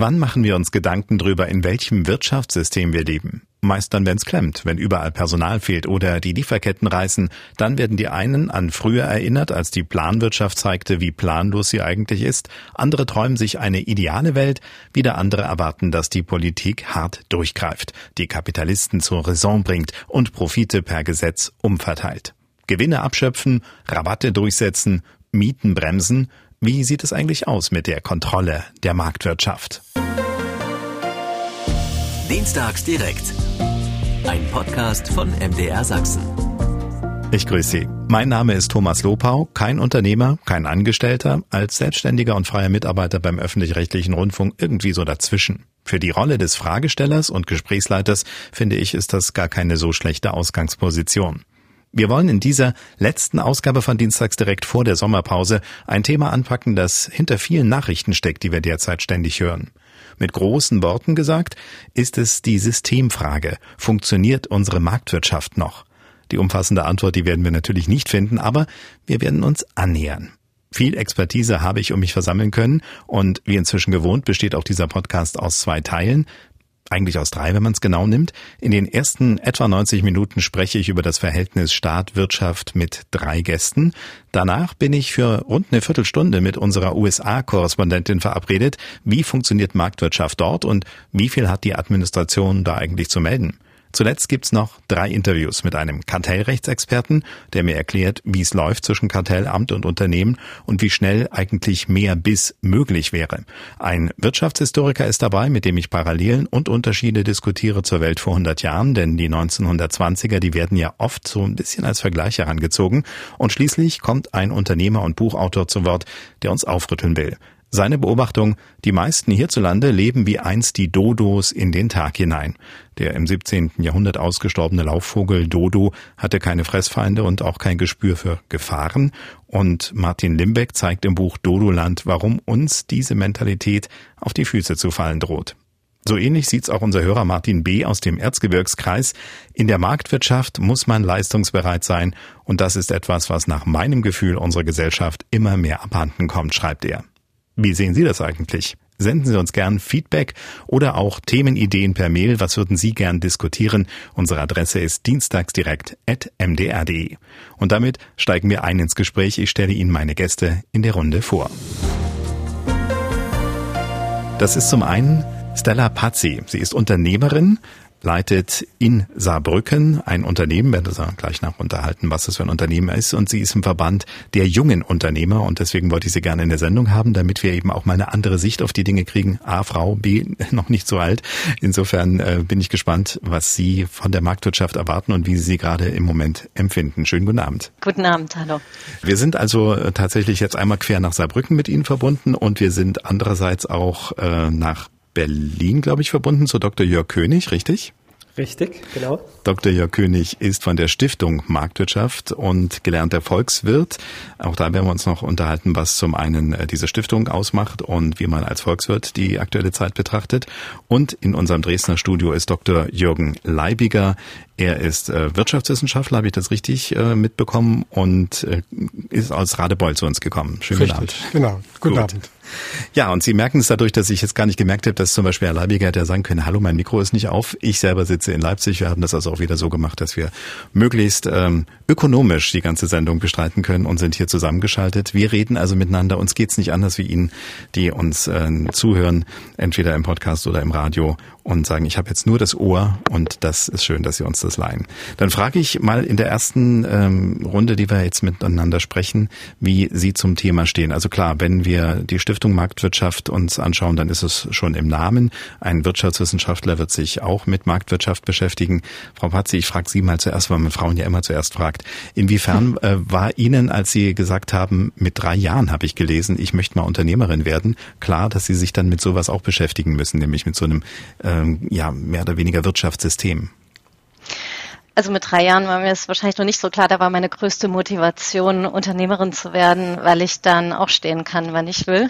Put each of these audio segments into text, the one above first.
Wann machen wir uns Gedanken darüber, in welchem Wirtschaftssystem wir leben? Meist dann, wenn es klemmt, wenn überall Personal fehlt oder die Lieferketten reißen, dann werden die einen an früher erinnert, als die Planwirtschaft zeigte, wie planlos sie eigentlich ist. Andere träumen sich eine ideale Welt, wieder andere erwarten, dass die Politik hart durchgreift, die Kapitalisten zur Raison bringt und Profite per Gesetz umverteilt. Gewinne abschöpfen, Rabatte durchsetzen, Mieten bremsen. Wie sieht es eigentlich aus mit der Kontrolle der Marktwirtschaft? Dienstags direkt. Ein Podcast von MDR Sachsen. Ich grüße Sie. Mein Name ist Thomas Lopau, kein Unternehmer, kein Angestellter, als Selbstständiger und freier Mitarbeiter beim öffentlich-rechtlichen Rundfunk irgendwie so dazwischen. Für die Rolle des Fragestellers und Gesprächsleiters finde ich, ist das gar keine so schlechte Ausgangsposition. Wir wollen in dieser letzten Ausgabe von Dienstags direkt vor der Sommerpause ein Thema anpacken, das hinter vielen Nachrichten steckt, die wir derzeit ständig hören. Mit großen Worten gesagt, ist es die Systemfrage. Funktioniert unsere Marktwirtschaft noch? Die umfassende Antwort, die werden wir natürlich nicht finden, aber wir werden uns annähern. Viel Expertise habe ich um mich versammeln können und wie inzwischen gewohnt besteht auch dieser Podcast aus zwei Teilen eigentlich aus drei, wenn man es genau nimmt. In den ersten etwa 90 Minuten spreche ich über das Verhältnis Staat-Wirtschaft mit drei Gästen. Danach bin ich für rund eine Viertelstunde mit unserer USA-Korrespondentin verabredet. Wie funktioniert Marktwirtschaft dort und wie viel hat die Administration da eigentlich zu melden? Zuletzt gibt's noch drei Interviews mit einem Kartellrechtsexperten, der mir erklärt, wie es läuft zwischen Kartellamt und Unternehmen und wie schnell eigentlich mehr Biss möglich wäre. Ein Wirtschaftshistoriker ist dabei, mit dem ich Parallelen und Unterschiede diskutiere zur Welt vor 100 Jahren, denn die 1920er, die werden ja oft so ein bisschen als Vergleich herangezogen. Und schließlich kommt ein Unternehmer und Buchautor zu Wort, der uns aufrütteln will. Seine Beobachtung, die meisten hierzulande leben wie einst die Dodos in den Tag hinein. Der im 17. Jahrhundert ausgestorbene Laufvogel Dodo hatte keine Fressfeinde und auch kein Gespür für Gefahren. Und Martin Limbeck zeigt im Buch Dodoland, warum uns diese Mentalität auf die Füße zu fallen droht. So ähnlich sieht's auch unser Hörer Martin B. aus dem Erzgebirgskreis. In der Marktwirtschaft muss man leistungsbereit sein und das ist etwas, was nach meinem Gefühl unserer Gesellschaft immer mehr abhanden kommt, schreibt er. Wie sehen Sie das eigentlich? Senden Sie uns gern Feedback oder auch Themenideen per Mail. Was würden Sie gern diskutieren? Unsere Adresse ist dienstagsdirekt.mdr.de. Und damit steigen wir ein ins Gespräch. Ich stelle Ihnen meine Gäste in der Runde vor. Das ist zum einen Stella Pazzi. Sie ist Unternehmerin, leitet in Saarbrücken ein Unternehmen, werden wir gleich nach unterhalten, was das für ein Unternehmen ist. Und sie ist im Verband der jungen Unternehmer und deswegen wollte ich sie gerne in der Sendung haben, damit wir eben auch mal eine andere Sicht auf die Dinge kriegen. A, Frau, B, noch nicht so alt. Insofern äh, bin ich gespannt, was Sie von der Marktwirtschaft erwarten und wie Sie sie gerade im Moment empfinden. Schönen guten Abend. Guten Abend, hallo. Wir sind also äh, tatsächlich jetzt einmal quer nach Saarbrücken mit Ihnen verbunden und wir sind andererseits auch äh, nach Berlin, glaube ich, verbunden zu Dr. Jörg König, richtig? Richtig, genau. Dr. Jörg König ist von der Stiftung Marktwirtschaft und gelernter Volkswirt. Auch da werden wir uns noch unterhalten, was zum einen äh, diese Stiftung ausmacht und wie man als Volkswirt die aktuelle Zeit betrachtet. Und in unserem Dresdner Studio ist Dr. Jürgen Leibiger. Er ist äh, Wirtschaftswissenschaftler, habe ich das richtig äh, mitbekommen, und äh, ist aus Radebeul zu uns gekommen. Schönen richtig, guten Abend. Genau, guten Gut. Abend. Ja, und Sie merken es dadurch, dass ich jetzt gar nicht gemerkt habe, dass zum Beispiel Herr Leibiger hätte sagen können, hallo, mein Mikro ist nicht auf. Ich selber sitze in Leipzig. Wir haben das also auch wieder so gemacht, dass wir möglichst ähm, ökonomisch die ganze Sendung bestreiten können und sind hier zusammengeschaltet. Wir reden also miteinander. Uns geht's nicht anders wie Ihnen, die uns äh, zuhören, entweder im Podcast oder im Radio und sagen, ich habe jetzt nur das Ohr und das ist schön, dass Sie uns das leihen. Dann frage ich mal in der ersten ähm, Runde, die wir jetzt miteinander sprechen, wie Sie zum Thema stehen. Also klar, wenn wir die Stiftung Marktwirtschaft uns anschauen, dann ist es schon im Namen. Ein Wirtschaftswissenschaftler wird sich auch mit Marktwirtschaft beschäftigen. Frau Patzi, ich frage Sie mal zuerst, weil man Frauen ja immer zuerst fragt. Inwiefern äh, war Ihnen, als Sie gesagt haben, mit drei Jahren habe ich gelesen, ich möchte mal Unternehmerin werden, klar, dass Sie sich dann mit sowas auch beschäftigen müssen, nämlich mit so einem äh, ähm, ja, mehr oder weniger Wirtschaftssystem? Also mit drei Jahren war mir das wahrscheinlich noch nicht so klar. Da war meine größte Motivation, Unternehmerin zu werden, weil ich dann auch stehen kann, wann ich will.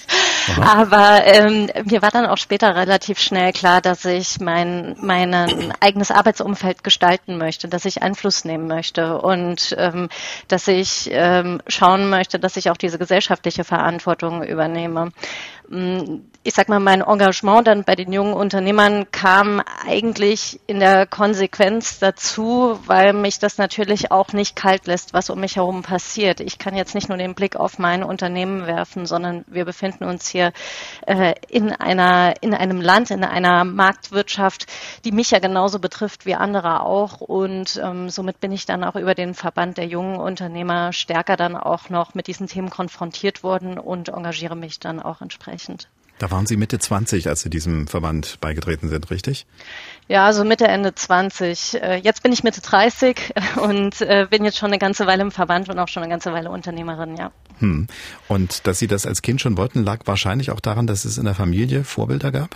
Aber ähm, mir war dann auch später relativ schnell klar, dass ich mein mein eigenes Arbeitsumfeld gestalten möchte, dass ich Einfluss nehmen möchte und ähm, dass ich ähm, schauen möchte, dass ich auch diese gesellschaftliche Verantwortung übernehme. Mm, ich sag mal, mein Engagement dann bei den jungen Unternehmern kam eigentlich in der Konsequenz dazu, weil mich das natürlich auch nicht kalt lässt, was um mich herum passiert. Ich kann jetzt nicht nur den Blick auf mein Unternehmen werfen, sondern wir befinden uns hier äh, in einer, in einem Land, in einer Marktwirtschaft, die mich ja genauso betrifft wie andere auch. Und ähm, somit bin ich dann auch über den Verband der jungen Unternehmer stärker dann auch noch mit diesen Themen konfrontiert worden und engagiere mich dann auch entsprechend. Da waren Sie Mitte 20, als Sie diesem Verband beigetreten sind, richtig? Ja, also Mitte, Ende 20. Äh, jetzt bin ich Mitte 30 und äh, bin jetzt schon eine ganze Weile im Verband und auch schon eine ganze Weile Unternehmerin, ja. Hm. Und dass Sie das als Kind schon wollten, lag wahrscheinlich auch daran, dass es in der Familie Vorbilder gab?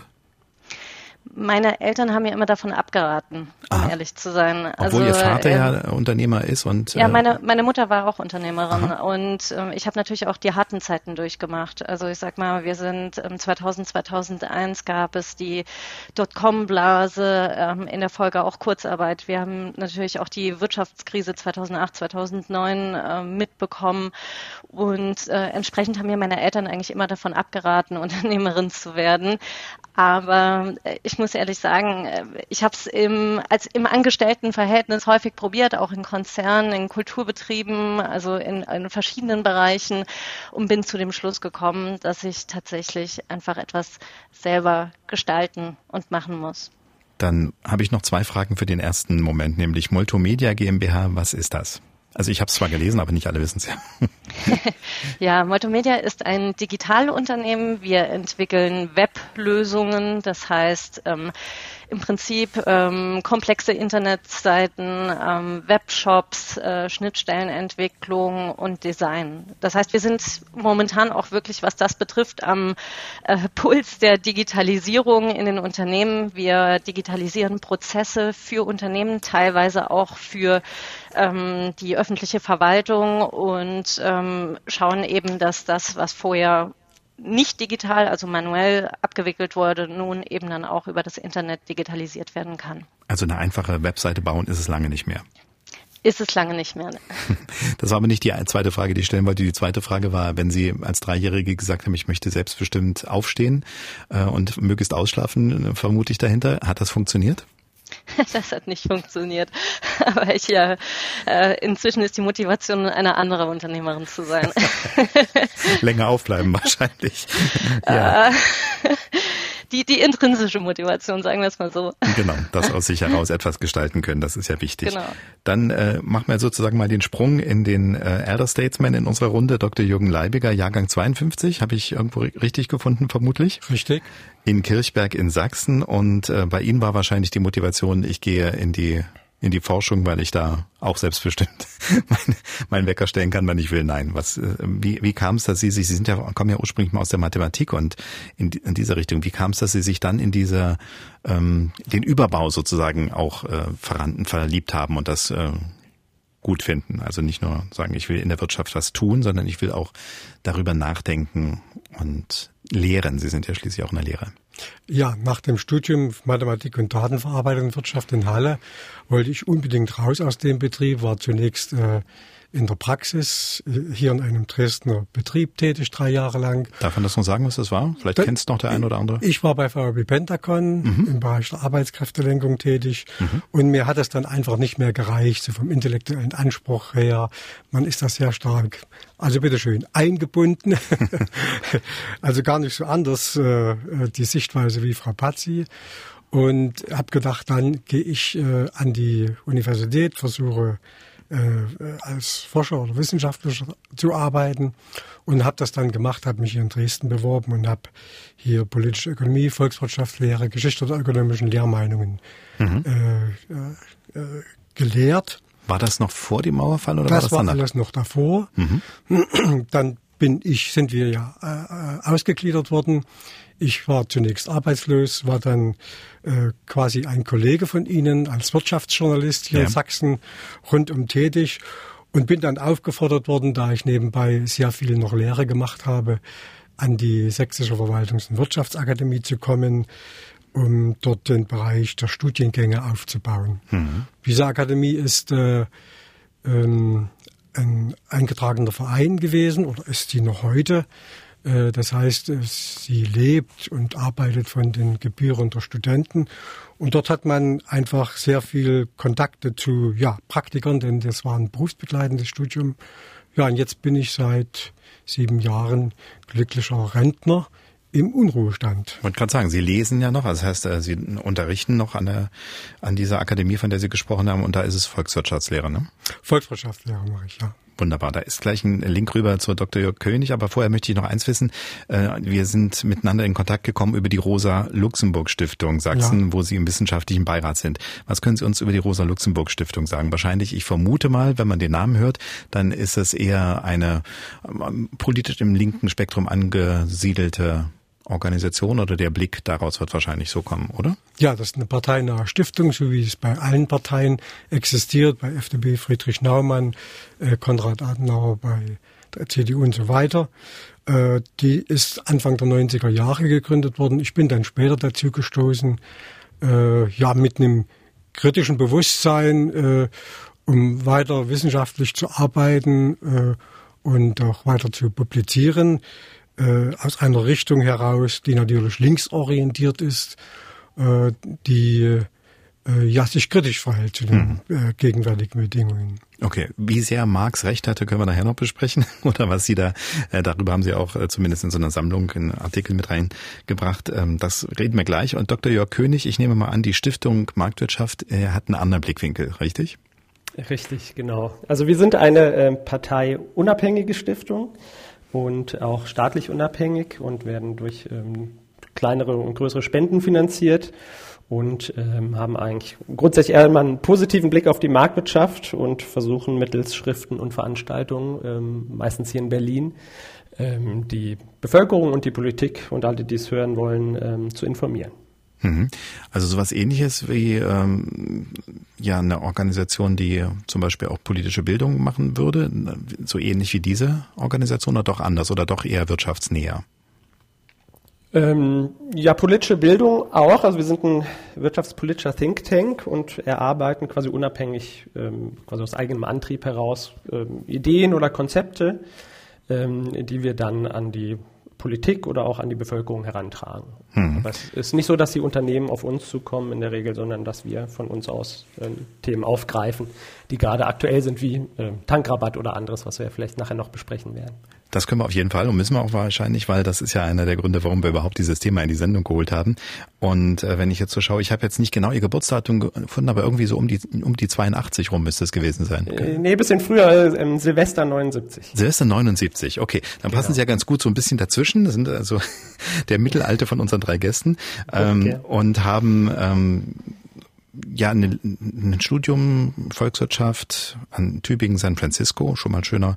Meine Eltern haben mir immer davon abgeraten, um Aha. ehrlich zu sein. Obwohl also, Ihr Vater äh, ja Unternehmer ist und ja, äh, meine meine Mutter war auch Unternehmerin Aha. und äh, ich habe natürlich auch die harten Zeiten durchgemacht. Also ich sag mal, wir sind ähm, 2000 2001 gab es die Dotcom-Blase, ähm, in der Folge auch Kurzarbeit. Wir haben natürlich auch die Wirtschaftskrise 2008 2009 äh, mitbekommen und äh, entsprechend haben mir meine Eltern eigentlich immer davon abgeraten, Unternehmerin zu werden. Aber äh, ich muss ehrlich sagen, äh, ich habe es im, im Angestelltenverhältnis häufig probiert, auch in Konzernen, in Kulturbetrieben, also in, in verschiedenen Bereichen und bin zu dem Schluss gekommen, dass ich tatsächlich einfach etwas selber gestalten und machen muss. Dann habe ich noch zwei Fragen für den ersten Moment, nämlich Multimedia GmbH, was ist das? Also ich habe es zwar gelesen, aber nicht alle wissen es ja. ja, Multimedia ist ein Digitalunternehmen. Wir entwickeln Weblösungen, das heißt ähm, im Prinzip ähm, komplexe Internetseiten, ähm, Webshops, äh, Schnittstellenentwicklung und Design. Das heißt, wir sind momentan auch wirklich, was das betrifft, am äh, Puls der Digitalisierung in den Unternehmen. Wir digitalisieren Prozesse für Unternehmen, teilweise auch für ähm, die öffentliche Verwaltung und ähm, schauen eben, dass das, was vorher nicht digital, also manuell abgewickelt wurde, nun eben dann auch über das Internet digitalisiert werden kann. Also eine einfache Webseite bauen ist es lange nicht mehr. Ist es lange nicht mehr. Ne? Das war aber nicht die zweite Frage, die ich stellen wollte. Die zweite Frage war, wenn Sie als Dreijährige gesagt haben, ich möchte selbstbestimmt aufstehen äh, und möglichst ausschlafen, vermute ich dahinter. Hat das funktioniert? Das hat nicht funktioniert. Aber ich ja, äh, inzwischen ist die Motivation, eine andere Unternehmerin zu sein. Länger aufbleiben wahrscheinlich. ja. Äh, die, die intrinsische Motivation, sagen wir es mal so. Genau, das aus sich heraus etwas gestalten können, das ist ja wichtig. Genau. Dann äh, machen wir sozusagen mal den Sprung in den äh, Elder Statesman in unserer Runde. Dr. Jürgen Leibiger, Jahrgang 52, habe ich irgendwo richtig gefunden, vermutlich. Richtig. In Kirchberg in Sachsen und äh, bei Ihnen war wahrscheinlich die Motivation, ich gehe in die in die Forschung, weil ich da auch selbstbestimmt meinen mein Wecker stellen kann, wann ich will. Nein, was, äh, wie, wie kam es, dass Sie sich, Sie sind ja, kommen ja ursprünglich mal aus der Mathematik und in, in dieser Richtung, wie kam es, dass Sie sich dann in dieser, ähm, den Überbau sozusagen auch äh, verrannten, verliebt haben und das äh, gut finden? Also nicht nur sagen, ich will in der Wirtschaft was tun, sondern ich will auch darüber nachdenken und lehren. Sie sind ja schließlich auch in der Lehre. Ja, nach dem Studium Mathematik und Datenverarbeitung und Wirtschaft in Halle wollte ich unbedingt raus aus dem Betrieb, war zunächst äh, in der Praxis äh, hier in einem Dresdner Betrieb tätig, drei Jahre lang. Darf man das noch sagen, was das war? Vielleicht da, kennst du noch der ein oder andere. Ich war bei VW Pentacon mhm. im Bereich der Arbeitskräftelenkung tätig mhm. und mir hat es dann einfach nicht mehr gereicht, so vom intellektuellen Anspruch her. Man ist da sehr stark, also bitteschön, eingebunden. also gar nicht so anders äh, die Sichtweise wie Frau Pazzi und habe gedacht, dann gehe ich äh, an die Universität, versuche äh, als Forscher oder Wissenschaftler zu arbeiten und habe das dann gemacht, habe mich hier in Dresden beworben und habe hier politische Ökonomie, Volkswirtschaftslehre, Geschichte der ökonomischen Lehrmeinungen mhm. äh, äh, gelehrt. War das noch vor dem Mauerfall oder das war das war danach? alles noch davor. Mhm. Dann bin ich, sind wir ja äh, äh ausgegliedert worden ich war zunächst arbeitslos, war dann äh, quasi ein Kollege von Ihnen als Wirtschaftsjournalist hier ja. in Sachsen rundum tätig und bin dann aufgefordert worden, da ich nebenbei sehr viel noch Lehre gemacht habe, an die Sächsische Verwaltungs- und Wirtschaftsakademie zu kommen, um dort den Bereich der Studiengänge aufzubauen. Mhm. Diese Akademie ist äh, ähm, ein eingetragener Verein gewesen oder ist sie noch heute das heißt, äh, sie lebt und arbeitet von den Gebühren der Studenten. Und dort hat man einfach sehr viel Kontakte zu ja, Praktikern, denn das war ein berufsbegleitendes Studium. Ja, und jetzt bin ich seit sieben Jahren glücklicher Rentner im Unruhestand. Man kann sagen, Sie lesen ja noch, also das heißt, äh, Sie unterrichten noch an, der, an dieser Akademie, von der Sie gesprochen haben, und da ist es Volkswirtschaftslehre, ne? Volkswirtschaftslehre mache ich, ja. Wunderbar, da ist gleich ein Link rüber zur Dr. Jörg König, aber vorher möchte ich noch eins wissen. Äh, wir sind miteinander in Kontakt gekommen über die Rosa-Luxemburg-Stiftung Sachsen, ja. wo Sie im wissenschaftlichen Beirat sind. Was können Sie uns über die Rosa-Luxemburg-Stiftung sagen? Wahrscheinlich, ich vermute mal, wenn man den Namen hört, dann ist es eher eine ähm, politisch im linken Spektrum angesiedelte Organisation oder der Blick daraus wird wahrscheinlich so kommen, oder? Ja, das ist eine parteinahe Stiftung, so wie es bei allen Parteien existiert, bei FDP Friedrich Naumann, äh, Konrad Adenauer bei der CDU und so weiter. Äh, die ist Anfang der 90er Jahre gegründet worden. Ich bin dann später dazu gestoßen, äh, ja, mit einem kritischen Bewusstsein, äh, um weiter wissenschaftlich zu arbeiten äh, und auch weiter zu publizieren äh, aus einer Richtung heraus, die natürlich linksorientiert ist, äh, die äh, ja sich kritisch verhält zu den mhm. äh, gegenwärtigen Bedingungen. Okay, wie sehr Marx recht hatte, können wir nachher noch besprechen. Oder was Sie da, äh, darüber haben Sie auch äh, zumindest in so einer Sammlung in Artikel mit reingebracht. Ähm, das reden wir gleich. Und Dr. Jörg König, ich nehme mal an, die Stiftung Marktwirtschaft äh, hat einen anderen Blickwinkel, richtig? Richtig, genau. Also wir sind eine äh, parteiunabhängige Stiftung und auch staatlich unabhängig und werden durch ähm, kleinere und größere Spenden finanziert und ähm, haben eigentlich grundsätzlich eher mal einen positiven Blick auf die Marktwirtschaft und versuchen mittels Schriften und Veranstaltungen, ähm, meistens hier in Berlin, ähm, die Bevölkerung und die Politik und alle, die es hören wollen, ähm, zu informieren. Mhm. Also sowas ähnliches wie ähm, ja eine Organisation, die zum Beispiel auch politische Bildung machen würde, so ähnlich wie diese Organisation oder doch anders oder doch eher wirtschaftsnäher? Ähm, ja, politische Bildung auch. Also wir sind ein wirtschaftspolitischer Think Tank und erarbeiten quasi unabhängig, ähm, quasi aus eigenem Antrieb heraus ähm, Ideen oder Konzepte, ähm, die wir dann an die Politik oder auch an die Bevölkerung herantragen. Mhm. Aber es ist nicht so, dass die Unternehmen auf uns zukommen in der Regel, sondern dass wir von uns aus äh, Themen aufgreifen, die gerade aktuell sind, wie äh, Tankrabatt oder anderes, was wir vielleicht nachher noch besprechen werden. Das können wir auf jeden Fall und müssen wir auch wahrscheinlich, weil das ist ja einer der Gründe, warum wir überhaupt dieses Thema in die Sendung geholt haben. Und äh, wenn ich jetzt so schaue, ich habe jetzt nicht genau Ihr Geburtsdatum gefunden, aber irgendwie so um die um die 82 rum müsste es gewesen sein. Äh, nee, bisschen früher, äh, Silvester 79. Silvester 79, okay. Dann genau. passen Sie ja ganz gut so ein bisschen dazwischen. Das sind also der Mittelalte von unseren drei Gästen ähm, okay. und haben ähm, ja, ein Studium Volkswirtschaft an Tübingen, San Francisco, schon mal schöner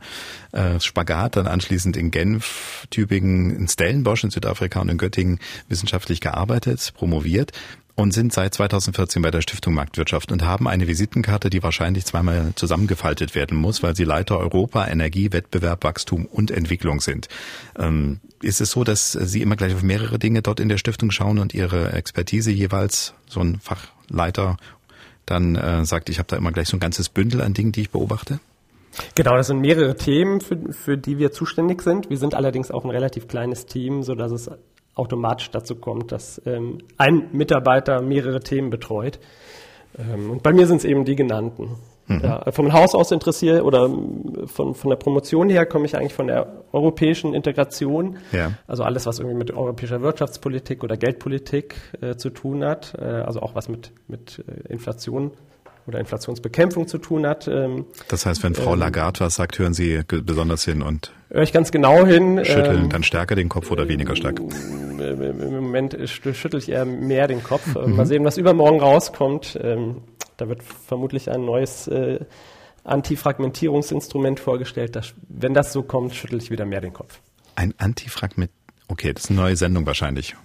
äh, Spagat, dann anschließend in Genf, Tübingen, in Stellenbosch in Südafrika und in Göttingen wissenschaftlich gearbeitet, promoviert und sind seit 2014 bei der Stiftung Marktwirtschaft und haben eine Visitenkarte, die wahrscheinlich zweimal zusammengefaltet werden muss, weil sie Leiter Europa, Energie, Wettbewerb, Wachstum und Entwicklung sind. Ähm, ist es so, dass Sie immer gleich auf mehrere Dinge dort in der Stiftung schauen und Ihre Expertise jeweils so ein Fachleiter dann äh, sagt, ich habe da immer gleich so ein ganzes Bündel an Dingen, die ich beobachte? Genau, das sind mehrere Themen, für, für die wir zuständig sind. Wir sind allerdings auch ein relativ kleines Team, so dass es automatisch dazu kommt, dass ähm, ein Mitarbeiter mehrere Themen betreut. Ähm, und bei mir sind es eben die genannten. Mhm. Ja, vom Haus aus interessiert oder von, von der Promotion her komme ich eigentlich von der europäischen Integration. Ja. Also alles, was irgendwie mit europäischer Wirtschaftspolitik oder Geldpolitik äh, zu tun hat. Äh, also auch was mit, mit äh, Inflation oder Inflationsbekämpfung zu tun hat. Ähm, das heißt, wenn Frau ähm, Lagarde was sagt, hören Sie besonders hin und höre ich ganz genau hin. Schütteln ähm, dann stärker den Kopf oder weniger stark? Im Moment schüttel ich eher mehr den Kopf. Mhm. Mal sehen, was übermorgen rauskommt. Da wird vermutlich ein neues äh, Antifragmentierungsinstrument vorgestellt. Das, wenn das so kommt, schüttel ich wieder mehr den Kopf. Ein Antifragment. Okay, das ist eine neue Sendung wahrscheinlich.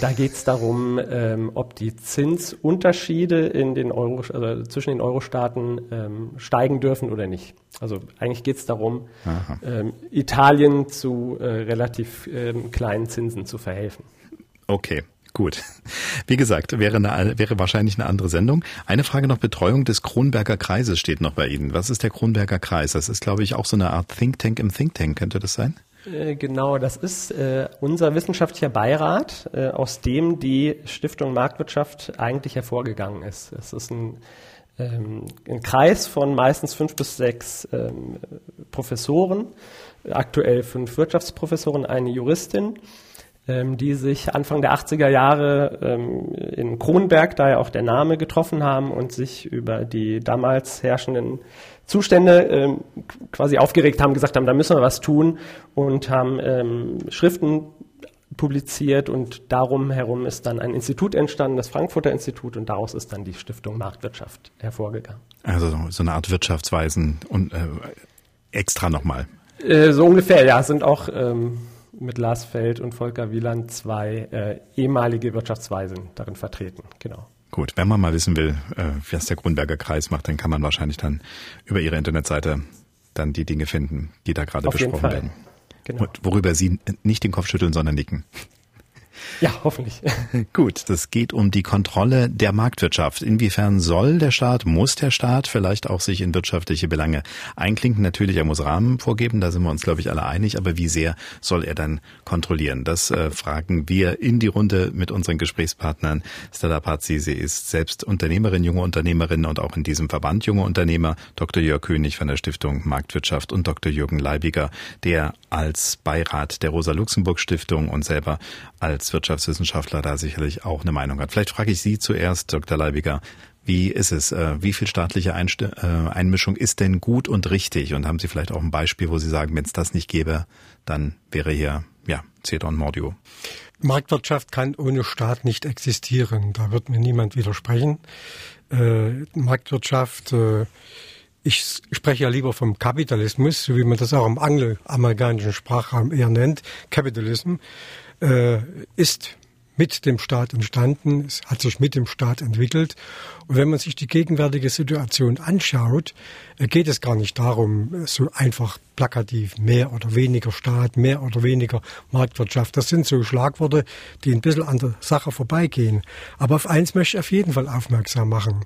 Da geht es darum, ähm, ob die Zinsunterschiede in den Euro, also zwischen den Euro-Staaten ähm, steigen dürfen oder nicht. Also eigentlich geht es darum, ähm, Italien zu äh, relativ ähm, kleinen Zinsen zu verhelfen. Okay. Gut. Wie gesagt, wäre, eine, wäre wahrscheinlich eine andere Sendung. Eine Frage noch, Betreuung des Kronberger Kreises steht noch bei Ihnen. Was ist der Kronberger Kreis? Das ist, glaube ich, auch so eine Art Think Tank im Think Tank. Könnte das sein? Äh, genau, das ist äh, unser wissenschaftlicher Beirat, äh, aus dem die Stiftung Marktwirtschaft eigentlich hervorgegangen ist. Es ist ein, ähm, ein Kreis von meistens fünf bis sechs ähm, Professoren, aktuell fünf Wirtschaftsprofessoren, eine Juristin, ähm, die sich Anfang der 80er Jahre ähm, in Kronberg, daher auch der Name, getroffen haben und sich über die damals herrschenden Zustände ähm, quasi aufgeregt haben, gesagt haben, da müssen wir was tun und haben ähm, Schriften publiziert und darum herum ist dann ein Institut entstanden, das Frankfurter Institut und daraus ist dann die Stiftung Marktwirtschaft hervorgegangen. Also so eine Art Wirtschaftsweisen und äh, extra nochmal. Äh, so ungefähr, ja, sind auch ähm, mit Lars Feld und Volker Wieland zwei äh, ehemalige Wirtschaftsweisen darin vertreten, genau. Gut, wenn man mal wissen will, äh, was der Grunberger Kreis macht, dann kann man wahrscheinlich dann über ihre Internetseite dann die Dinge finden, die da gerade besprochen werden. Genau. Und worüber Sie nicht den Kopf schütteln, sondern nicken. Ja, hoffentlich. Gut, das geht um die Kontrolle der Marktwirtschaft. Inwiefern soll der Staat, muss der Staat vielleicht auch sich in wirtschaftliche Belange einklinken? Natürlich, er muss Rahmen vorgeben, da sind wir uns, glaube ich, alle einig, aber wie sehr soll er dann kontrollieren? Das äh, fragen wir in die Runde mit unseren Gesprächspartnern. Stella Pazzi, sie ist selbst Unternehmerin, junge Unternehmerin und auch in diesem Verband junge Unternehmer. Dr. Jörg König von der Stiftung Marktwirtschaft und Dr. Jürgen Leibiger, der als Beirat der Rosa-Luxemburg-Stiftung und selber als Wirtschaftswissenschaftler da sicherlich auch eine Meinung hat. Vielleicht frage ich Sie zuerst, Dr. Leibiger. Wie ist es? Äh, wie viel staatliche äh, Einmischung ist denn gut und richtig? Und haben Sie vielleicht auch ein Beispiel, wo Sie sagen, wenn es das nicht gäbe, dann wäre hier, ja, Cedon Mordio. Marktwirtschaft kann ohne Staat nicht existieren. Da wird mir niemand widersprechen. Äh, Marktwirtschaft, äh, ich spreche ja lieber vom Kapitalismus, so wie man das auch im angloamerikanischen Sprachraum eher nennt, Capitalism äh, ist mit dem Staat entstanden, es hat sich mit dem Staat entwickelt. Und wenn man sich die gegenwärtige Situation anschaut, äh, geht es gar nicht darum, äh, so einfach plakativ mehr oder weniger Staat, mehr oder weniger Marktwirtschaft. Das sind so Schlagworte, die ein bisschen an der Sache vorbeigehen. Aber auf eins möchte ich auf jeden Fall aufmerksam machen.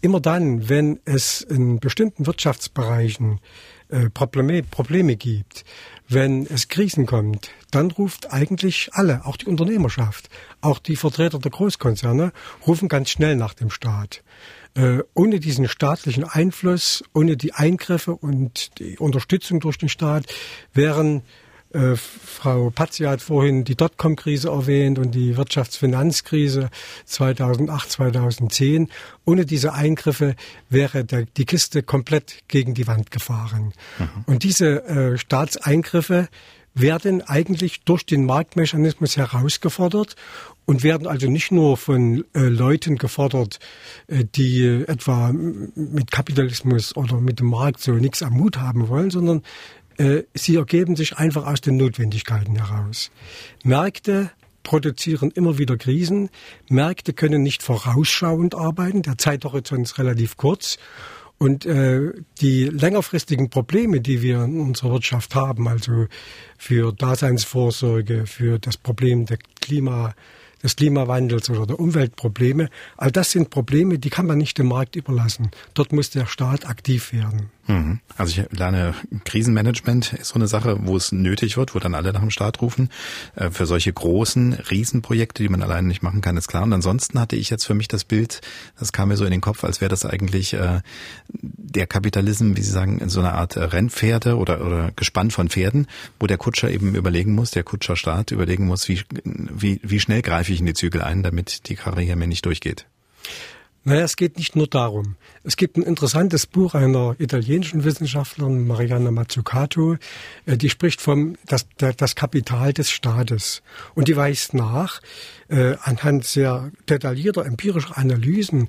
Immer dann, wenn es in bestimmten Wirtschaftsbereichen äh, Probleme, Probleme gibt, wenn es Krisen kommt, dann ruft eigentlich alle, auch die Unternehmerschaft, auch die Vertreter der Großkonzerne, rufen ganz schnell nach dem Staat. Äh, ohne diesen staatlichen Einfluss, ohne die Eingriffe und die Unterstützung durch den Staat wären äh, Frau Patzi hat vorhin die Dotcom-Krise erwähnt und die Wirtschaftsfinanzkrise 2008, 2010. Ohne diese Eingriffe wäre der, die Kiste komplett gegen die Wand gefahren. Mhm. Und diese äh, Staatseingriffe werden eigentlich durch den Marktmechanismus herausgefordert und werden also nicht nur von äh, Leuten gefordert, äh, die äh, etwa mit Kapitalismus oder mit dem Markt so nichts am Mut haben wollen, sondern sie ergeben sich einfach aus den Notwendigkeiten heraus. Märkte produzieren immer wieder Krisen. Märkte können nicht vorausschauend arbeiten. Der Zeithorizont ist relativ kurz. Und äh, die längerfristigen Probleme, die wir in unserer Wirtschaft haben, also für Daseinsvorsorge, für das Problem der Klima, des Klimawandels oder der Umweltprobleme, all das sind Probleme, die kann man nicht dem Markt überlassen. Dort muss der Staat aktiv werden. Mhm. Also ich lerne Krisenmanagement ist so eine Sache, wo es nötig wird, wo dann alle nach dem Start rufen. Äh, für solche großen Riesenprojekte, die man alleine nicht machen kann, ist klar. Und ansonsten hatte ich jetzt für mich das Bild, das kam mir so in den Kopf, als wäre das eigentlich äh, der Kapitalismus, wie Sie sagen, in so einer Art Rennpferde oder, oder Gespann von Pferden, wo der Kutscher eben überlegen muss, der Kutscherstaat überlegen muss, wie, wie, wie schnell greife ich in die Zügel ein, damit die Karriere mir nicht durchgeht. Naja, es geht nicht nur darum. Es gibt ein interessantes Buch einer italienischen Wissenschaftlerin, Mariana Mazzucato, äh, die spricht vom das, das Kapital des Staates. Und die weist nach, äh, anhand sehr detaillierter empirischer Analysen,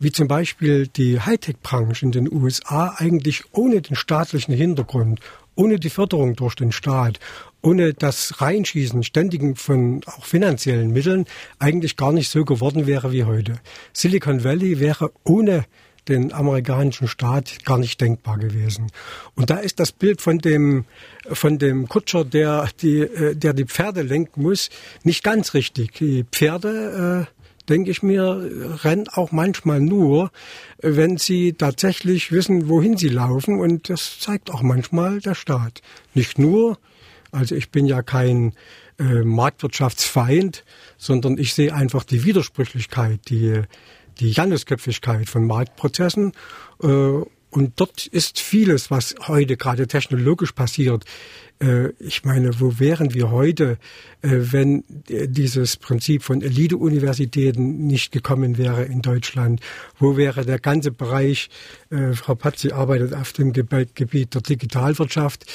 wie zum Beispiel die Hightech-Branche in den USA eigentlich ohne den staatlichen Hintergrund ohne die Förderung durch den Staat, ohne das Reinschießen ständigen von auch finanziellen Mitteln eigentlich gar nicht so geworden wäre wie heute. Silicon Valley wäre ohne den amerikanischen Staat gar nicht denkbar gewesen. Und da ist das Bild von dem, von dem Kutscher, der die, äh, der die Pferde lenken muss, nicht ganz richtig. Die Pferde, äh, denke ich mir, rennen auch manchmal nur, wenn sie tatsächlich wissen, wohin sie laufen. Und das zeigt auch manchmal der Staat. Nicht nur, Also ich bin ja kein äh, Marktwirtschaftsfeind, sondern ich sehe einfach die Widersprüchlichkeit, die, die Janusköpfigkeit von Marktprozessen. Äh, und dort ist vieles, was heute gerade technologisch passiert, ich meine, wo wären wir heute, äh, wenn dieses Prinzip von Elite-Universitäten nicht gekommen wäre in Deutschland? Wo wäre der ganze Bereich, äh, Frau Patzi arbeitet auf dem Gebiet der Digitalwirtschaft,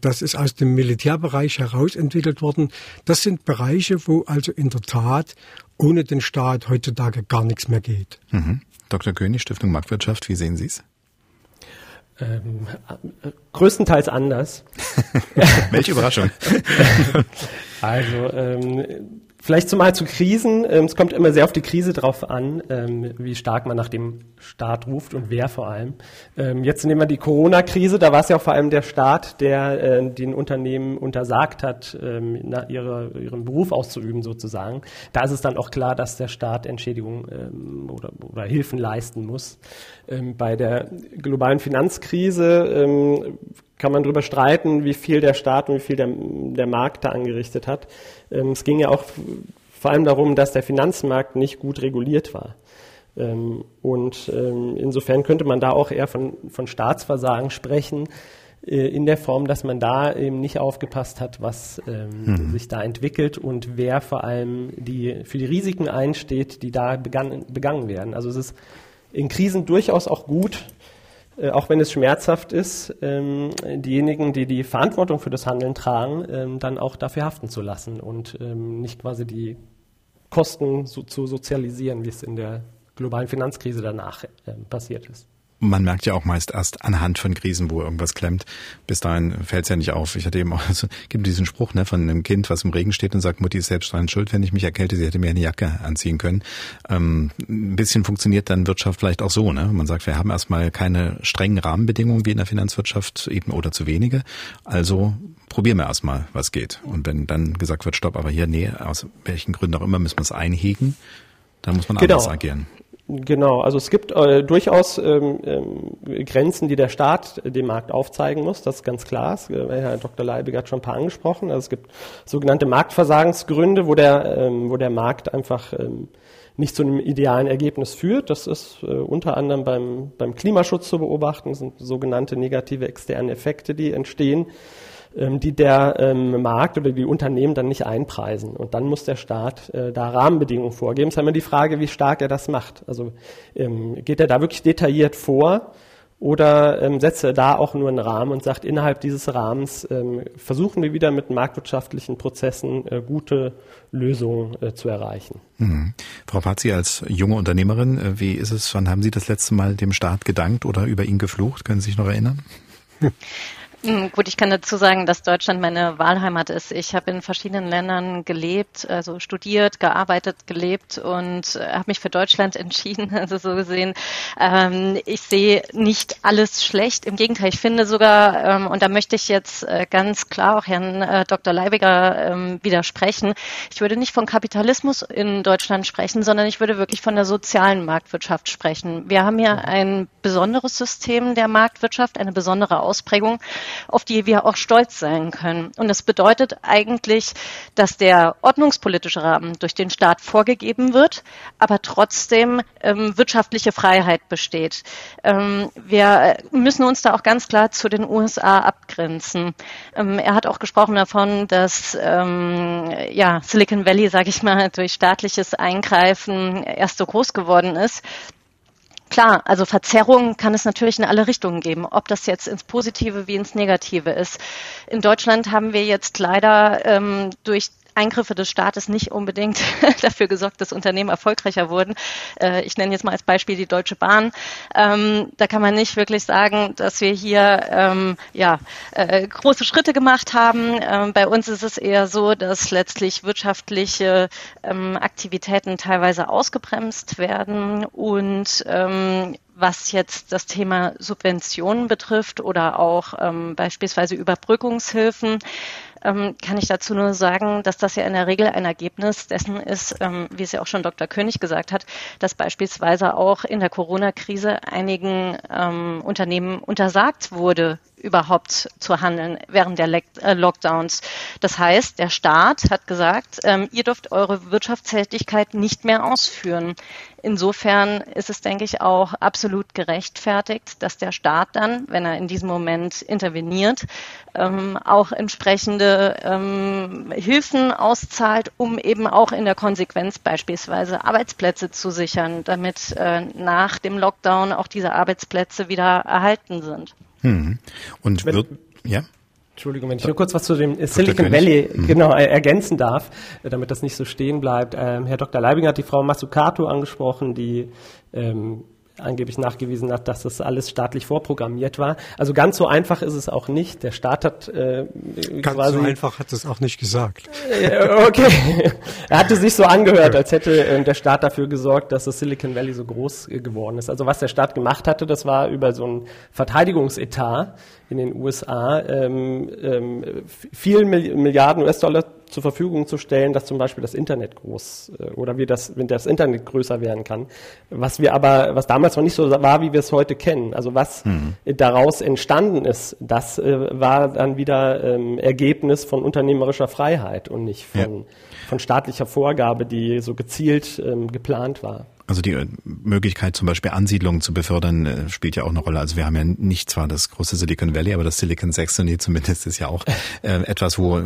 das ist aus dem Militärbereich herausentwickelt worden. Das sind Bereiche, wo also in der Tat ohne den Staat heutzutage gar nichts mehr geht. Mhm. Dr. König, Stiftung Marktwirtschaft, wie sehen Sie es? Ähm, größtenteils anders. Welche Überraschung. also ähm, Vielleicht zumal zu Krisen. Ähm, es kommt immer sehr auf die Krise drauf an, ähm, wie stark man nach dem Staat ruft und wer vor allem. Ähm, jetzt nehmen wir die Corona-Krise. Da war es ja auch vor allem der Staat, der äh, den Unternehmen untersagt hat, ihre, ihren Beruf auszuüben sozusagen. Da ist es dann auch klar, dass der Staat Entschädigung oder Hilfen leisten muss. Bei der globalen Finanzkrise kann man darüber streiten, wie viel der Staat und wie viel der, der Markt da angerichtet hat. Ähm, es ging ja auch vor allem darum, dass der Finanzmarkt nicht gut reguliert war. Ähm, und ähm, insofern könnte man da auch eher von, von Staatsversagen sprechen, äh, in der Form, dass man da eben nicht aufgepasst hat, was ähm, mhm. sich da entwickelt und wer vor allem die, für die Risiken einsteht, die da begann, begangen werden. Also es ist in Krisen durchaus auch gut, äh, auch wenn es schmerzhaft ist, ähm, diejenigen, die die Verantwortung für das Handeln tragen, ähm, dann auch dafür haften zu lassen und ähm, nicht quasi die Kosten so, zu sozialisieren, wie es in der globalen Finanzkrise danach passiert ist man merkt ja auch meist erst anhand von Krisen, wo irgendwas klemmt. Bis dahin fällt es ja nicht auf. Ich hatte eben auch, also, gibt diesen Spruch ne, von einem Kind, was im Regen steht und sagt, Mutti ist selbst dran schuld, wenn ich mich erkälte, sie hätte mir eine Jacke anziehen können. Ähm, ein bisschen funktioniert dann Wirtschaft vielleicht auch so. Ne? Man sagt, wir haben erstmal keine strengen Rahmenbedingungen wie in der Finanzwirtschaft eben oder zu wenige. Also probieren wir erstmal, was geht. Und wenn dann gesagt wird, stopp, aber hier, nee, aus welchen Gründen auch immer müssen wir es einhegen, dann muss man genau. anders agieren. Genau, also es gibt äh, durchaus ähm, ähm, Grenzen, die der Staat dem Markt aufzeigen muss, das ist ganz klar. Das, äh, Herr Dr. Leibig hat schon ein paar angesprochen. Also es gibt sogenannte Marktversagensgründe, wo der, ähm, wo der Markt einfach ähm, nicht zu einem idealen Ergebnis führt. Das ist äh, unter anderem beim, beim Klimaschutz zu beobachten, das sind sogenannte negative externe Effekte, die entstehen die der ähm, Markt oder die Unternehmen dann nicht einpreisen. Und dann muss der Staat äh, da Rahmenbedingungen vorgeben. Es ist immer die Frage, wie stark er das macht. Also ähm, geht er da wirklich detailliert vor oder ähm, setzt er da auch nur einen Rahmen und sagt, innerhalb dieses Rahmens ähm, versuchen wir wieder mit marktwirtschaftlichen Prozessen äh, gute Lösungen äh, zu erreichen. Mhm. Frau Pazzi, als junge Unternehmerin, äh, wie ist es, wann haben Sie das letzte Mal dem Staat gedankt oder über ihn geflucht? Können Sie sich noch erinnern? Hm, gut, ich kann dazu sagen, dass Deutschland meine Wahlheimat ist. Ich habe in verschiedenen Ländern gelebt, also studiert, gearbeitet, gelebt und äh, habe mich für Deutschland entschieden. Also so gesehen, ähm, ich sehe nicht alles schlecht. Im Gegenteil, ich finde sogar, ähm, und da möchte ich jetzt äh, ganz klar auch Herrn äh, Dr. Leibiger ähm, widersprechen, ich würde nicht von Kapitalismus in Deutschland sprechen, sondern ich würde wirklich von der sozialen Marktwirtschaft sprechen. Wir haben hier ein besonderes System der Marktwirtschaft, eine besondere Ausprägung auf die wir auch stolz sein können. Und das bedeutet eigentlich, dass der ordnungspolitische Rahmen durch den Staat vorgegeben wird, aber trotzdem ähm, wirtschaftliche Freiheit besteht. Ähm, wir müssen uns da auch ganz klar zu den USA abgrenzen. Ähm, er hat auch gesprochen davon, dass ähm, ja, Silicon Valley, sage ich mal, durch staatliches Eingreifen erst so groß geworden ist. Klar, also Verzerrungen kann es natürlich in alle Richtungen geben, ob das jetzt ins Positive wie ins Negative ist. In Deutschland haben wir jetzt leider ähm, durch Eingriffe des Staates nicht unbedingt dafür gesorgt, dass Unternehmen erfolgreicher wurden. Äh, ich nenne jetzt mal als Beispiel die Deutsche Bahn. Ähm, da kann man nicht wirklich sagen, dass wir hier ähm, ja, äh, große Schritte gemacht haben. Ähm, bei uns ist es eher so, dass letztlich wirtschaftliche Aktivitäten teilweise ausgebremst werden und was jetzt das Thema Subventionen betrifft oder auch ähm, beispielsweise Überbrückungshilfen, ähm, kann ich dazu nur sagen, dass das ja in der Regel ein Ergebnis dessen ist, ähm, wie es ja auch schon Dr. König gesagt hat, dass beispielsweise auch in der Corona-Krise einigen ähm, Unternehmen untersagt wurde, überhaupt zu handeln während der äh, Lockdowns. Das heißt, der Staat hat gesagt, ähm, ihr dürft eure Wirtschaftstätigkeit nicht mehr ausführen. Insofern ist es, denke ich, auch absolut gerechtfertigt, dass der Staat dann, wenn er in diesem Moment interveniert, ähm, auch entsprechende ähm, Hilfen auszahlt, um eben auch in der Konsequenz beispielsweise Arbeitsplätze zu sichern, damit äh, nach dem Lockdown auch diese Arbeitsplätze wieder erhalten sind. Hm. Und wird, ja? Entschuldigung, wenn ich nur kurz was zu dem Silicon Valley mhm. genau ergänzen darf, äh, damit das nicht so stehen bleibt. Ähm, Herr Dr. Leibinger hat die Frau Masukato angesprochen, die ähm, angeblich nachgewiesen hat, dass das alles staatlich vorprogrammiert war. Also ganz so einfach ist es auch nicht. Der Staat hat äh, ganz quasi, so einfach hat es auch nicht gesagt. Äh, okay, er hatte sich so angehört, als hätte äh, der Staat dafür gesorgt, dass das Silicon Valley so groß äh, geworden ist. Also was der Staat gemacht hatte, das war über so ein Verteidigungsetat in den USA ähm, ähm, viel Milliarden US-Dollar zur Verfügung zu stellen, dass zum Beispiel das Internet groß äh, oder wie das, wenn das Internet größer werden kann. Was wir aber, was damals noch nicht so war, wie wir es heute kennen. Also was mhm. daraus entstanden ist, das äh, war dann wieder ähm, Ergebnis von unternehmerischer Freiheit und nicht von, ja. von staatlicher Vorgabe, die so gezielt ähm, geplant war. Also die äh, Möglichkeit, zum Beispiel Ansiedlungen zu befördern, äh, spielt ja auch eine Rolle. Also wir haben ja nicht zwar das große Silicon Valley, aber das Silicon Saxony zumindest ist ja auch äh, etwas, wo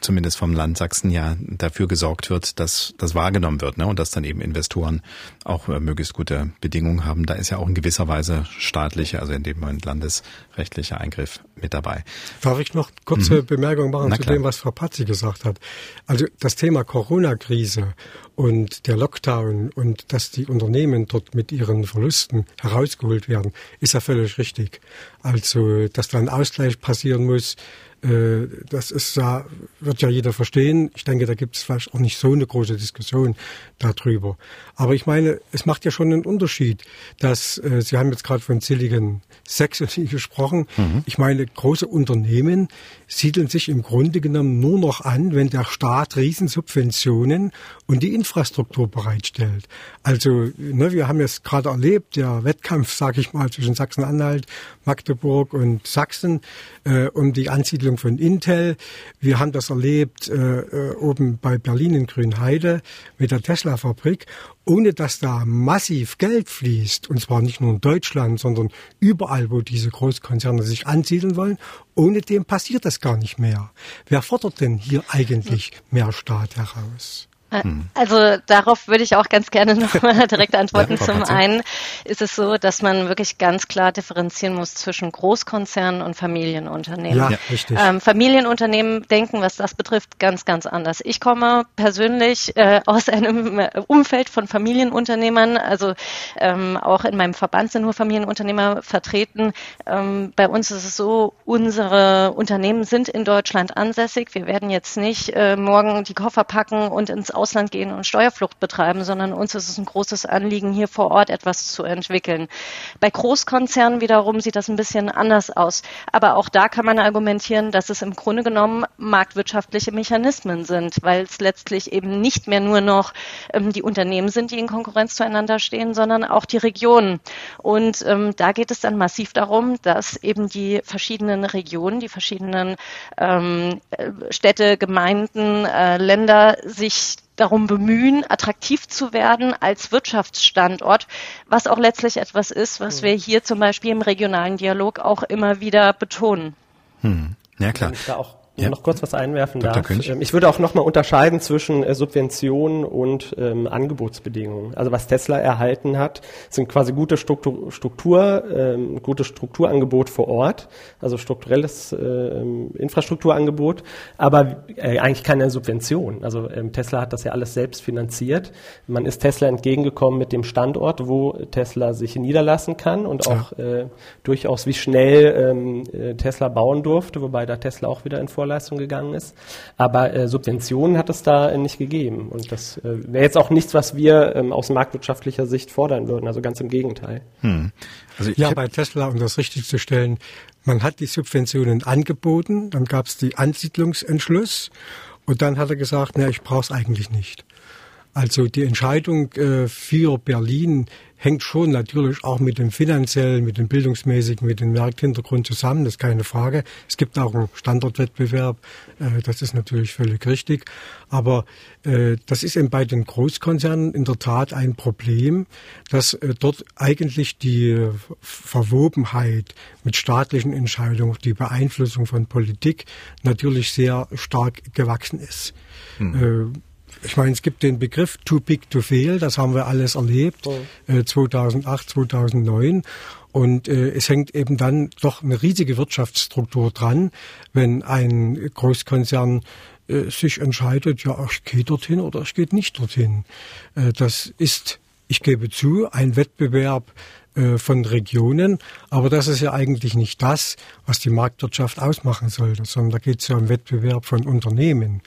zumindest vom Land Sachsen ja dafür gesorgt wird, dass das wahrgenommen wird ne? und dass dann eben Investoren auch äh, möglichst gute Bedingungen haben. Da ist ja auch in gewisser Weise staatliche, also in dem Moment landesrechtlicher Eingriff mit dabei. Darf ich noch kurze mhm. Bemerkung machen Na zu klar. dem, was Frau Patzi gesagt hat? Also das Thema Corona-Krise und der Lockdown und dass die Unternehmen dort mit ihren Verlusten herausgeholt werden, ist ja völlig richtig. Also, dass da ein Ausgleich passieren muss, äh, das ist ja, wird ja jeder verstehen. Ich denke, da gibt es vielleicht auch nicht so eine große Diskussion darüber. Aber ich meine, es macht ja schon einen Unterschied, dass äh, Sie haben jetzt gerade von Silicon Saxony gesprochen. Mhm. Ich meine, große Unternehmen siedeln sich im Grunde genommen nur noch an, wenn der Staat Riesensubventionen und die Infrastruktur bereitstellt. Also, ne, wir haben jetzt gerade erlebt, der Wettkampf, sage ich mal, zwischen Sachsen-Anhalt, Magdeburg und Sachsen äh, um die Ansiedlung von Intel. Wir haben das erlebt äh, äh oben bei Berlin in Grünheide mit der Tesla-Fabrik ohne dass da massiv Geld fließt, und zwar nicht nur in Deutschland, sondern überall, wo diese Großkonzerne sich ansiedeln wollen, ohne dem passiert das gar nicht mehr. Wer fordert denn hier eigentlich mehr Staat heraus? Hm. Also darauf würde ich auch ganz gerne nochmal direkt antworten. Ja, Zum einen ist es so, dass man wirklich ganz klar differenzieren muss zwischen Großkonzernen und Familienunternehmen. Ja, richtig. Ähm, Familienunternehmen denken, was das betrifft, ganz, ganz anders. Ich komme persönlich äh, aus einem Umfeld von Familienunternehmern, also ähm, auch in meinem Verband sind nur Familienunternehmer vertreten. Ähm, bei uns ist es so, unsere Unternehmen sind in Deutschland ansässig. Wir werden jetzt nicht äh, morgen die Koffer packen und ins Ausland gehen und Steuerflucht betreiben, sondern uns ist es ein großes Anliegen, hier vor Ort etwas zu entwickeln. Bei Großkonzernen wiederum sieht das ein bisschen anders aus. Aber auch da kann man argumentieren, dass es im Grunde genommen marktwirtschaftliche Mechanismen sind, weil es letztlich eben nicht mehr nur noch ähm, die Unternehmen sind, die in Konkurrenz zueinander stehen, sondern auch die Regionen. Und ähm, da geht es dann massiv darum, dass eben die verschiedenen Regionen, die verschiedenen ähm, äh, Städte, Gemeinden, äh, Länder sich darum bemühen, attraktiv zu werden als Wirtschaftsstandort, was auch letztlich etwas ist, was hm. wir hier zum Beispiel im regionalen Dialog auch immer wieder betonen. Hm. Ja, klar. Da auch ja. noch kurz was einwerfen Dr. darf. König. Ähm, ich würde auch nochmal unterscheiden zwischen äh, Subventionen und ähm, Angebotsbedingungen. Also was Tesla erhalten hat, sind quasi gute Struktur, Struktur ähm, gutes Strukturangebot vor Ort, also strukturelles äh, Infrastrukturangebot, aber äh, eigentlich keine Subvention. Also ähm, Tesla hat das ja alles selbst finanziert. Man ist Tesla entgegengekommen mit dem Standort, wo Tesla sich niederlassen kann und auch äh, durchaus wie schnell ähm, äh, Tesla bauen durfte, wobei da Tesla auch wieder in Vor Vorleistung gegangen ist. Aber äh, Subventionen hat es da nicht gegeben. Und das äh, wäre jetzt auch nichts, was wir ähm, aus marktwirtschaftlicher Sicht fordern würden. Also ganz im Gegenteil. Hm. Also ja, bei Tesla, um das richtig zu stellen, man hat die Subventionen angeboten, dann gab es die Ansiedlungsentschluss und dann hat er gesagt, na, ich brauche es eigentlich nicht. Also die Entscheidung äh, für Berlin hängt schon natürlich auch mit dem finanziellen, mit dem bildungsmäßigen, mit dem Markthintergrund zusammen, das ist keine Frage. Es gibt auch einen Standortwettbewerb, äh, das ist natürlich völlig richtig. Aber äh, das ist eben bei den Großkonzernen in der Tat ein Problem, dass dort eigentlich die Verwobenheit mit staatlichen Entscheidungen, die Beeinflussung von Politik natürlich sehr stark gewachsen ist. Hm. Ich meine, es gibt den Begriff too big to fail, das haben wir alles erlebt, äh, 2008, 2009. Und äh, es hängt eben dann doch eine riesige Wirtschaftsstruktur dran, wenn ein Großkonzern äh, sich entscheidet, ja, ich gehe dorthin oder ich gehe nicht dorthin. Äh, das ist, ich gebe zu, ein Wettbewerb äh, von Regionen, aber das ist ja eigentlich nicht das, was die Marktwirtschaft ausmachen sollte, sondern da geht es ja um Wettbewerb von Unternehmen.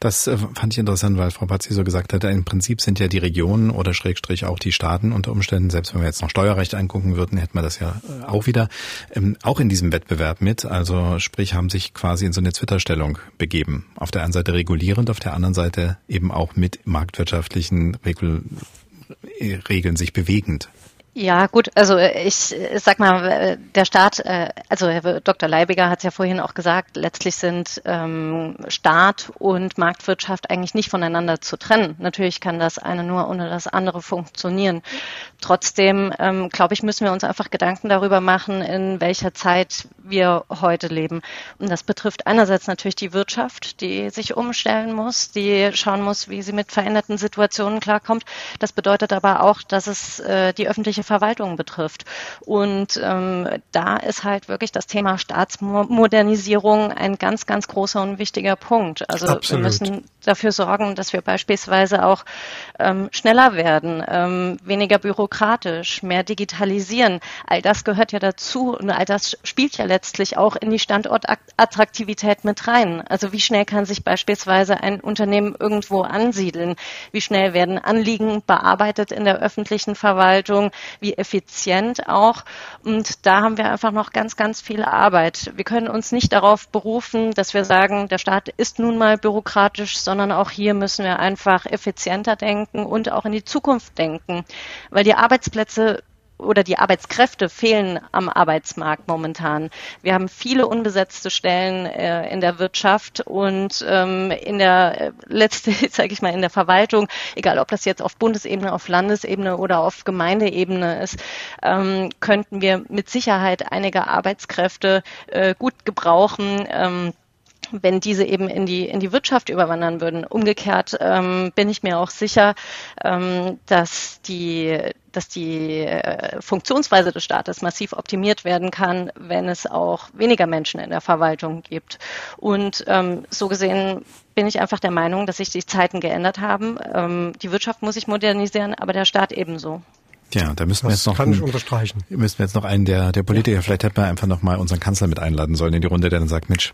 Das äh, fand ich interessant, weil Frau Pazzi so gesagt hatte, im Prinzip sind ja die Regionen oder Schrägstrich auch die Staaten unter Umständen, selbst wenn wir jetzt noch Steuerrecht angucken würden, hätten wir das ja äh, auch wieder, ähm, auch in diesem Wettbewerb mit. Also sprich, haben sich quasi in so eine Zwitterstellung begeben. Auf der einen Seite regulierend, auf der anderen Seite eben auch mit marktwirtschaftlichen Regul Regeln sich bewegend. Ja, gut, also äh, ich äh, sag mal, äh, der Staat, also Herr Dr. Leibiger hat es ja vorhin auch gesagt, letztlich sind ähm, Staat und Marktwirtschaft eigentlich nicht voneinander zu trennen. Natürlich kann das eine nur ohne das andere funktionieren. Trotzdem, ähm, glaube ich, müssen wir uns einfach Gedanken darüber machen, in welcher Zeit wir heute leben. Und das betrifft einerseits natürlich die Wirtschaft, die sich umstellen muss, die schauen muss, wie sie mit veränderten Situationen klarkommt. Das bedeutet aber auch, dass es äh, die öffentliche Verwaltung betrifft. Und ähm, da ist halt wirklich das Thema Staatsmodernisierung ein ganz, ganz großer und wichtiger Punkt. Also Absolut. wir müssen dafür sorgen, dass wir beispielsweise auch ähm, schneller werden, ähm, weniger bürokratisch, mehr digitalisieren. All das gehört ja dazu und all das spielt ja letztlich auch in die Standortattraktivität mit rein. Also wie schnell kann sich beispielsweise ein Unternehmen irgendwo ansiedeln? Wie schnell werden Anliegen bearbeitet in der öffentlichen Verwaltung? Wie effizient auch? Und da haben wir einfach noch ganz, ganz viel Arbeit. Wir können uns nicht darauf berufen, dass wir sagen, der Staat ist nun mal bürokratisch, sondern auch hier müssen wir einfach effizienter denken und auch in die Zukunft denken, weil die Arbeitsplätze oder die Arbeitskräfte fehlen am Arbeitsmarkt momentan. Wir haben viele unbesetzte Stellen äh, in der Wirtschaft und ähm, in der äh, letzte, sage ich mal, in der Verwaltung, egal ob das jetzt auf Bundesebene, auf Landesebene oder auf Gemeindeebene ist, ähm, könnten wir mit Sicherheit einige Arbeitskräfte äh, gut gebrauchen. Ähm, wenn diese eben in die, in die Wirtschaft überwandern würden. Umgekehrt ähm, bin ich mir auch sicher, ähm, dass die, dass die äh, Funktionsweise des Staates massiv optimiert werden kann, wenn es auch weniger Menschen in der Verwaltung gibt. Und ähm, so gesehen bin ich einfach der Meinung, dass sich die Zeiten geändert haben. Ähm, die Wirtschaft muss sich modernisieren, aber der Staat ebenso. Ja, da müssen wir jetzt noch kann ich unterstreichen. Müssen wir jetzt noch einen der der Politiker, vielleicht hätten wir einfach noch mal unseren Kanzler mit einladen sollen in die Runde, der dann sagt, Mensch,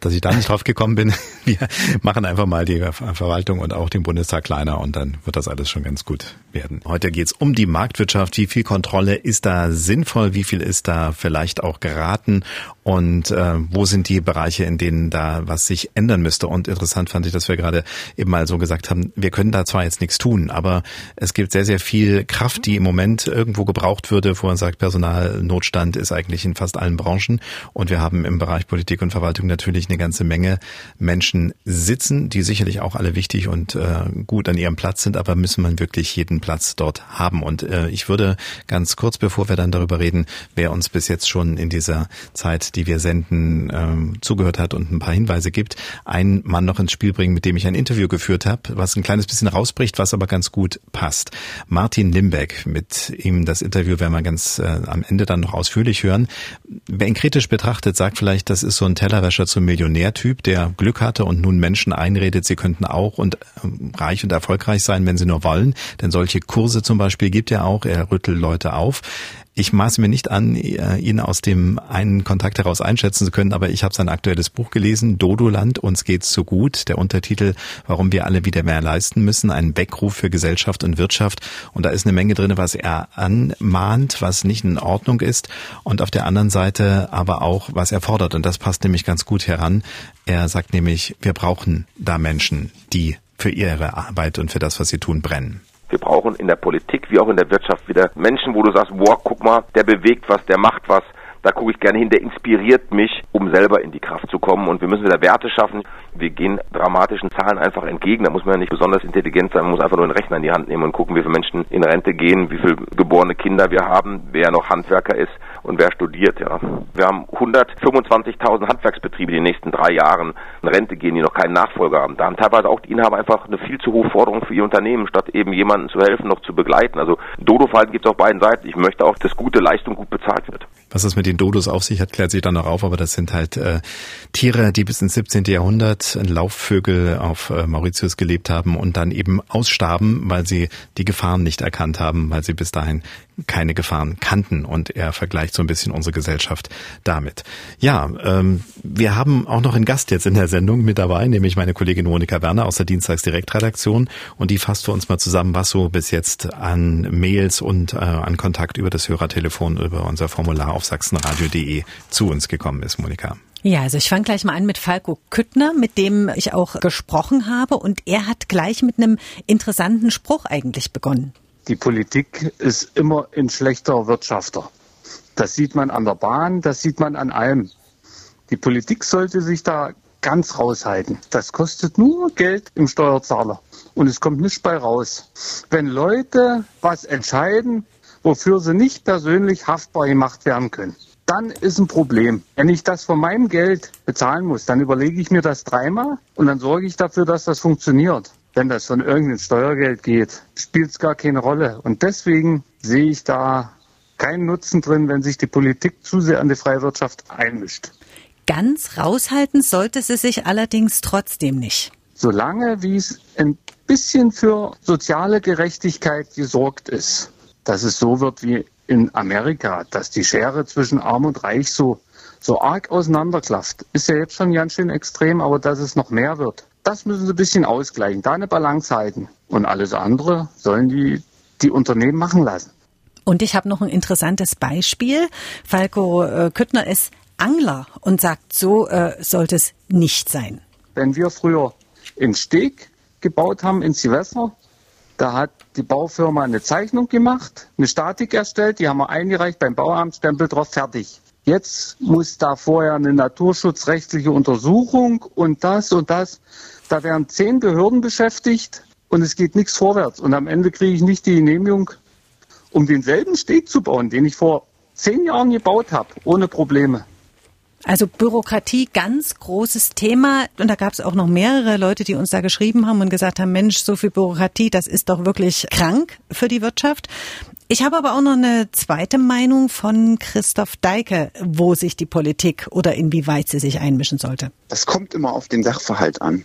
dass ich da nicht drauf gekommen bin. Wir machen einfach mal die Verwaltung und auch den Bundestag kleiner und dann wird das alles schon ganz gut werden. Heute geht's um die Marktwirtschaft. Wie viel Kontrolle ist da sinnvoll? Wie viel ist da vielleicht auch geraten? Und äh, wo sind die Bereiche, in denen da was sich ändern müsste? Und interessant fand ich, dass wir gerade eben mal so gesagt haben, wir können da zwar jetzt nichts tun, aber es gibt sehr, sehr viel Kraft, die im Moment irgendwo gebraucht würde, wo man sagt, Personalnotstand ist eigentlich in fast allen Branchen. Und wir haben im Bereich Politik und Verwaltung natürlich eine ganze Menge Menschen sitzen, die sicherlich auch alle wichtig und äh, gut an ihrem Platz sind, aber müssen man wirklich jeden Platz dort haben. Und äh, ich würde ganz kurz, bevor wir dann darüber reden, wer uns bis jetzt schon in dieser Zeit die wir senden, ähm, zugehört hat und ein paar Hinweise gibt, einen Mann noch ins Spiel bringen, mit dem ich ein Interview geführt habe, was ein kleines bisschen rausbricht, was aber ganz gut passt. Martin Limbeck, mit ihm das Interview werden wir ganz äh, am Ende dann noch ausführlich hören. Wer ihn kritisch betrachtet, sagt vielleicht, das ist so ein Tellerwäscher zum Millionärtyp, der Glück hatte und nun Menschen einredet, sie könnten auch und ähm, reich und erfolgreich sein, wenn sie nur wollen. Denn solche Kurse zum Beispiel gibt er auch. Er rüttelt Leute auf. Ich maße mir nicht an, äh, ihn aus dem einen Kontakt heraus einschätzen zu können, aber ich habe sein aktuelles Buch gelesen, Dodoland, uns geht's so gut. Der Untertitel, warum wir alle wieder mehr leisten müssen, ein Weckruf für Gesellschaft und Wirtschaft. Und da ist eine Menge drin, was er anmahnt, was nicht in Ordnung ist. Und auf der anderen Seite aber auch, was er fordert. Und das passt nämlich ganz gut heran. Er sagt nämlich, wir brauchen da Menschen, die für ihre Arbeit und für das, was sie tun, brennen. Wir brauchen in der Politik wie auch in der Wirtschaft wieder Menschen, wo du sagst, wow, guck mal, der bewegt was, der macht was, da gucke ich gerne hin, der inspiriert mich, um selber in die Kraft zu kommen. Und wir müssen wieder Werte schaffen. Wir gehen dramatischen Zahlen einfach entgegen. Da muss man ja nicht besonders intelligent sein, man muss einfach nur einen Rechner in die Hand nehmen und gucken, wie viele Menschen in Rente gehen, wie viele geborene Kinder wir haben, wer noch Handwerker ist und wer studiert. Ja. Wir haben 125.000 Handwerksbetriebe die nächsten drei Jahren in Rente gehen, die noch keinen Nachfolger haben. Da haben teilweise auch die Inhaber einfach eine viel zu hohe Forderung für ihr Unternehmen, statt eben jemanden zu helfen, noch zu begleiten. Also Dodo-Verhalten gibt es auf beiden Seiten. Ich möchte auch, dass gute Leistung gut bezahlt wird. Was es mit den Dodos auf sich hat, klärt sich dann noch auf, aber das sind halt äh, Tiere, die bis ins 17. Jahrhundert Laufvögel auf äh, Mauritius gelebt haben und dann eben ausstarben, weil sie die Gefahren nicht erkannt haben, weil sie bis dahin keine Gefahren kannten und er vergleicht so ein bisschen unsere Gesellschaft damit. Ja, ähm, wir haben auch noch einen Gast jetzt in der Sendung mit dabei, nämlich meine Kollegin Monika Werner aus der Dienstagsdirektredaktion und die fasst für uns mal zusammen, was so bis jetzt an Mails und äh, an Kontakt über das Hörertelefon, über unser Formular auf sachsenradio.de zu uns gekommen ist, Monika. Ja, also ich fange gleich mal an mit Falco Küttner, mit dem ich auch gesprochen habe und er hat gleich mit einem interessanten Spruch eigentlich begonnen. Die Politik ist immer ein schlechter Wirtschafter. Das sieht man an der Bahn, das sieht man an allem. Die Politik sollte sich da ganz raushalten. Das kostet nur Geld im Steuerzahler und es kommt nichts bei raus. Wenn Leute was entscheiden, wofür sie nicht persönlich haftbar gemacht werden können, dann ist ein Problem. Wenn ich das von meinem Geld bezahlen muss, dann überlege ich mir das dreimal und dann sorge ich dafür, dass das funktioniert wenn das von irgendeinem Steuergeld geht, spielt es gar keine Rolle. Und deswegen sehe ich da keinen Nutzen drin, wenn sich die Politik zu sehr an die freie Wirtschaft einmischt. Ganz raushalten sollte sie sich allerdings trotzdem nicht. Solange wie es ein bisschen für soziale Gerechtigkeit gesorgt ist, dass es so wird wie in Amerika, dass die Schere zwischen Arm und Reich so, so arg auseinanderklafft, ist ja jetzt schon ganz schön extrem, aber dass es noch mehr wird, das müssen sie ein bisschen ausgleichen, da eine Balance halten. Und alles andere sollen die, die Unternehmen machen lassen. Und ich habe noch ein interessantes Beispiel. Falco äh, Küttner ist Angler und sagt, so äh, sollte es nicht sein. Wenn wir früher in Steg gebaut haben, in Silvester, da hat die Baufirma eine Zeichnung gemacht, eine Statik erstellt, die haben wir eingereicht beim Bauamt, Stempel drauf, fertig. Jetzt muss da vorher eine naturschutzrechtliche Untersuchung und das und das. Da werden zehn Behörden beschäftigt und es geht nichts vorwärts. Und am Ende kriege ich nicht die Genehmigung, um denselben Steg zu bauen, den ich vor zehn Jahren gebaut habe, ohne Probleme. Also Bürokratie, ganz großes Thema. Und da gab es auch noch mehrere Leute, die uns da geschrieben haben und gesagt haben, Mensch, so viel Bürokratie, das ist doch wirklich krank für die Wirtschaft. Ich habe aber auch noch eine zweite Meinung von Christoph Deike, wo sich die Politik oder inwieweit sie sich einmischen sollte. Das kommt immer auf den Sachverhalt an.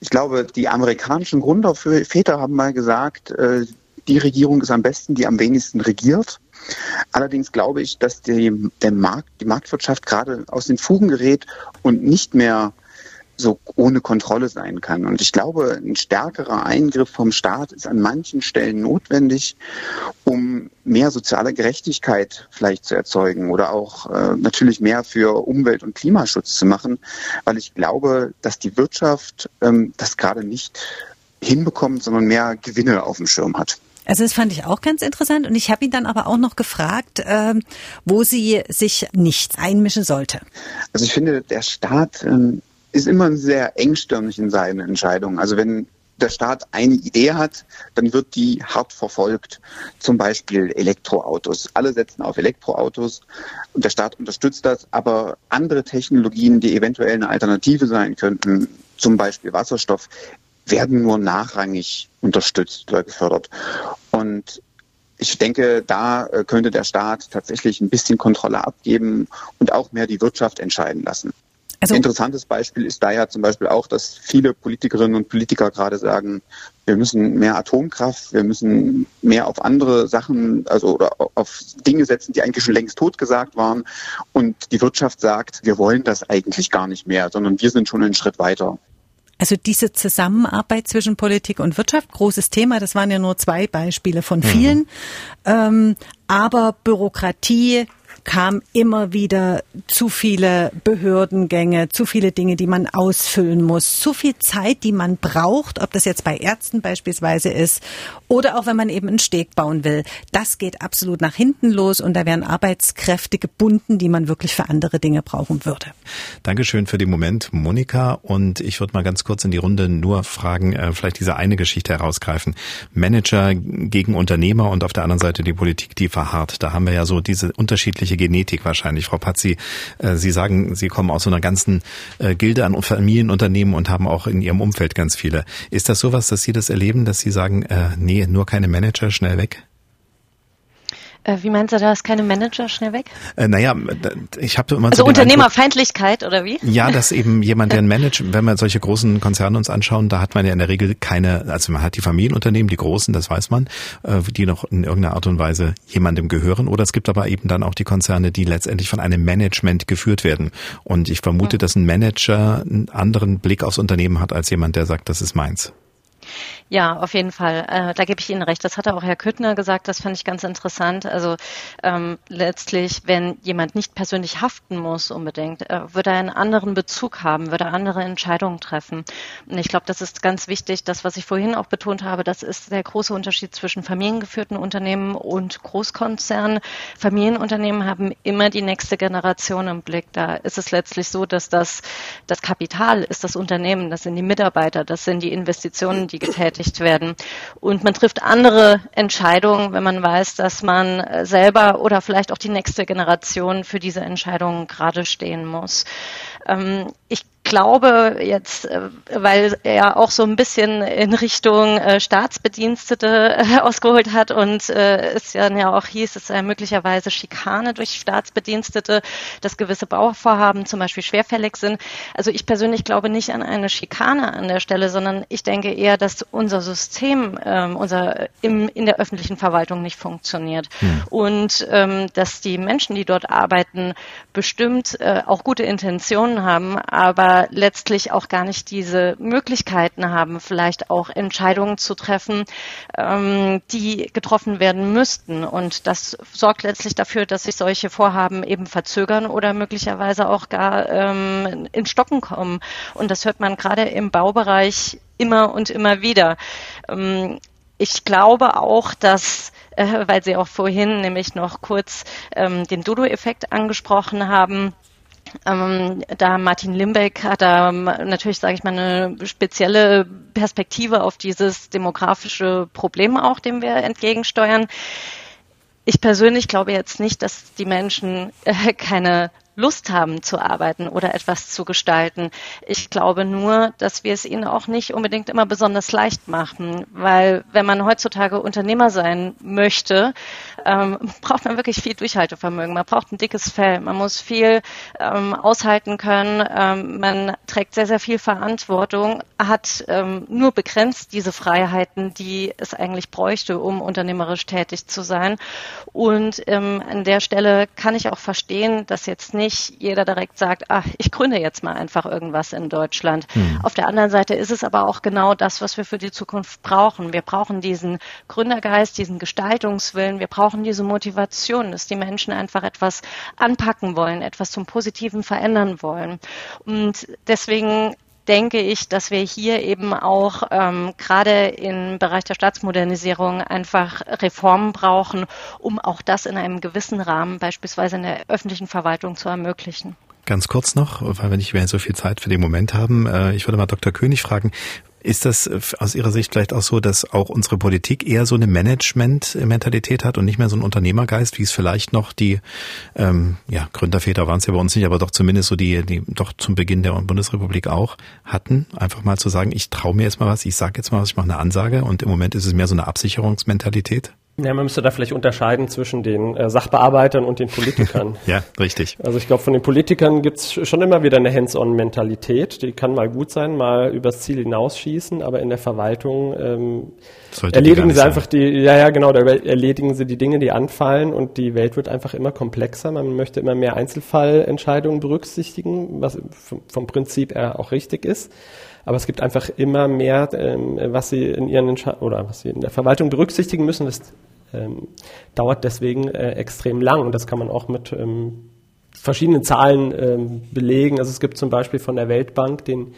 Ich glaube, die amerikanischen Grundväter haben mal gesagt, äh, die Regierung ist am besten, die am wenigsten regiert. Allerdings glaube ich, dass die, der Markt, die Marktwirtschaft gerade aus den Fugen gerät und nicht mehr so ohne Kontrolle sein kann. Und ich glaube, ein stärkerer Eingriff vom Staat ist an manchen Stellen notwendig, um mehr soziale Gerechtigkeit vielleicht zu erzeugen oder auch äh, natürlich mehr für Umwelt- und Klimaschutz zu machen, weil ich glaube, dass die Wirtschaft ähm, das gerade nicht hinbekommt, sondern mehr Gewinne auf dem Schirm hat. Also das fand ich auch ganz interessant und ich habe ihn dann aber auch noch gefragt, äh, wo sie sich nicht einmischen sollte. Also ich finde, der Staat ähm, ist immer sehr engstirnig in seinen Entscheidungen. Also wenn der Staat eine Idee hat, dann wird die hart verfolgt. Zum Beispiel Elektroautos. Alle setzen auf Elektroautos und der Staat unterstützt das, aber andere Technologien, die eventuell eine Alternative sein könnten, zum Beispiel Wasserstoff, werden nur nachrangig unterstützt oder gefördert. Und ich denke, da äh, könnte der Staat tatsächlich ein bisschen Kontrolle abgeben und auch mehr die Wirtschaft entscheiden lassen. Also, Interessantes Beispiel ist da ja zum Beispiel auch, dass viele Politikerinnen und Politiker gerade sagen, wir müssen mehr Atomkraft, wir müssen mehr auf andere Sachen, also oder auf Dinge setzen, die eigentlich schon längst totgesagt waren. Und die Wirtschaft sagt, wir wollen das eigentlich gar nicht mehr, sondern wir sind schon einen Schritt weiter. Also diese Zusammenarbeit zwischen Politik und Wirtschaft, großes Thema, das waren ja nur zwei Beispiele von vielen. Mhm. Ähm, aber Bürokratie kam immer wieder zu viele Behördengänge, zu viele Dinge, die man ausfüllen muss, zu viel Zeit, die man braucht, ob das jetzt bei Ärzten beispielsweise ist oder auch wenn man eben einen Steg bauen will. Das geht absolut nach hinten los und da werden Arbeitskräfte gebunden, die man wirklich für andere Dinge brauchen würde. Dankeschön für den Moment, Monika. Und ich würde mal ganz kurz in die Runde nur fragen, äh, vielleicht diese eine Geschichte herausgreifen. Manager gegen Unternehmer und auf der anderen Seite die Politik, die verharrt. Da haben wir ja so diese unterschiedliche Genetik wahrscheinlich. Frau Patzi, äh, Sie sagen, Sie kommen aus so einer ganzen äh, Gilde an Familienunternehmen und haben auch in Ihrem Umfeld ganz viele. Ist das sowas, dass Sie das erleben, dass Sie sagen, äh, nee, nur keine Manager, schnell weg? Äh, wie meinst du da, ist keine Manager schnell weg? Äh, naja, ich habe immer Also so Unternehmerfeindlichkeit oder wie? Ja, dass eben jemand, der ein Manager, wenn wir solche großen Konzerne uns anschauen, da hat man ja in der Regel keine, also man hat die Familienunternehmen, die großen, das weiß man, äh, die noch in irgendeiner Art und Weise jemandem gehören. Oder es gibt aber eben dann auch die Konzerne, die letztendlich von einem Management geführt werden. Und ich vermute, mhm. dass ein Manager einen anderen Blick aufs Unternehmen hat als jemand, der sagt, das ist meins. Ja, auf jeden Fall. Äh, da gebe ich Ihnen recht. Das hat auch Herr Küttner gesagt. Das fand ich ganz interessant. Also ähm, letztlich, wenn jemand nicht persönlich haften muss unbedingt, äh, würde er einen anderen Bezug haben, würde er andere Entscheidungen treffen. Und ich glaube, das ist ganz wichtig. Das, was ich vorhin auch betont habe, das ist der große Unterschied zwischen familiengeführten Unternehmen und Großkonzernen. Familienunternehmen haben immer die nächste Generation im Blick. Da ist es letztlich so, dass das, das Kapital ist das Unternehmen, das sind die Mitarbeiter, das sind die Investitionen, die getätigt getätigt werden. Und man trifft andere Entscheidungen, wenn man weiß, dass man selber oder vielleicht auch die nächste Generation für diese Entscheidungen gerade stehen muss. Ähm, ich glaube jetzt, äh, weil er auch so ein bisschen in Richtung äh, Staatsbedienstete äh, ausgeholt hat und es ja auch hieß, es sei möglicherweise Schikane durch Staatsbedienstete, dass gewisse Bauvorhaben zum Beispiel schwerfällig sind. Also ich persönlich glaube nicht an eine Schikane an der Stelle, sondern ich denke eher, dass unser System, ähm, unser im, in der öffentlichen Verwaltung nicht funktioniert hm. und ähm, dass die Menschen, die dort arbeiten, bestimmt auch gute Intentionen haben, aber letztlich auch gar nicht diese Möglichkeiten haben, vielleicht auch Entscheidungen zu treffen, ähm, die getroffen werden müssten. Und das sorgt letztlich dafür, dass sich solche Vorhaben eben verzögern oder möglicherweise auch gar ähm, in Stocken kommen. Und das hört man gerade im Baubereich immer und immer wieder. Ähm, ich glaube auch, dass äh, weil Sie auch vorhin nämlich noch kurz ähm, den Dodo-Effekt angesprochen haben, ähm, da Martin Limbeck hat da ähm, natürlich, sage ich mal, eine spezielle Perspektive auf dieses demografische Problem auch, dem wir entgegensteuern. Ich persönlich glaube jetzt nicht, dass die Menschen äh, keine Lust haben zu arbeiten oder etwas zu gestalten. Ich glaube nur, dass wir es ihnen auch nicht unbedingt immer besonders leicht machen, weil wenn man heutzutage Unternehmer sein möchte, ähm, braucht man wirklich viel Durchhaltevermögen. Man braucht ein dickes Fell. Man muss viel ähm, aushalten können. Ähm, man trägt sehr, sehr viel Verantwortung, hat ähm, nur begrenzt diese Freiheiten, die es eigentlich bräuchte, um unternehmerisch tätig zu sein. Und ähm, an der Stelle kann ich auch verstehen, dass jetzt nicht nicht jeder direkt sagt, ach, ich gründe jetzt mal einfach irgendwas in Deutschland. Hm. Auf der anderen Seite ist es aber auch genau das, was wir für die Zukunft brauchen. Wir brauchen diesen Gründergeist, diesen Gestaltungswillen, wir brauchen diese Motivation, dass die Menschen einfach etwas anpacken wollen, etwas zum Positiven verändern wollen. Und deswegen denke ich, dass wir hier eben auch ähm, gerade im Bereich der Staatsmodernisierung einfach Reformen brauchen, um auch das in einem gewissen Rahmen beispielsweise in der öffentlichen Verwaltung zu ermöglichen. Ganz kurz noch, weil wir nicht mehr so viel Zeit für den Moment haben. Äh, ich würde mal Dr. König fragen, ist das äh, aus Ihrer Sicht vielleicht auch so, dass auch unsere Politik eher so eine Management-Mentalität hat und nicht mehr so einen Unternehmergeist, wie es vielleicht noch die ähm, ja, Gründerväter waren es ja bei uns nicht, aber doch zumindest so die, die doch zum Beginn der Bundesrepublik auch hatten, einfach mal zu sagen, ich traue mir jetzt mal was, ich sage jetzt mal was, ich mache eine Ansage und im Moment ist es mehr so eine Absicherungsmentalität? Ja, man müsste da vielleicht unterscheiden zwischen den äh, Sachbearbeitern und den Politikern. ja, richtig. Also ich glaube, von den Politikern gibt's schon immer wieder eine Hands-on-Mentalität. Die kann mal gut sein, mal übers Ziel hinausschießen, aber in der Verwaltung ähm, erledigen sie einfach die, ja, ja, genau, da erledigen sie die Dinge, die anfallen und die Welt wird einfach immer komplexer. Man möchte immer mehr Einzelfallentscheidungen berücksichtigen, was vom Prinzip her auch richtig ist aber es gibt einfach immer mehr, ähm, was sie in ihren Entsche oder was sie in der Verwaltung berücksichtigen müssen. Das ähm, dauert deswegen äh, extrem lang. Und das kann man auch mit ähm, verschiedenen Zahlen ähm, belegen. Also es gibt zum Beispiel von der Weltbank den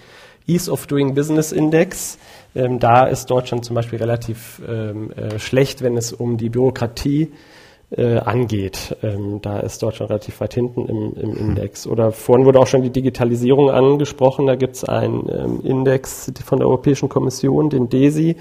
Ease of Doing Business Index. Ähm, da ist Deutschland zum Beispiel relativ ähm, äh, schlecht, wenn es um die Bürokratie äh, angeht. Ähm, da ist Deutschland relativ weit hinten im, im, Index. Oder vorhin wurde auch schon die Digitalisierung angesprochen. Da gibt es einen ähm, Index von der Europäischen Kommission, den DESI.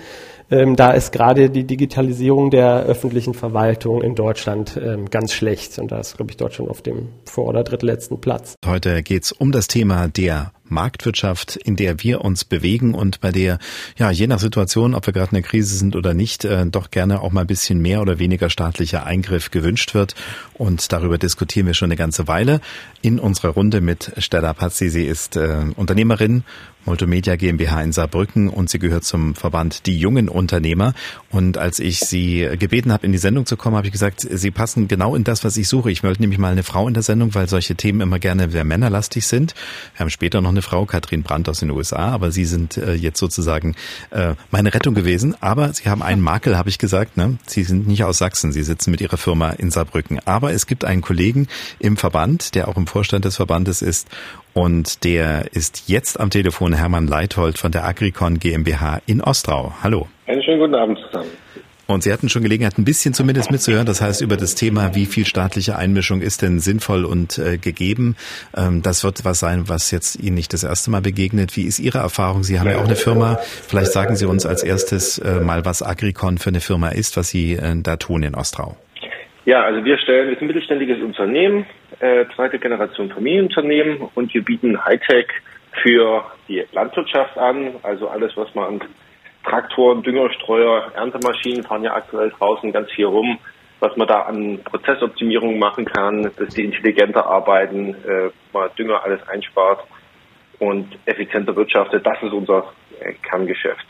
Ähm, da ist gerade die Digitalisierung der öffentlichen Verwaltung in Deutschland ähm, ganz schlecht. Und da ist, glaube ich, Deutschland auf dem vor- oder drittletzten Platz. Heute geht es um das Thema der Marktwirtschaft, in der wir uns bewegen und bei der, ja, je nach Situation, ob wir gerade in der Krise sind oder nicht, äh, doch gerne auch mal ein bisschen mehr oder weniger staatlicher Eingriff gewünscht wird. Und darüber diskutieren wir schon eine ganze Weile in unserer Runde mit Stella Pazzi. Sie ist äh, Unternehmerin Multimedia GmbH in Saarbrücken und sie gehört zum Verband Die Jungen Unternehmer. Und als ich sie gebeten habe, in die Sendung zu kommen, habe ich gesagt, sie passen genau in das, was ich suche. Ich wollte nämlich mal eine Frau in der Sendung, weil solche Themen immer gerne sehr männerlastig sind. Wir haben später noch eine Frau, Katrin Brandt aus den USA, aber sie sind äh, jetzt sozusagen äh, meine Rettung gewesen. Aber sie haben einen Makel, habe ich gesagt. Ne? Sie sind nicht aus Sachsen, sie sitzen mit ihrer Firma in Saarbrücken. Aber es gibt einen Kollegen im Verband, der auch im Vorstand des Verbandes ist und der ist jetzt am Telefon Hermann Leithold von der Agricon GmbH in Ostrau. Hallo. Einen schönen guten Abend zusammen. Und Sie hatten schon Gelegenheit, ein bisschen zumindest mitzuhören. Das heißt, über das Thema, wie viel staatliche Einmischung ist denn sinnvoll und äh, gegeben. Ähm, das wird was sein, was jetzt Ihnen nicht das erste Mal begegnet. Wie ist Ihre Erfahrung? Sie haben ja auch eine Firma. Vielleicht sagen Sie uns als erstes äh, mal, was Agricon für eine Firma ist, was Sie äh, da tun in Ostrau. Ja, also wir stellen, wir sind ein mittelständiges Unternehmen, äh, zweite Generation Familienunternehmen und wir bieten Hightech für die Landwirtschaft an, also alles, was man an Traktoren, Düngerstreuer, Erntemaschinen fahren ja aktuell draußen ganz viel rum, was man da an Prozessoptimierung machen kann, dass die intelligenter arbeiten, äh, mal Dünger alles einspart und effizienter wirtschaftet. Das ist unser äh, Kerngeschäft.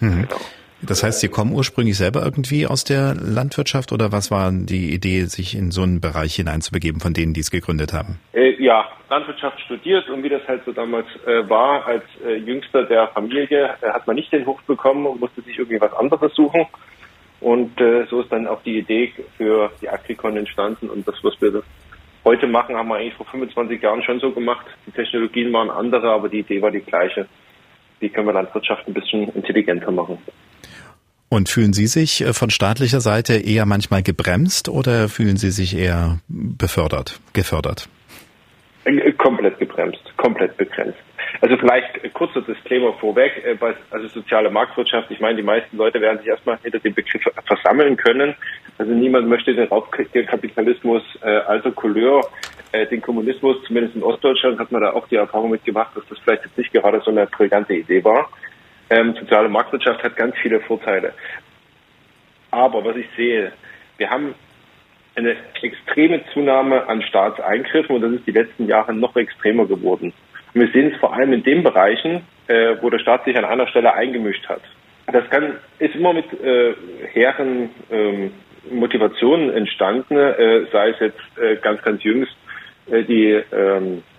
Mhm. Genau. Das heißt, Sie kommen ursprünglich selber irgendwie aus der Landwirtschaft oder was war die Idee, sich in so einen Bereich hineinzubegeben von denen, die es gegründet haben? Äh, ja, Landwirtschaft studiert und wie das halt so damals äh, war, als äh, Jüngster der Familie, äh, hat man nicht den Hof bekommen und musste sich irgendwie was anderes suchen. Und äh, so ist dann auch die Idee für die Agricon entstanden und das, was wir heute machen, haben wir eigentlich vor 25 Jahren schon so gemacht. Die Technologien waren andere, aber die Idee war die gleiche. Wie können wir Landwirtschaft ein bisschen intelligenter machen? Und fühlen Sie sich äh, von staatlicher Seite eher manchmal gebremst oder fühlen Sie sich eher befördert, gefördert? Äh, komplett gebremst, komplett begrenzt. Also vielleicht kurzer Disclaimer vorweg, äh, also soziale Marktwirtschaft, ich meine, die meisten Leute werden sich erstmal hinter dem Begriff versammeln können. Also niemand möchte den Raubkapitalismus äh, alter Couleur, äh, den Kommunismus, zumindest in Ostdeutschland hat man da auch die Erfahrung mitgemacht, dass das vielleicht jetzt nicht gerade so eine brillante Idee war. Ähm, soziale Marktwirtschaft hat ganz viele Vorteile. Aber was ich sehe, wir haben eine extreme Zunahme an Staatseingriffen und das ist die letzten Jahre noch extremer geworden. Und wir sehen es vor allem in den Bereichen, äh, wo der Staat sich an einer Stelle eingemischt hat. Das kann, ist immer mit äh, hehren ähm, Motivationen entstanden, äh, sei es jetzt äh, ganz, ganz jüngst äh, die ähm, äh,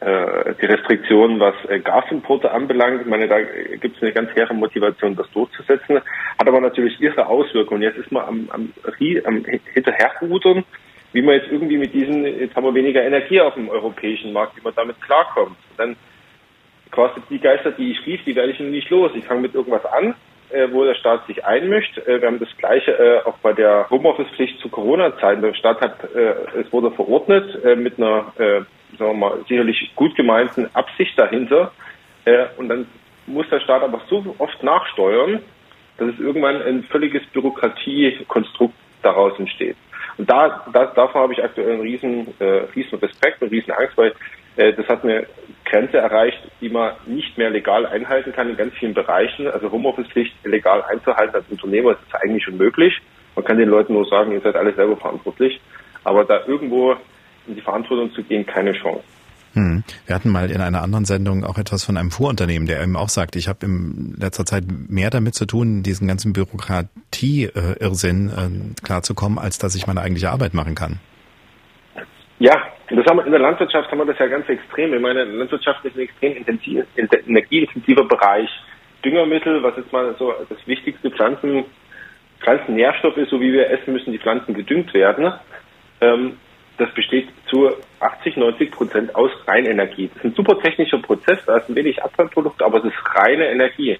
die Restriktionen, was äh, Gasimporte anbelangt. Ich meine, da gibt es eine ganz hehre Motivation, das durchzusetzen. Hat aber natürlich ihre Auswirkungen. Jetzt ist man am, am, am Hinterherrudern, wie man jetzt irgendwie mit diesen, jetzt haben wir weniger Energie auf dem europäischen Markt, wie man damit klarkommt. Dann kostet die Geister, die ich rief, die werde ich nicht los. Ich fange mit irgendwas an, äh, wo der Staat sich einmischt. Äh, wir haben das Gleiche äh, auch bei der Homeoffice-Pflicht zu Corona-Zeiten. Der Staat hat, äh, es wurde verordnet äh, mit einer äh, sagen wir mal, sicherlich gut gemeinten Absicht dahinter. Äh, und dann muss der Staat aber so oft nachsteuern, dass es irgendwann ein völliges Bürokratiekonstrukt daraus entsteht. Und da, da davor habe ich aktuell einen riesen, äh, riesen Respekt und riesen Angst, weil äh, das hat eine Grenze erreicht, die man nicht mehr legal einhalten kann in ganz vielen Bereichen. Also Homeoffice-Pflicht legal einzuhalten als Unternehmer ist eigentlich unmöglich. Man kann den Leuten nur sagen, ihr seid alle selber verantwortlich. Aber da irgendwo in die Verantwortung zu gehen, keine Chance. Hm. Wir hatten mal in einer anderen Sendung auch etwas von einem Fuhrunternehmen, der eben auch sagt, ich habe in letzter Zeit mehr damit zu tun, diesen ganzen Bürokratie-Irrsinn äh, klarzukommen, als dass ich meine eigentliche Arbeit machen kann. Ja, das haben wir in der Landwirtschaft haben wir das ja ganz extrem. Ich meine, Landwirtschaft ist ein extrem intensiv, energieintensiver Bereich. Düngermittel, was jetzt mal so das wichtigste Pflanzen Pflanzennährstoffe, so wie wir essen, müssen die Pflanzen gedüngt werden. Ähm, das besteht zu 80, 90 Prozent aus Reinenergie. Das ist ein super technischer Prozess, da ist ein wenig Abfallprodukt, aber es ist reine Energie.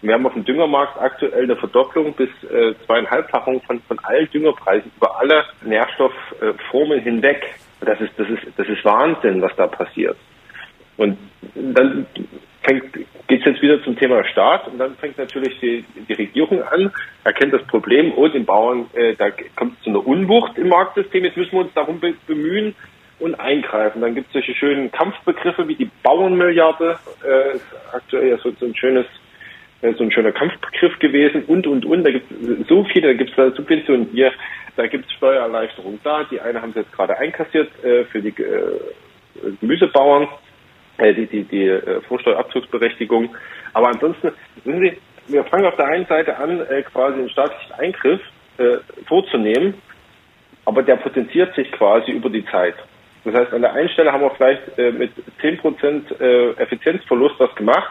Wir haben auf dem Düngermarkt aktuell eine Verdopplung bis äh, zweieinhalbfachung von, von allen Düngerpreisen über alle Nährstoffformen hinweg. Das ist, das ist, das ist Wahnsinn, was da passiert. Und dann geht es jetzt wieder zum Thema Staat und dann fängt natürlich die, die Regierung an, erkennt das Problem, oh, den Bauern, äh, da kommt es zu einer Unwucht im Marktsystem, jetzt müssen wir uns darum be bemühen und eingreifen. Dann gibt es solche schönen Kampfbegriffe wie die Bauernmilliarde, äh, ist aktuell ja so, so ein schönes äh, so ein schöner Kampfbegriff gewesen und, und, und. Da gibt es so viele, da gibt es Subventionen hier, da gibt es Steuererleichterungen da. Die eine haben sie jetzt gerade einkassiert äh, für die äh, Gemüsebauern, die, die, die äh, Vorsteuerabzugsberechtigung. Aber ansonsten, wissen Sie, wir fangen auf der einen Seite an, äh, quasi einen staatlichen Eingriff äh, vorzunehmen, aber der potenziert sich quasi über die Zeit. Das heißt, an der einen Stelle haben wir vielleicht äh, mit 10% äh, Effizienzverlust was gemacht,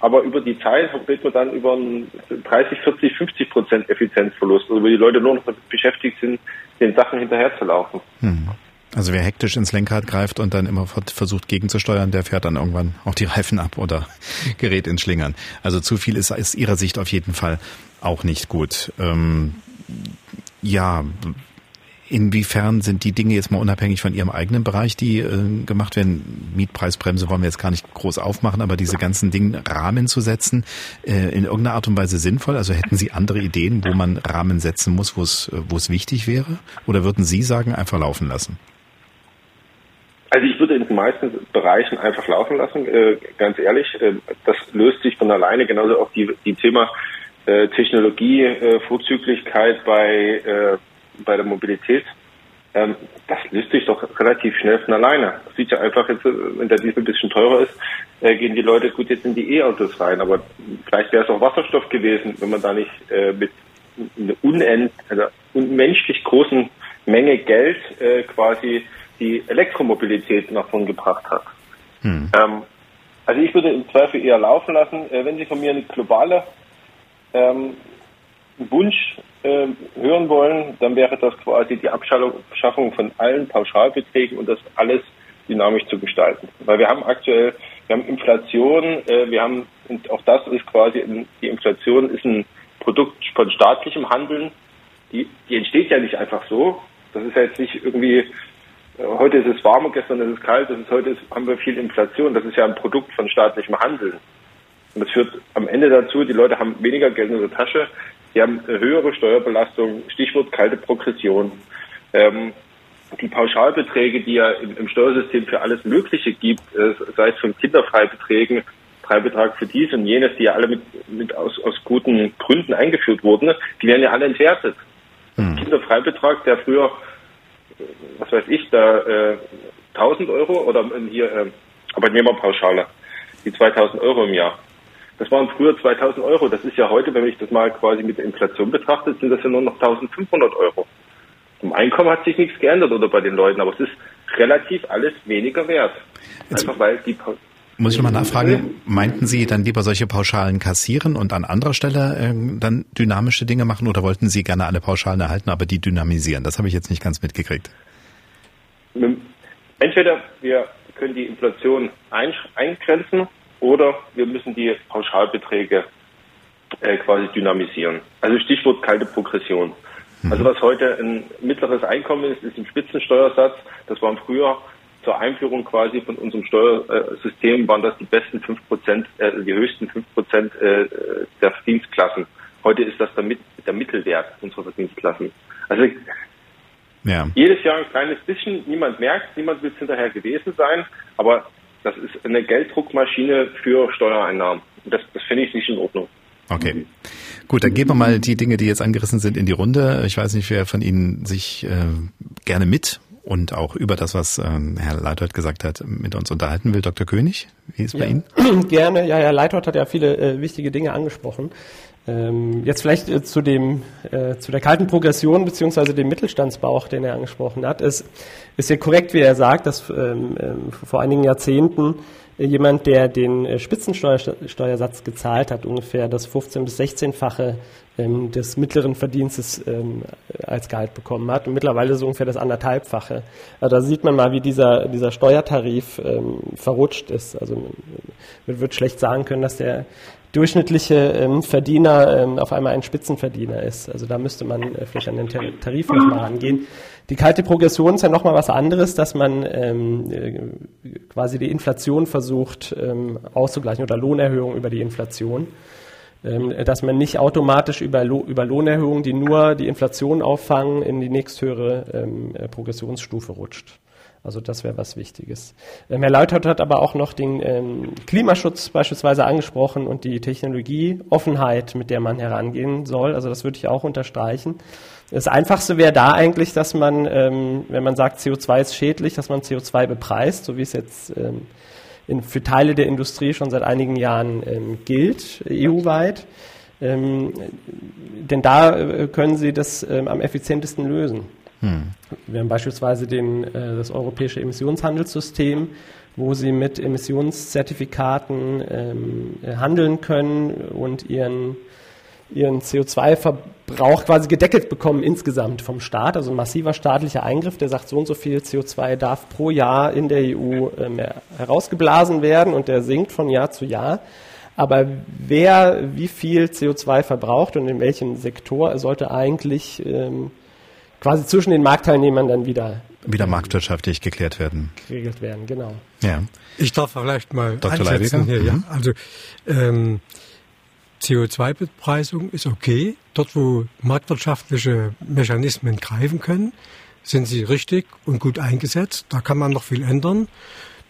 aber über die Zeit redet man dann über einen 30, 40, 50 Prozent Effizienzverlust, also wo die Leute nur noch beschäftigt sind, den Sachen hinterherzulaufen. Hm. Also wer hektisch ins Lenkrad greift und dann immer versucht gegenzusteuern, der fährt dann irgendwann auch die Reifen ab oder gerät ins Schlingern. Also zu viel ist aus Ihrer Sicht auf jeden Fall auch nicht gut. Ähm, ja, Inwiefern sind die Dinge jetzt mal unabhängig von Ihrem eigenen Bereich, die äh, gemacht werden? Mietpreisbremse wollen wir jetzt gar nicht groß aufmachen, aber diese ganzen Dinge Rahmen zu setzen, äh, in irgendeiner Art und Weise sinnvoll? Also hätten Sie andere Ideen, wo man Rahmen setzen muss, wo es, wo es wichtig wäre? Oder würden Sie sagen, einfach laufen lassen? Also ich würde in den meisten Bereichen einfach laufen lassen, äh, ganz ehrlich. Äh, das löst sich von alleine, genauso auch die, die Thema äh, Technologie, äh, Vorzüglichkeit bei äh, bei der Mobilität, ähm, das löst sich doch relativ schnell von alleine. Das sieht ja einfach jetzt, wenn der Diesel ein bisschen teurer ist, äh, gehen die Leute gut jetzt in die E-Autos rein. Aber vielleicht wäre es auch Wasserstoff gewesen, wenn man da nicht äh, mit einer unend, also unmenschlich großen Menge Geld äh, quasi die Elektromobilität nach vorn gebracht hat. Hm. Ähm, also ich würde im Zweifel eher laufen lassen. Äh, wenn Sie von mir eine globale ähm, Wunsch äh, hören wollen, dann wäre das quasi die Abschaffung von allen Pauschalbeträgen und das alles dynamisch zu gestalten. Weil wir haben aktuell, wir haben Inflation, äh, wir haben, und auch das ist quasi, die Inflation ist ein Produkt von staatlichem Handeln. Die, die entsteht ja nicht einfach so. Das ist ja jetzt nicht irgendwie, heute ist es warm und gestern ist es kalt, ist, heute ist, haben wir viel Inflation. Das ist ja ein Produkt von staatlichem Handeln. Und das führt am Ende dazu, die Leute haben weniger Geld in der Tasche, Sie haben höhere Steuerbelastung, Stichwort kalte Progression. Ähm, die Pauschalbeträge, die ja im, im, Steuersystem für alles Mögliche gibt, äh, sei es von Kinderfreibeträgen, Freibetrag für dies und jenes, die ja alle mit, mit aus, aus guten Gründen eingeführt wurden, die werden ja alle entwertet. Hm. Kinderfreibetrag, der früher, was weiß ich, da äh, 1000 Euro oder hier äh, Arbeitnehmerpauschale, die 2000 Euro im Jahr. Das waren früher 2000 Euro. Das ist ja heute, wenn ich das mal quasi mit der Inflation betrachte, sind das ja nur noch 1500 Euro. Im Einkommen hat sich nichts geändert oder bei den Leuten, aber es ist relativ alles weniger wert. Einfach weil die muss ich nochmal nachfragen, meinten Sie dann lieber solche Pauschalen kassieren und an anderer Stelle äh, dann dynamische Dinge machen oder wollten Sie gerne alle Pauschalen erhalten, aber die dynamisieren? Das habe ich jetzt nicht ganz mitgekriegt. Entweder wir können die Inflation eingrenzen oder wir müssen die Pauschalbeträge äh, quasi dynamisieren. Also Stichwort kalte Progression. Mhm. Also was heute ein mittleres Einkommen ist, ist ein Spitzensteuersatz. Das waren früher zur Einführung quasi von unserem Steuersystem waren das die besten fünf Prozent, äh, die höchsten fünf Prozent äh, der Verdienstklassen. Heute ist das der, der Mittelwert unserer Verdienstklassen. Also ja. jedes Jahr ein kleines bisschen, niemand merkt, niemand will es hinterher gewesen sein, aber das ist eine Gelddruckmaschine für Steuereinnahmen. Das, das finde ich nicht in Ordnung. Okay. Gut, dann geben wir mal die Dinge, die jetzt angerissen sind, in die Runde. Ich weiß nicht, wer von Ihnen sich äh, gerne mit und auch über das, was ähm, Herr Leithold gesagt hat, mit uns unterhalten will. Dr. König, wie ist es ja, bei Ihnen? Gerne. Ja, Herr Leithold hat ja viele äh, wichtige Dinge angesprochen. Ähm, jetzt vielleicht äh, zu dem äh, zu der kalten Progression beziehungsweise dem Mittelstandsbauch, den er angesprochen hat. Es ist ja korrekt, wie er sagt, dass ähm, ähm, vor einigen Jahrzehnten jemand, der den äh, Spitzensteuersatz gezahlt hat, ungefähr das 15 bis 16-fache ähm, des mittleren Verdienstes ähm, als Gehalt bekommen hat und mittlerweile so ungefähr das anderthalbfache. Also da sieht man mal, wie dieser, dieser Steuertarif ähm, verrutscht ist. Also man wird schlecht sagen können, dass der durchschnittliche ähm, Verdiener ähm, auf einmal ein Spitzenverdiener ist. Also da müsste man äh, vielleicht an den Tarif nochmal rangehen. Die kalte Progression ist ja nochmal was anderes, dass man ähm, äh, quasi die Inflation versucht ähm, auszugleichen oder Lohnerhöhung über die Inflation. Ähm, dass man nicht automatisch über, über Lohnerhöhungen, die nur die Inflation auffangen, in die nächsthöhere ähm, äh, Progressionsstufe rutscht. Also das wäre was Wichtiges. Ähm, Herr Leutert hat aber auch noch den ähm, Klimaschutz beispielsweise angesprochen und die Technologieoffenheit, mit der man herangehen soll. Also das würde ich auch unterstreichen. Das Einfachste wäre da eigentlich, dass man, ähm, wenn man sagt, CO2 ist schädlich, dass man CO2 bepreist, so wie es jetzt ähm, in, für Teile der Industrie schon seit einigen Jahren ähm, gilt, EU-weit. Ähm, denn da äh, können Sie das am effizientesten lösen. Hm. Wir haben beispielsweise den, äh, das europäische Emissionshandelssystem, wo Sie mit Emissionszertifikaten ähm, handeln können und Ihren ihren CO2-Verbrauch quasi gedeckelt bekommen insgesamt vom Staat. Also ein massiver staatlicher Eingriff, der sagt, so und so viel CO2 darf pro Jahr in der EU ähm, herausgeblasen werden und der sinkt von Jahr zu Jahr. Aber wer wie viel CO2 verbraucht und in welchem Sektor sollte eigentlich ähm, quasi zwischen den Marktteilnehmern dann wieder wieder marktwirtschaftlich geklärt werden. Geregelt werden, genau. Ja. Ich darf vielleicht mal Dr. ansetzen hier, ja. Mhm. Also ähm, CO2-Bepreisung ist okay. Dort, wo marktwirtschaftliche Mechanismen greifen können, sind sie richtig und gut eingesetzt. Da kann man noch viel ändern.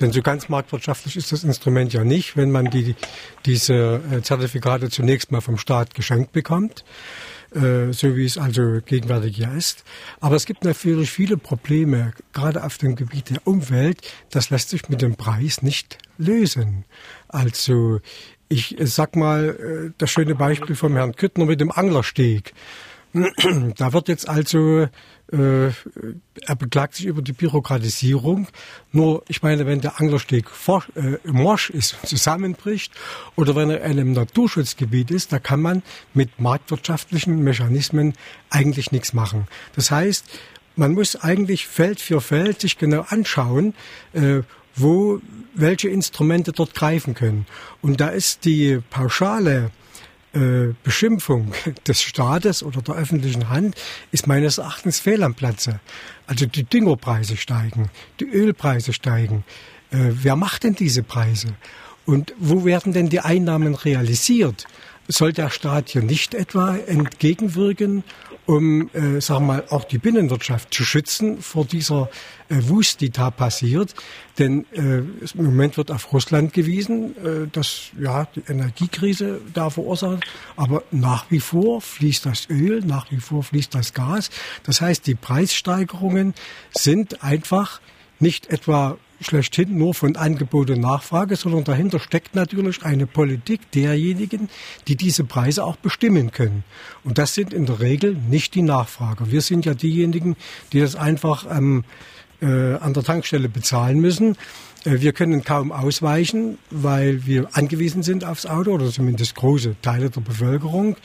Denn so ganz marktwirtschaftlich ist das Instrument ja nicht, wenn man die, diese äh, Zertifikate zunächst mal vom Staat geschenkt bekommt, äh, so wie es also gegenwärtig ja ist. Aber es gibt natürlich viele Probleme, gerade auf dem Gebiet der Umwelt. Das lässt sich mit dem Preis nicht lösen. Also ich sag mal, äh, das schöne Beispiel vom Herrn Küttner mit dem Anglersteg. Da wird jetzt also, äh, er beklagt sich über die Bürokratisierung. Nur, ich meine, wenn der Anglersteg for, äh, morsch ist und zusammenbricht oder wenn er in einem Naturschutzgebiet ist, da kann man mit marktwirtschaftlichen Mechanismen eigentlich nichts machen. Das heißt, man muss eigentlich Feld für Feld sich genau anschauen, äh, wo welche Instrumente dort greifen können. Und da ist die pauschale äh, Beschimpfung des Staates oder der öffentlichen Hand ist meines Erachtens fehl am Platze. Also die Düngerpreise steigen, die Ölpreise steigen. Äh, wer macht denn diese Preise? Und wo werden denn die Einnahmen realisiert? Soll der Staat hier nicht etwa entgegenwirken um, äh, wir mal, auch die Binnenwirtschaft zu schützen vor dieser äh, Wust, die da passiert. Denn äh, im Moment wird auf Russland gewiesen, äh, dass ja die Energiekrise da verursacht, aber nach wie vor fließt das Öl, nach wie vor fließt das Gas. Das heißt, die Preissteigerungen sind einfach nicht etwa schlechthin nur von Angebot und Nachfrage, sondern dahinter steckt natürlich eine Politik derjenigen, die diese Preise auch bestimmen können. Und das sind in der Regel nicht die Nachfrager. Wir sind ja diejenigen, die das einfach ähm, äh, an der Tankstelle bezahlen müssen. Äh, wir können kaum ausweichen, weil wir angewiesen sind aufs Auto oder zumindest große Teile der Bevölkerung.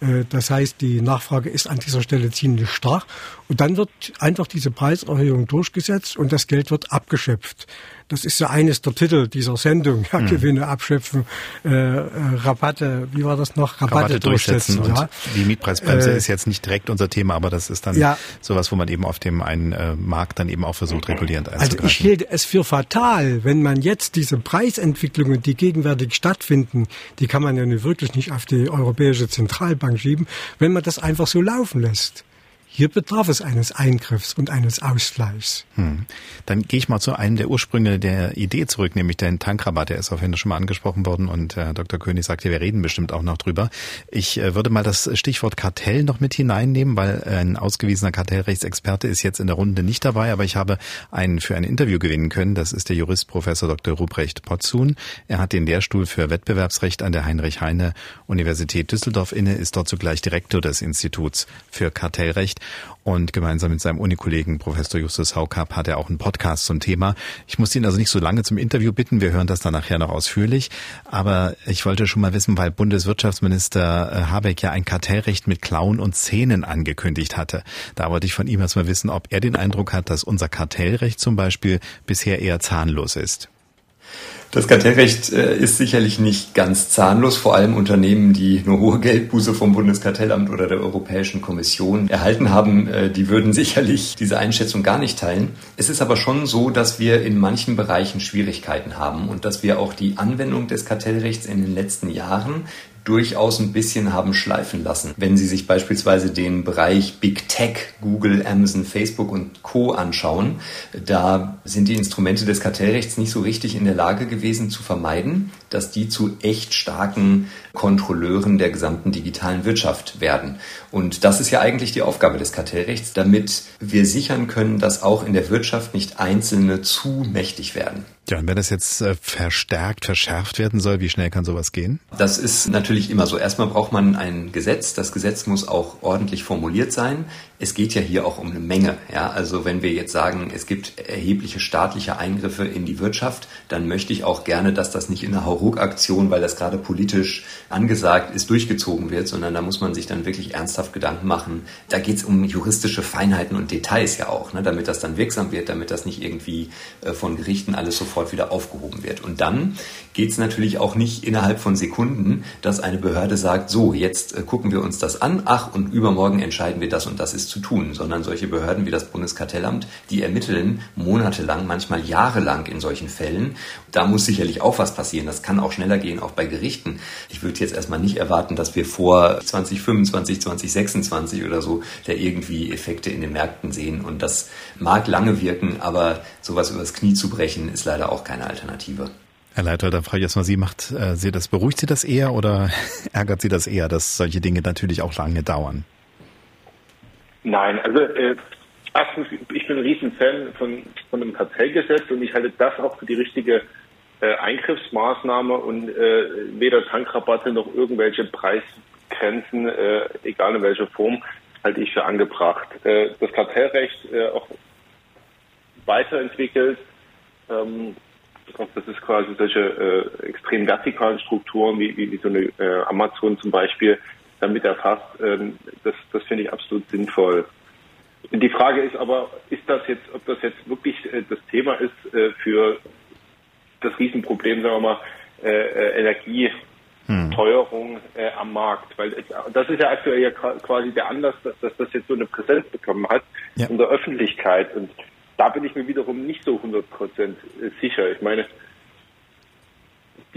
Äh, das heißt, die Nachfrage ist an dieser Stelle ziemlich stark. Und dann wird einfach diese Preiserhöhung durchgesetzt und das Geld wird abgeschöpft. Das ist ja eines der Titel dieser Sendung. Ja, mhm. Gewinne abschöpfen, äh, äh, Rabatte, wie war das noch? Rabatte, Rabatte durchsetzen. durchsetzen ja. Die Mietpreisbremse äh, ist jetzt nicht direkt unser Thema, aber das ist dann ja, sowas, wo man eben auf dem einen äh, Markt dann eben auch versucht, regulierend einzugreifen. Also ich hielt es für fatal, wenn man jetzt diese Preisentwicklungen, die gegenwärtig stattfinden, die kann man ja nun wirklich nicht auf die Europäische Zentralbank schieben, wenn man das einfach so laufen lässt. Hier bedarf es eines Eingriffs und eines Ausgleichs. Hm. Dann gehe ich mal zu einem der Ursprünge der Idee zurück, nämlich den Tankrabatt. Der ist auf jeden Fall schon mal angesprochen worden und Herr Dr. König sagte, wir reden bestimmt auch noch drüber. Ich äh, würde mal das Stichwort Kartell noch mit hineinnehmen, weil ein ausgewiesener Kartellrechtsexperte ist jetzt in der Runde nicht dabei, aber ich habe einen für ein Interview gewinnen können. Das ist der Jurist Professor Dr. Ruprecht Potzun. Er hat den Lehrstuhl für Wettbewerbsrecht an der Heinrich Heine Universität Düsseldorf inne, ist dort zugleich Direktor des Instituts für Kartellrecht. Und gemeinsam mit seinem Unikollegen Professor Justus Haukapp hat er auch einen Podcast zum Thema. Ich muss ihn also nicht so lange zum Interview bitten. Wir hören das dann nachher noch ausführlich. Aber ich wollte schon mal wissen, weil Bundeswirtschaftsminister äh, Habeck ja ein Kartellrecht mit Klauen und Zähnen angekündigt hatte. Da wollte ich von ihm erstmal wissen, ob er den Eindruck hat, dass unser Kartellrecht zum Beispiel bisher eher zahnlos ist. Das Kartellrecht äh, ist sicherlich nicht ganz zahnlos. Vor allem Unternehmen, die nur hohe Geldbuße vom Bundeskartellamt oder der Europäischen Kommission erhalten haben, äh, die würden sicherlich diese Einschätzung gar nicht teilen. Es ist aber schon so, dass wir in manchen Bereichen Schwierigkeiten haben und dass wir auch die Anwendung des Kartellrechts in den letzten Jahren durchaus ein bisschen haben schleifen lassen. Wenn Sie sich beispielsweise den Bereich Big Tech, Google, Amazon, Facebook und Co. anschauen, da sind die Instrumente des Kartellrechts nicht so richtig in der Lage gewesen zu vermeiden, dass die zu echt starken Kontrolleuren der gesamten digitalen Wirtschaft werden. Und das ist ja eigentlich die Aufgabe des Kartellrechts, damit wir sichern können, dass auch in der Wirtschaft nicht Einzelne zu mächtig werden. Ja, und wenn das jetzt äh, verstärkt, verschärft werden soll, wie schnell kann sowas gehen? Das ist natürlich immer so. Erstmal braucht man ein Gesetz. Das Gesetz muss auch ordentlich formuliert sein. Es geht ja hier auch um eine Menge. Ja, also wenn wir jetzt sagen, es gibt erhebliche staatliche Eingriffe in die Wirtschaft, dann möchte ich auch gerne, dass das nicht in einer Hauruck-Aktion, weil das gerade politisch angesagt ist, durchgezogen wird, sondern da muss man sich dann wirklich ernsthaft Gedanken machen. Da geht es um juristische Feinheiten und Details ja auch, ne, damit das dann wirksam wird, damit das nicht irgendwie äh, von Gerichten alles sofort wieder aufgehoben wird. Und dann geht es natürlich auch nicht innerhalb von Sekunden, dass eine Behörde sagt, so, jetzt äh, gucken wir uns das an, ach, und übermorgen entscheiden wir das und das ist zu tun, sondern solche Behörden wie das Bundeskartellamt, die ermitteln monatelang, manchmal jahrelang in solchen Fällen. Da muss sicherlich auch was passieren. Das kann auch schneller gehen, auch bei Gerichten. Ich würde jetzt erstmal nicht erwarten, dass wir vor 2025, 2026 oder so da irgendwie Effekte in den Märkten sehen. Und das mag lange wirken, aber sowas übers Knie zu brechen, ist leider auch keine Alternative. Herr Leiter, da frage ich erstmal Sie, macht äh, Sie das, beruhigt Sie das eher oder ärgert Sie das eher, dass solche Dinge natürlich auch lange dauern? Nein, also äh, erstens, ich bin ein Riesenfan von, von einem Kartellgesetz und ich halte das auch für die richtige äh, Eingriffsmaßnahme und äh, weder Tankrabatte noch irgendwelche Preisgrenzen, äh, egal in welcher Form, halte ich für angebracht. Äh, das Kartellrecht äh, auch weiterentwickelt ähm, das ist quasi solche äh, extrem vertikalen Strukturen wie, wie, wie so eine äh, Amazon zum Beispiel damit erfasst. Ähm, das das finde ich absolut sinnvoll. Die Frage ist aber, ist das jetzt, ob das jetzt wirklich äh, das Thema ist äh, für das Riesenproblem, sagen wir mal, äh, äh Energieteuerung äh, am Markt, weil das ist ja aktuell ja quasi der Anlass, dass, dass das jetzt so eine Präsenz bekommen hat ja. in der Öffentlichkeit und da bin ich mir wiederum nicht so 100% sicher. Ich meine,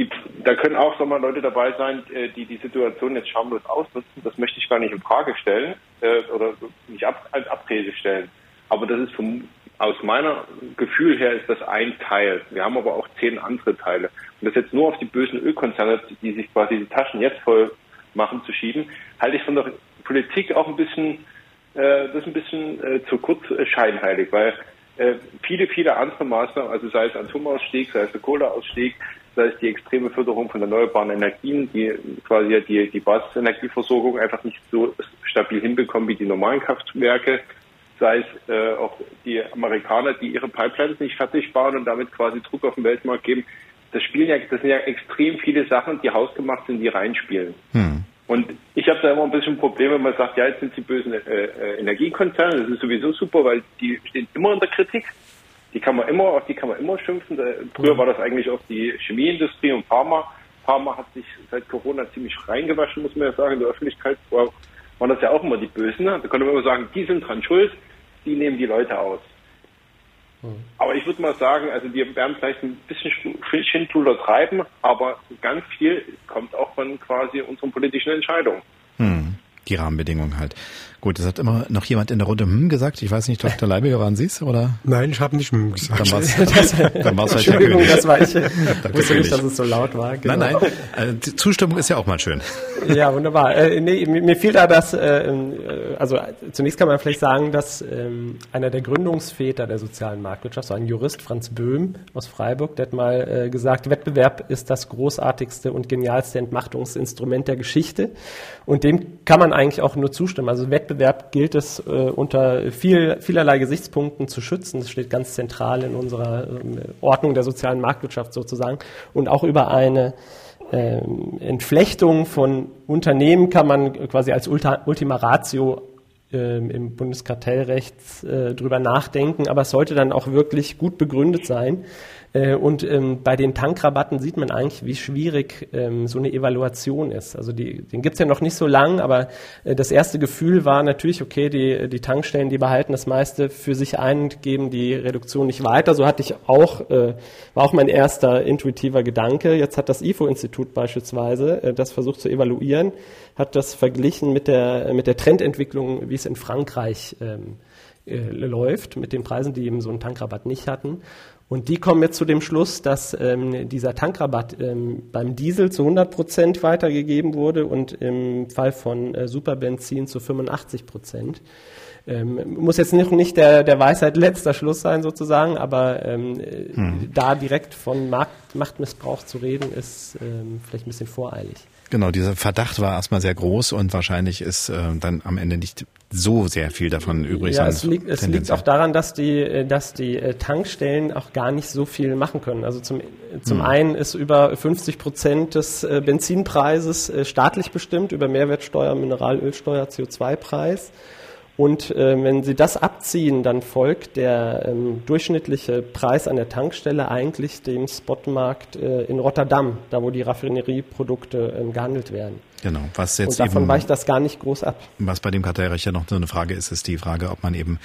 die, da können auch sag mal, Leute dabei sein, äh, die die Situation jetzt schamlos ausnutzen. Das möchte ich gar nicht in Frage stellen äh, oder nicht ab, als Abrede stellen. Aber das ist vom, aus meiner Gefühl her ist das ein Teil. Wir haben aber auch zehn andere Teile. Und das jetzt nur auf die bösen Ölkonzerne, die sich quasi die Taschen jetzt voll machen, zu schieben, halte ich von der Politik auch ein bisschen, äh, das ein bisschen äh, zu kurz äh, scheinheilig, weil äh, viele, viele andere Maßnahmen, also sei es Atomausstieg, sei es der Kohleausstieg, sei es die extreme Förderung von erneuerbaren Energien, die quasi die, die Basisenergieversorgung einfach nicht so stabil hinbekommen wie die normalen Kraftwerke, sei es äh, auch die Amerikaner, die ihre Pipelines nicht fertig bauen und damit quasi Druck auf den Weltmarkt geben. Das spielen ja, das sind ja extrem viele Sachen, die hausgemacht sind, die reinspielen. Hm. Und ich habe da immer ein bisschen Probleme, wenn man sagt, ja, jetzt sind die bösen äh, äh, Energiekonzerne, das ist sowieso super, weil die stehen immer in der Kritik. Die kann man immer, auf die kann man immer schimpfen. Da, früher war das eigentlich auch die Chemieindustrie und Pharma. Pharma hat sich seit Corona ziemlich reingewaschen, muss man ja sagen. In der Öffentlichkeit war, waren das ja auch immer die Bösen. Da konnte man immer sagen, die sind dran schuld, die nehmen die Leute aus. Aber ich würde mal sagen, also wir werden vielleicht ein bisschen Schindluder treiben, aber ganz viel kommt auch von quasi unseren politischen Entscheidungen. Hm, die Rahmenbedingungen halt. Gut, es hat immer noch jemand in der Runde hm gesagt. Ich weiß nicht, Dr. Leibiger, waren Sie es? Oder? Nein, ich habe nicht hm gesagt. Dann war's, das, dann war's Entschuldigung, das war ich. wusste nicht, dass es so laut war. Genau. Nein, nein, also die Zustimmung ist ja auch mal schön. Ja, wunderbar. Äh, nee, mir fiel da das, äh, äh, also zunächst kann man vielleicht sagen, dass ähm, einer der Gründungsväter der sozialen Marktwirtschaft, so ein Jurist, Franz Böhm aus Freiburg, der hat mal äh, gesagt, Wettbewerb ist das großartigste und genialste Entmachtungsinstrument der Geschichte. Und dem kann man eigentlich auch nur zustimmen. Also Wettbewerb Wettbewerb gilt es äh, unter viel, vielerlei Gesichtspunkten zu schützen. Das steht ganz zentral in unserer ähm, Ordnung der sozialen Marktwirtschaft sozusagen. Und auch über eine ähm, Entflechtung von Unternehmen kann man quasi als Ultima Ratio ähm, im Bundeskartellrecht äh, drüber nachdenken, aber es sollte dann auch wirklich gut begründet sein. Äh, und ähm, bei den Tankrabatten sieht man eigentlich, wie schwierig ähm, so eine Evaluation ist. Also die, den gibt's ja noch nicht so lang, aber äh, das erste Gefühl war natürlich, okay, die, die Tankstellen, die behalten das meiste für sich ein, geben die Reduktion nicht weiter. So hatte ich auch, äh, war auch mein erster intuitiver Gedanke. Jetzt hat das IFO-Institut beispielsweise äh, das versucht zu evaluieren, hat das verglichen mit der, mit der Trendentwicklung, wie es in Frankreich ähm, äh, läuft, mit den Preisen, die eben so einen Tankrabatt nicht hatten. Und die kommen jetzt zu dem Schluss, dass ähm, dieser Tankrabatt ähm, beim Diesel zu 100 Prozent weitergegeben wurde und im Fall von äh, Superbenzin zu 85 Prozent. Ähm, muss jetzt nicht, nicht der, der Weisheit letzter Schluss sein sozusagen, aber ähm, hm. da direkt von Markt, Machtmissbrauch zu reden, ist ähm, vielleicht ein bisschen voreilig. Genau, dieser Verdacht war erstmal sehr groß und wahrscheinlich ist äh, dann am Ende nicht so sehr viel davon übrig. Ja, es liegt, es liegt auch daran, dass die, äh, dass die äh, Tankstellen auch gar nicht so viel machen können. Also zum, zum hm. einen ist über 50 Prozent des äh, Benzinpreises staatlich bestimmt, über Mehrwertsteuer, Mineralölsteuer, CO2-Preis. Und äh, wenn Sie das abziehen, dann folgt der ähm, durchschnittliche Preis an der Tankstelle eigentlich dem Spotmarkt äh, in Rotterdam, da wo die Raffinerieprodukte ähm, gehandelt werden. Genau, was jetzt Und davon eben, weicht das gar nicht groß ab. Was bei dem Kartellrecht ja noch so eine Frage ist, ist die Frage, ob man eben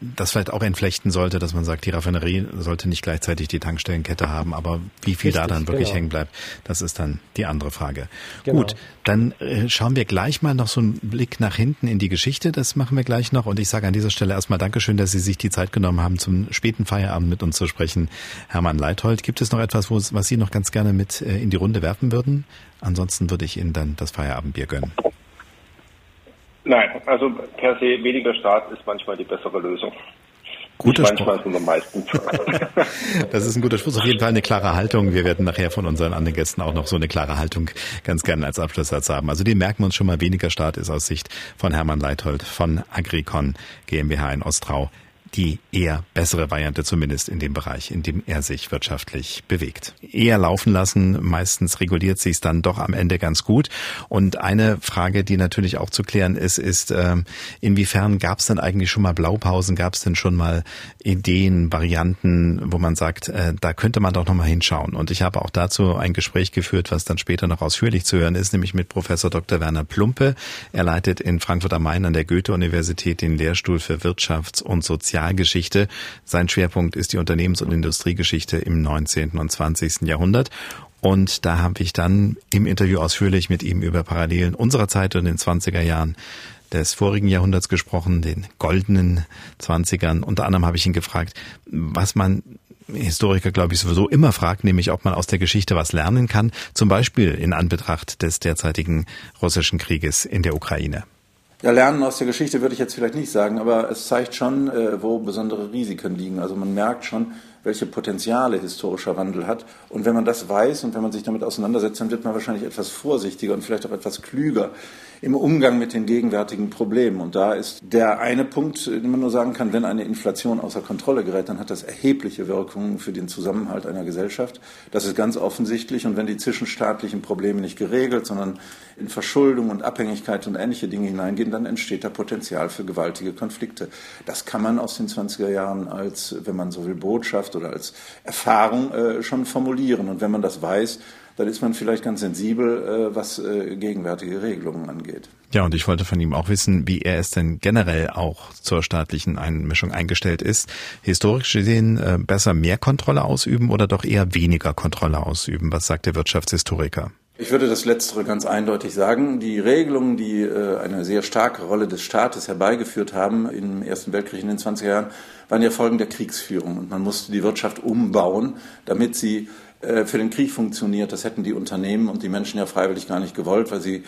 das vielleicht auch entflechten sollte, dass man sagt, die Raffinerie sollte nicht gleichzeitig die Tankstellenkette haben, aber wie viel Richtig, da dann wirklich genau. hängen bleibt, das ist dann die andere Frage. Genau. Gut, dann äh, schauen wir gleich mal noch so einen Blick nach hinten in die Geschichte, das machen wir gleich noch und ich sage an dieser Stelle erstmal Dankeschön, dass Sie sich die Zeit genommen haben, zum späten Feierabend mit uns zu sprechen. Hermann Leithold, gibt es noch etwas, was Sie noch ganz gerne mit äh, in die Runde werfen würden? Ansonsten würde ich Ihnen dann das Feierabendbier gönnen. Nein, also per se weniger Staat ist manchmal die bessere Lösung. Guter Spruch. das ist ein guter Spruch. Auf jeden Fall eine klare Haltung. Wir werden nachher von unseren anderen Gästen auch noch so eine klare Haltung ganz gerne als Abschlusssatz haben. Also den merken wir uns schon mal. Weniger Staat ist aus Sicht von Hermann Leithold von Agricon GmbH in Ostrau die eher bessere Variante, zumindest in dem Bereich, in dem er sich wirtschaftlich bewegt. Eher laufen lassen, meistens reguliert sich dann doch am Ende ganz gut. Und eine Frage, die natürlich auch zu klären ist, ist, äh, inwiefern gab es denn eigentlich schon mal Blaupausen, gab es denn schon mal Ideen, Varianten, wo man sagt, äh, da könnte man doch nochmal hinschauen. Und ich habe auch dazu ein Gespräch geführt, was dann später noch ausführlich zu hören ist, nämlich mit Professor Dr. Werner Plumpe. Er leitet in Frankfurt am Main an der Goethe-Universität den Lehrstuhl für Wirtschafts- und Sozial Sozialgeschichte. Sein Schwerpunkt ist die Unternehmens- und Industriegeschichte im 19. und 20. Jahrhundert. Und da habe ich dann im Interview ausführlich mit ihm über Parallelen unserer Zeit und den 20er Jahren des vorigen Jahrhunderts gesprochen, den goldenen 20ern. Unter anderem habe ich ihn gefragt, was man Historiker, glaube ich, sowieso immer fragt, nämlich ob man aus der Geschichte was lernen kann, zum Beispiel in Anbetracht des derzeitigen russischen Krieges in der Ukraine. Ja, Lernen aus der Geschichte würde ich jetzt vielleicht nicht sagen, aber es zeigt schon, äh, wo besondere Risiken liegen. Also man merkt schon, welche Potenziale historischer Wandel hat. Und wenn man das weiß und wenn man sich damit auseinandersetzt, dann wird man wahrscheinlich etwas vorsichtiger und vielleicht auch etwas klüger im Umgang mit den gegenwärtigen Problemen. Und da ist der eine Punkt, den man nur sagen kann, wenn eine Inflation außer Kontrolle gerät, dann hat das erhebliche Wirkungen für den Zusammenhalt einer Gesellschaft. Das ist ganz offensichtlich. Und wenn die zwischenstaatlichen Probleme nicht geregelt, sondern in Verschuldung und Abhängigkeit und ähnliche Dinge hineingehen, dann entsteht da Potenzial für gewaltige Konflikte. Das kann man aus den 20er Jahren als, wenn man so will, Botschaft oder als Erfahrung äh, schon formulieren. Und wenn man das weiß, dann ist man vielleicht ganz sensibel, äh, was äh, gegenwärtige Regelungen angeht. Ja, und ich wollte von ihm auch wissen, wie er es denn generell auch zur staatlichen Einmischung eingestellt ist. Historisch gesehen äh, besser mehr Kontrolle ausüben oder doch eher weniger Kontrolle ausüben? Was sagt der Wirtschaftshistoriker? Ich würde das Letztere ganz eindeutig sagen. Die Regelungen, die äh, eine sehr starke Rolle des Staates herbeigeführt haben im Ersten Weltkrieg in den 20er Jahren, waren ja Folgen der Kriegsführung. Und man musste die Wirtschaft umbauen, damit sie äh, für den Krieg funktioniert. Das hätten die Unternehmen und die Menschen ja freiwillig gar nicht gewollt, weil sie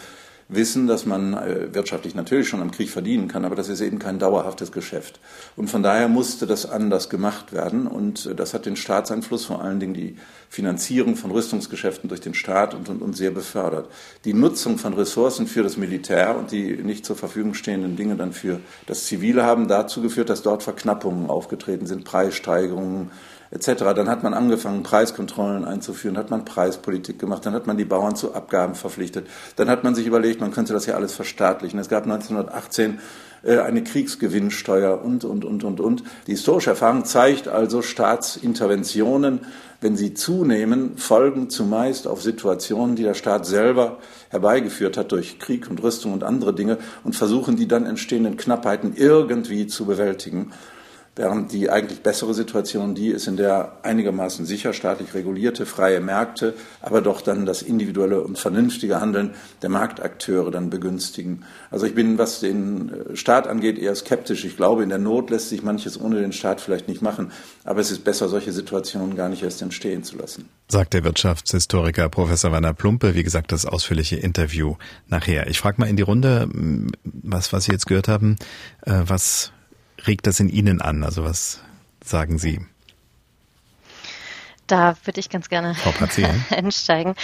wissen, dass man äh, wirtschaftlich natürlich schon am Krieg verdienen kann, aber das ist eben kein dauerhaftes Geschäft. Und von daher musste das anders gemacht werden und äh, das hat den Staatseinfluss, vor allen Dingen die Finanzierung von Rüstungsgeschäften durch den Staat und, und, und sehr befördert. Die Nutzung von Ressourcen für das Militär und die nicht zur Verfügung stehenden Dinge dann für das Zivile haben dazu geführt, dass dort Verknappungen aufgetreten sind, Preissteigerungen, etc. Dann hat man angefangen, Preiskontrollen einzuführen, hat man Preispolitik gemacht, dann hat man die Bauern zu Abgaben verpflichtet, dann hat man sich überlegt, man könnte das ja alles verstaatlichen. Es gab 1918 äh, eine Kriegsgewinnsteuer und, und, und, und, und. Die historische Erfahrung zeigt also, Staatsinterventionen, wenn sie zunehmen, folgen zumeist auf Situationen, die der Staat selber herbeigeführt hat durch Krieg und Rüstung und andere Dinge und versuchen die dann entstehenden Knappheiten irgendwie zu bewältigen. Während die eigentlich bessere Situation die ist, in der einigermaßen sicher staatlich regulierte freie Märkte, aber doch dann das individuelle und vernünftige Handeln der Marktakteure dann begünstigen. Also ich bin, was den äh, Staat angeht, eher skeptisch. Ich glaube, in der Not lässt sich manches ohne den Staat vielleicht nicht machen, aber es ist besser, solche Situationen gar nicht erst entstehen zu lassen. Sagt der Wirtschaftshistoriker Professor Werner Plumpe. Wie gesagt, das ausführliche Interview nachher. Ich frage mal in die Runde, was, was Sie jetzt gehört haben, äh, was regt das in Ihnen an? Also was sagen Sie? Da würde ich ganz gerne einsteigen.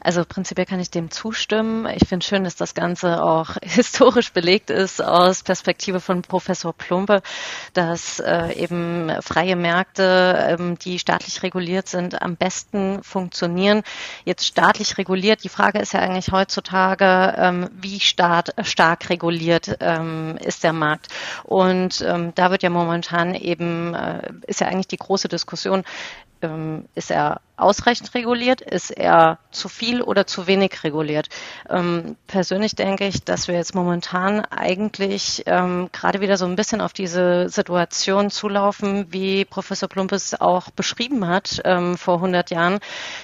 Also prinzipiell kann ich dem zustimmen. Ich finde schön, dass das Ganze auch historisch belegt ist aus Perspektive von Professor Plumpe, dass äh, eben freie Märkte, ähm, die staatlich reguliert sind, am besten funktionieren. Jetzt staatlich reguliert, die Frage ist ja eigentlich heutzutage, ähm, wie staat, stark reguliert ähm, ist der Markt. Und ähm, da wird ja momentan eben, äh, ist ja eigentlich die große Diskussion, ähm, ist er ausreichend reguliert? Ist er zu viel oder zu wenig reguliert? Ähm, persönlich denke ich, dass wir jetzt momentan eigentlich ähm, gerade wieder so ein bisschen auf diese Situation zulaufen, wie Professor Plumpes auch beschrieben hat ähm, vor 100 Jahren,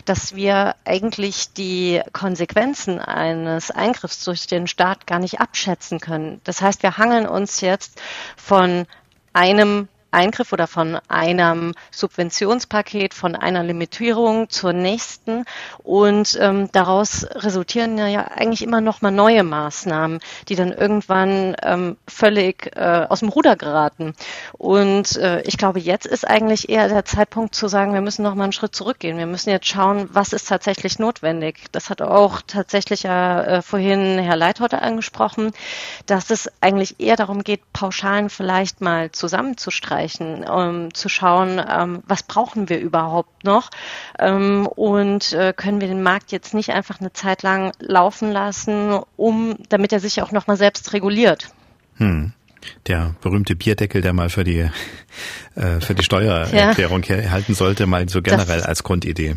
dass wir eigentlich die Konsequenzen eines Eingriffs durch den Staat gar nicht abschätzen können. Das heißt, wir hangeln uns jetzt von einem Eingriff oder von einem Subventionspaket, von einer Limitierung zur nächsten. Und ähm, daraus resultieren ja eigentlich immer noch mal neue Maßnahmen, die dann irgendwann ähm, völlig äh, aus dem Ruder geraten. Und äh, ich glaube, jetzt ist eigentlich eher der Zeitpunkt zu sagen, wir müssen noch mal einen Schritt zurückgehen. Wir müssen jetzt schauen, was ist tatsächlich notwendig. Das hat auch tatsächlich ja äh, vorhin Herr Leithauter angesprochen, dass es eigentlich eher darum geht, Pauschalen vielleicht mal zusammenzustreichen abzugleichen, um zu schauen, ähm, was brauchen wir überhaupt noch ähm, und äh, können wir den Markt jetzt nicht einfach eine Zeit lang laufen lassen, um, damit er sich auch nochmal selbst reguliert. Hm der berühmte Bierdeckel, der mal für die äh, für die Steuererklärung ja. halten sollte, mal so generell das, als Grundidee.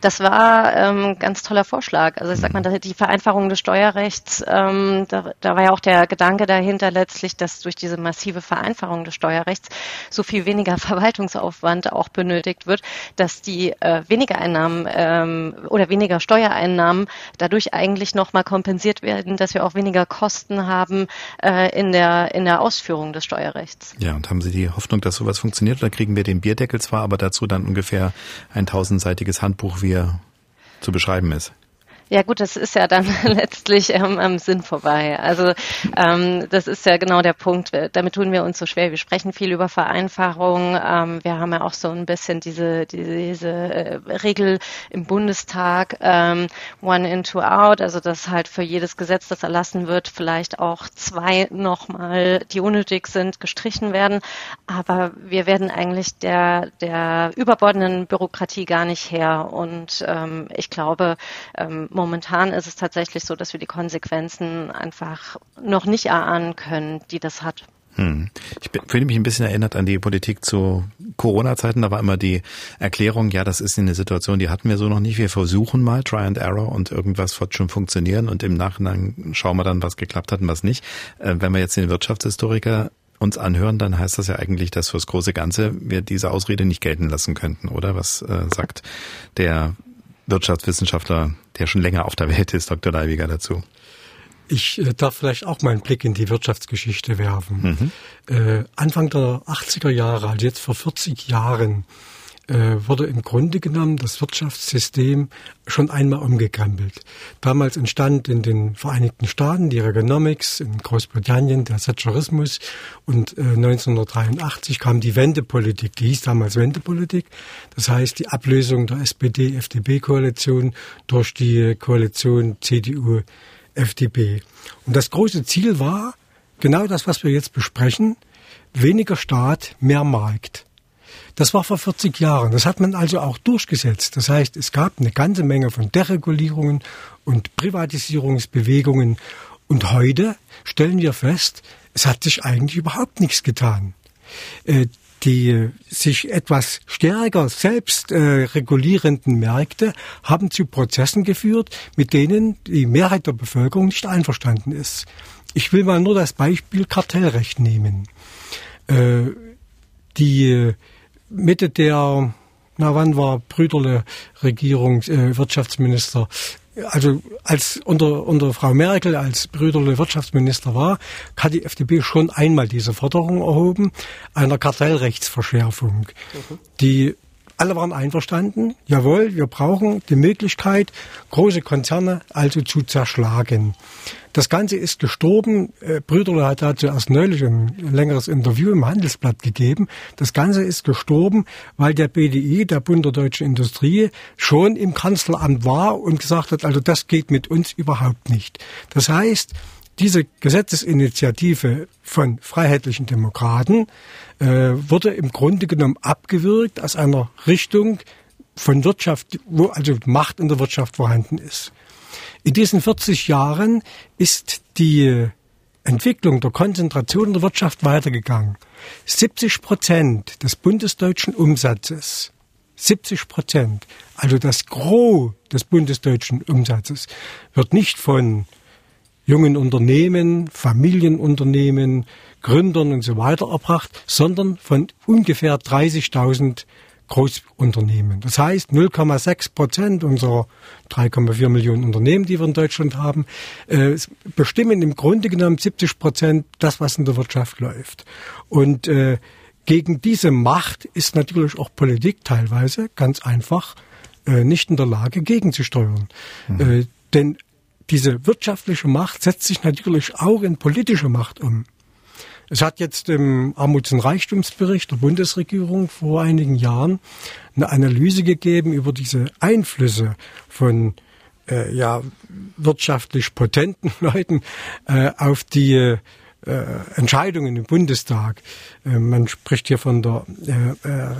Das war ähm, ganz toller Vorschlag. Also ich sag mal, mhm. die Vereinfachung des Steuerrechts, ähm, da, da war ja auch der Gedanke dahinter letztlich, dass durch diese massive Vereinfachung des Steuerrechts so viel weniger Verwaltungsaufwand auch benötigt wird, dass die äh, weniger Einnahmen ähm, oder weniger Steuereinnahmen dadurch eigentlich nochmal kompensiert werden, dass wir auch weniger Kosten haben äh, in der in der Ausführung des Steuerrechts. Ja, und haben Sie die Hoffnung, dass sowas funktioniert? Oder kriegen wir den Bierdeckel zwar, aber dazu dann ungefähr ein tausendseitiges Handbuch, wie er zu beschreiben ist. Ja gut, das ist ja dann letztlich ähm, am Sinn vorbei. Also ähm, das ist ja genau der Punkt. Damit tun wir uns so schwer. Wir sprechen viel über Vereinfachung. Ähm, wir haben ja auch so ein bisschen diese diese, diese äh, Regel im Bundestag ähm, One in Two Out, also dass halt für jedes Gesetz, das erlassen wird, vielleicht auch zwei nochmal, die unnötig sind, gestrichen werden. Aber wir werden eigentlich der der überbordenden Bürokratie gar nicht her. Und ähm, ich glaube ähm, momentan ist es tatsächlich so, dass wir die Konsequenzen einfach noch nicht erahnen können, die das hat. Hm. Ich fühle mich ein bisschen erinnert an die Politik zu Corona-Zeiten. Da war immer die Erklärung, ja, das ist eine Situation, die hatten wir so noch nicht. Wir versuchen mal Try and Error und irgendwas wird schon funktionieren und im Nachhinein schauen wir dann, was geklappt hat und was nicht. Äh, wenn wir jetzt den Wirtschaftshistoriker uns anhören, dann heißt das ja eigentlich, dass fürs große Ganze wir diese Ausrede nicht gelten lassen könnten, oder? Was äh, sagt der Wirtschaftswissenschaftler, der schon länger auf der Welt ist, Dr. Leibiger, dazu. Ich äh, darf vielleicht auch mal einen Blick in die Wirtschaftsgeschichte werfen. Mhm. Äh, Anfang der 80er Jahre, also jetzt vor 40 Jahren, wurde im Grunde genommen das Wirtschaftssystem schon einmal umgekrempelt. Damals entstand in den Vereinigten Staaten die Reaganomics, in Großbritannien der Thatcherismus und äh, 1983 kam die Wendepolitik, die hieß damals Wendepolitik. Das heißt die Ablösung der SPD-FDP-Koalition durch die Koalition CDU-FDP. Und das große Ziel war genau das, was wir jetzt besprechen, weniger Staat, mehr Markt. Das war vor 40 Jahren. Das hat man also auch durchgesetzt. Das heißt, es gab eine ganze Menge von Deregulierungen und Privatisierungsbewegungen. Und heute stellen wir fest, es hat sich eigentlich überhaupt nichts getan. Äh, die sich etwas stärker selbst äh, regulierenden Märkte haben zu Prozessen geführt, mit denen die Mehrheit der Bevölkerung nicht einverstanden ist. Ich will mal nur das Beispiel Kartellrecht nehmen. Äh, die Mitte der, na wann war Brüderle Regierung, äh, Wirtschaftsminister, also als unter, unter Frau Merkel als Brüderle Wirtschaftsminister war, hat die FDP schon einmal diese Forderung erhoben, einer Kartellrechtsverschärfung. Mhm. Die alle waren einverstanden, jawohl, wir brauchen die Möglichkeit, große Konzerne also zu zerschlagen. Das Ganze ist gestorben. Äh, Brüderle hat dazu erst neulich ein längeres Interview im Handelsblatt gegeben. Das Ganze ist gestorben, weil der BDI, der Bund der Deutschen Industrie, schon im Kanzleramt war und gesagt hat, also das geht mit uns überhaupt nicht. Das heißt, diese Gesetzesinitiative von freiheitlichen Demokraten äh, wurde im Grunde genommen abgewürgt aus einer Richtung von Wirtschaft, wo also Macht in der Wirtschaft vorhanden ist. In diesen 40 Jahren ist die Entwicklung der Konzentration der Wirtschaft weitergegangen. 70 Prozent des bundesdeutschen Umsatzes, 70 Prozent, also das Gros des bundesdeutschen Umsatzes, wird nicht von jungen Unternehmen, Familienunternehmen, Gründern und so weiter erbracht, sondern von ungefähr 30.000 Großunternehmen. Das heißt, 0,6 Prozent unserer 3,4 Millionen Unternehmen, die wir in Deutschland haben, äh, bestimmen im Grunde genommen 70 Prozent das, was in der Wirtschaft läuft. Und äh, gegen diese Macht ist natürlich auch Politik teilweise ganz einfach äh, nicht in der Lage, gegenzusteuern. Mhm. Denn diese wirtschaftliche Macht setzt sich natürlich auch in politische Macht um. Es hat jetzt im Armuts- und Reichtumsbericht der Bundesregierung vor einigen Jahren eine Analyse gegeben über diese Einflüsse von äh, ja, wirtschaftlich potenten Leuten äh, auf die äh, Entscheidungen im Bundestag. Äh, man spricht hier von der äh, äh,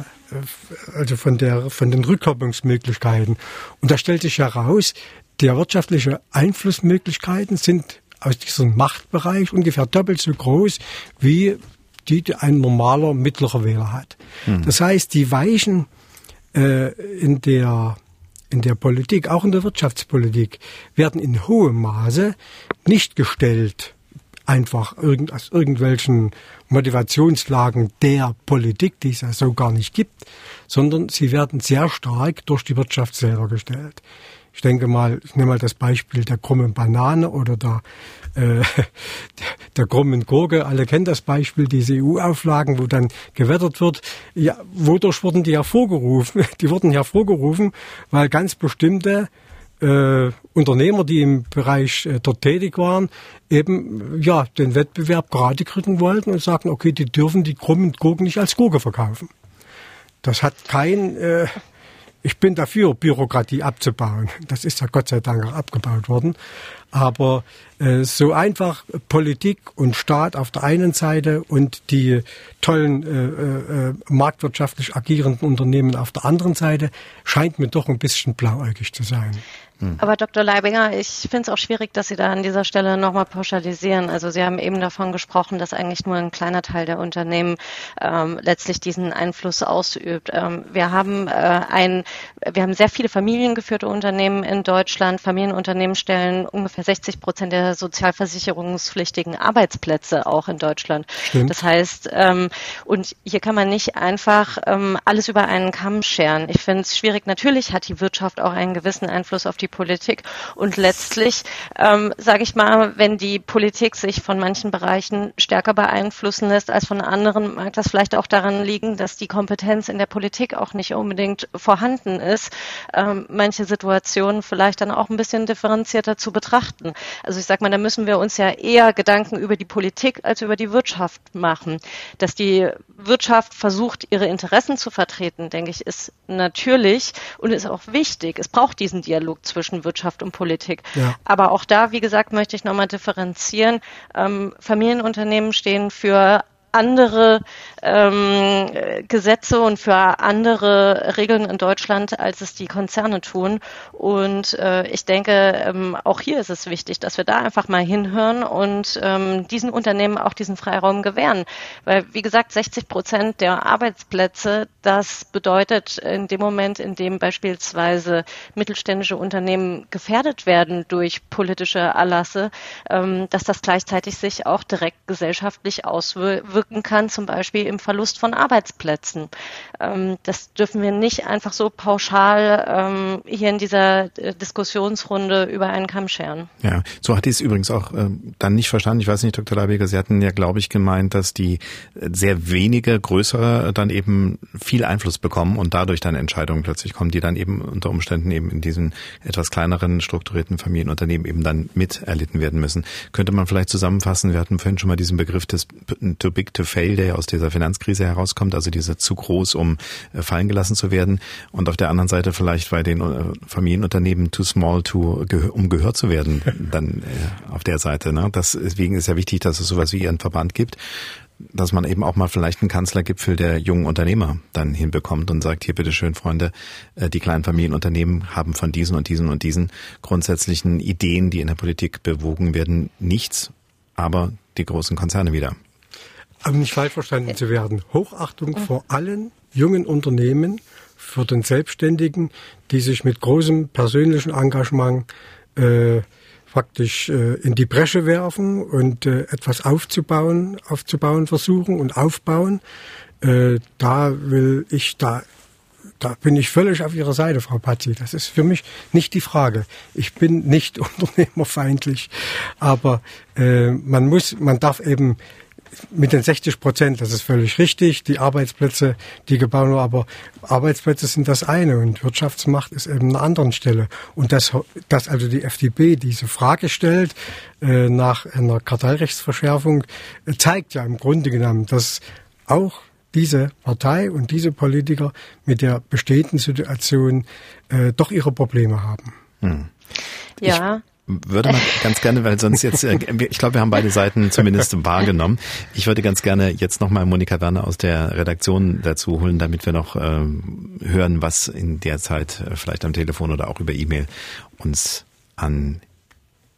also von der von den Rückkopplungsmöglichkeiten. Und da stellt sich heraus, der wirtschaftliche Einflussmöglichkeiten sind aus diesem Machtbereich ungefähr doppelt so groß wie die, die ein normaler mittlerer Wähler hat. Mhm. Das heißt, die Weichen äh, in der in der Politik, auch in der Wirtschaftspolitik, werden in hohem Maße nicht gestellt, einfach irgend, aus irgendwelchen Motivationslagen der Politik, die es ja so gar nicht gibt, sondern sie werden sehr stark durch die Wirtschaft selber gestellt. Ich denke mal, ich nehme mal das Beispiel der krummen Banane oder der, äh, der krummen Gurke. Alle kennen das Beispiel, diese EU-Auflagen, wo dann gewettert wird. Ja, wodurch wurden die hervorgerufen? Die wurden hervorgerufen, weil ganz bestimmte äh, Unternehmer, die im Bereich äh, dort tätig waren, eben ja den Wettbewerb gerade kriegen wollten und sagten, okay, die dürfen die krummen Gurken nicht als Gurke verkaufen. Das hat kein äh, ich bin dafür, Bürokratie abzubauen. Das ist ja Gott sei Dank auch abgebaut worden. Aber äh, so einfach Politik und Staat auf der einen Seite und die tollen äh, äh, marktwirtschaftlich agierenden Unternehmen auf der anderen Seite scheint mir doch ein bisschen blauäugig zu sein. Hm. Aber Dr. Leibinger, ich finde es auch schwierig, dass Sie da an dieser Stelle nochmal pauschalisieren. Also Sie haben eben davon gesprochen, dass eigentlich nur ein kleiner Teil der Unternehmen ähm, letztlich diesen Einfluss ausübt. Ähm, wir haben äh, ein, wir haben sehr viele familiengeführte Unternehmen in Deutschland. Familienunternehmen stellen ungefähr ungefähr 60 Prozent der sozialversicherungspflichtigen Arbeitsplätze auch in Deutschland. Stimmt. Das heißt, ähm, und hier kann man nicht einfach ähm, alles über einen Kamm scheren. Ich finde es schwierig. Natürlich hat die Wirtschaft auch einen gewissen Einfluss auf die Politik und letztlich, ähm, sage ich mal, wenn die Politik sich von manchen Bereichen stärker beeinflussen lässt als von anderen, mag das vielleicht auch daran liegen, dass die Kompetenz in der Politik auch nicht unbedingt vorhanden ist, ähm, manche Situationen vielleicht dann auch ein bisschen differenzierter zu betrachten. Also ich sage mal, da müssen wir uns ja eher Gedanken über die Politik als über die Wirtschaft machen. Dass die Wirtschaft versucht, ihre Interessen zu vertreten, denke ich, ist natürlich und ist auch wichtig. Es braucht diesen Dialog zwischen Wirtschaft und Politik. Ja. Aber auch da, wie gesagt, möchte ich nochmal differenzieren. Ähm, Familienunternehmen stehen für andere ähm, Gesetze und für andere Regeln in Deutschland, als es die Konzerne tun. Und äh, ich denke, ähm, auch hier ist es wichtig, dass wir da einfach mal hinhören und ähm, diesen Unternehmen auch diesen Freiraum gewähren. Weil, wie gesagt, 60 Prozent der Arbeitsplätze, das bedeutet in dem Moment, in dem beispielsweise mittelständische Unternehmen gefährdet werden durch politische Erlasse, ähm, dass das gleichzeitig sich auch direkt gesellschaftlich auswirken kann, zum Beispiel im Verlust von Arbeitsplätzen. Ähm, das dürfen wir nicht einfach so pauschal ähm, hier in dieser äh, Diskussionsrunde über einen Kamm scheren. Ja, so hatte ich es übrigens auch äh, dann nicht verstanden. Ich weiß nicht, Dr. Leibeger, Sie hatten ja, glaube ich, gemeint, dass die äh, sehr wenige größere dann eben viel Einfluss bekommen und dadurch dann Entscheidungen plötzlich kommen, die dann eben unter Umständen eben in diesen etwas kleineren strukturierten Familienunternehmen eben dann miterlitten werden müssen. Könnte man vielleicht zusammenfassen, wir hatten vorhin schon mal diesen Begriff des Too Big to Fail, der ja aus dieser Finanzkrise herauskommt, also diese zu groß, um äh, fallen gelassen zu werden. Und auf der anderen Seite vielleicht bei den äh, Familienunternehmen too small to, um gehört zu werden, dann äh, auf der Seite. Ne? Deswegen ist ja wichtig, dass es sowas wie ihren Verband gibt dass man eben auch mal vielleicht einen Kanzlergipfel der jungen Unternehmer dann hinbekommt und sagt, hier bitteschön, Freunde, die kleinen Familienunternehmen haben von diesen und diesen und diesen grundsätzlichen Ideen, die in der Politik bewogen werden, nichts, aber die großen Konzerne wieder. Um nicht falsch verstanden zu werden. Hochachtung vor allen jungen Unternehmen, für den Selbstständigen, die sich mit großem persönlichen Engagement äh, praktisch äh, in die Bresche werfen und äh, etwas aufzubauen, aufzubauen versuchen und aufbauen. Äh, da will ich da da bin ich völlig auf Ihrer Seite, Frau Pazzi. Das ist für mich nicht die Frage. Ich bin nicht unternehmerfeindlich, aber äh, man muss, man darf eben mit den 60 Prozent, das ist völlig richtig, die Arbeitsplätze, die gebaut wurden, aber Arbeitsplätze sind das eine und Wirtschaftsmacht ist eben eine anderen Stelle. Und dass, dass also die FDP diese Frage stellt äh, nach einer Kartellrechtsverschärfung, äh, zeigt ja im Grunde genommen, dass auch diese Partei und diese Politiker mit der bestehenden Situation äh, doch ihre Probleme haben. Hm. Ja. Ich würde man ganz gerne, weil sonst jetzt, äh, ich glaube, wir haben beide Seiten zumindest wahrgenommen. Ich würde ganz gerne jetzt nochmal Monika Werner aus der Redaktion dazu holen, damit wir noch ähm, hören, was in der Zeit äh, vielleicht am Telefon oder auch über E-Mail uns an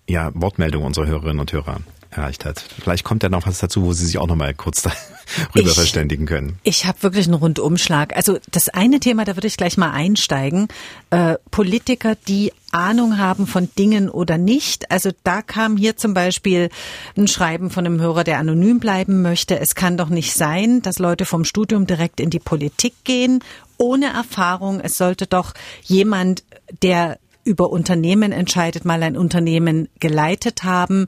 ja, Wortmeldung unserer Hörerinnen und Hörer erreicht hat. Vielleicht kommt ja noch was dazu, wo Sie sich auch noch mal kurz darüber ich, verständigen können. Ich habe wirklich einen Rundumschlag. Also das eine Thema, da würde ich gleich mal einsteigen. Äh, Politiker, die Ahnung haben von Dingen oder nicht. Also da kam hier zum Beispiel ein Schreiben von einem Hörer, der anonym bleiben möchte. Es kann doch nicht sein, dass Leute vom Studium direkt in die Politik gehen, ohne Erfahrung. Es sollte doch jemand, der über Unternehmen entscheidet, mal ein Unternehmen geleitet haben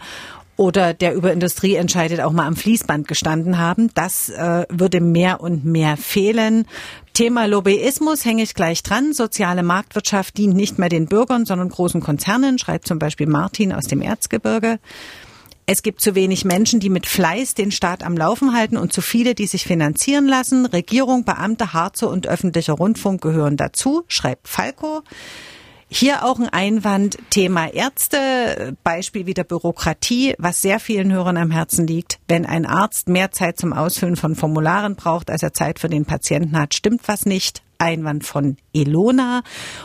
oder der über Industrie entscheidet, auch mal am Fließband gestanden haben. Das äh, würde mehr und mehr fehlen. Thema Lobbyismus hänge ich gleich dran. Soziale Marktwirtschaft dient nicht mehr den Bürgern, sondern großen Konzernen, schreibt zum Beispiel Martin aus dem Erzgebirge. Es gibt zu wenig Menschen, die mit Fleiß den Staat am Laufen halten und zu viele, die sich finanzieren lassen. Regierung, Beamte, Harze und öffentlicher Rundfunk gehören dazu, schreibt Falco. Hier auch ein Einwand, Thema Ärzte, Beispiel wieder Bürokratie, was sehr vielen Hörern am Herzen liegt. Wenn ein Arzt mehr Zeit zum Ausfüllen von Formularen braucht, als er Zeit für den Patienten hat, stimmt was nicht. Einwand von Elona.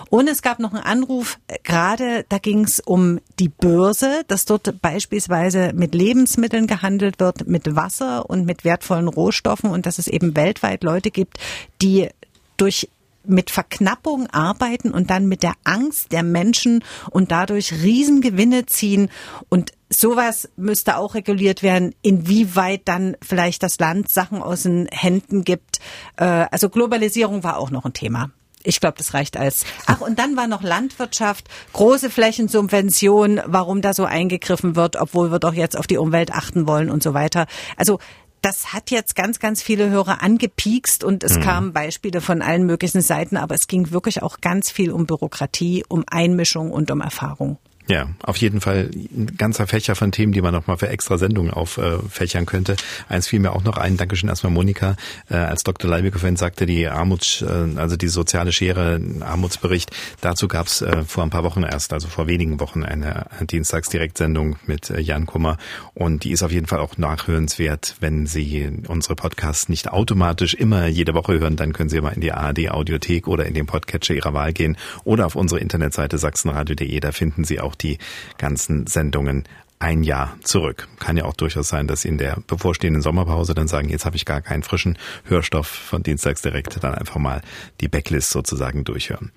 Und es gab noch einen Anruf, gerade da ging es um die Börse, dass dort beispielsweise mit Lebensmitteln gehandelt wird, mit Wasser und mit wertvollen Rohstoffen und dass es eben weltweit Leute gibt, die durch mit Verknappung arbeiten und dann mit der Angst der Menschen und dadurch Riesengewinne ziehen. Und sowas müsste auch reguliert werden, inwieweit dann vielleicht das Land Sachen aus den Händen gibt. Äh, also Globalisierung war auch noch ein Thema. Ich glaube, das reicht als. Ach, und dann war noch Landwirtschaft, große Flächensubvention, warum da so eingegriffen wird, obwohl wir doch jetzt auf die Umwelt achten wollen und so weiter. Also das hat jetzt ganz, ganz viele Hörer angepiekst und es mhm. kamen Beispiele von allen möglichen Seiten, aber es ging wirklich auch ganz viel um Bürokratie, um Einmischung und um Erfahrung. Ja, auf jeden Fall ein ganzer Fächer von Themen, die man nochmal für extra Sendungen auffächern könnte. Eins fiel mir auch noch ein, Dankeschön erstmal Monika, äh, als Dr. Leibecker vorhin sagte, die Armuts, äh, also die soziale Schere, Armutsbericht, dazu gab es äh, vor ein paar Wochen erst, also vor wenigen Wochen eine Dienstagsdirektsendung mit äh, Jan Kummer. Und die ist auf jeden Fall auch nachhörenswert, wenn Sie unsere Podcasts nicht automatisch immer jede Woche hören, dann können Sie mal in die ARD Audiothek oder in den Podcatcher Ihrer Wahl gehen oder auf unsere Internetseite sachsenradio.de, da finden Sie auch die ganzen Sendungen ein Jahr zurück. Kann ja auch durchaus sein, dass Sie in der bevorstehenden Sommerpause dann sagen, jetzt habe ich gar keinen frischen Hörstoff von Dienstags direkt, dann einfach mal die Backlist sozusagen durchhören.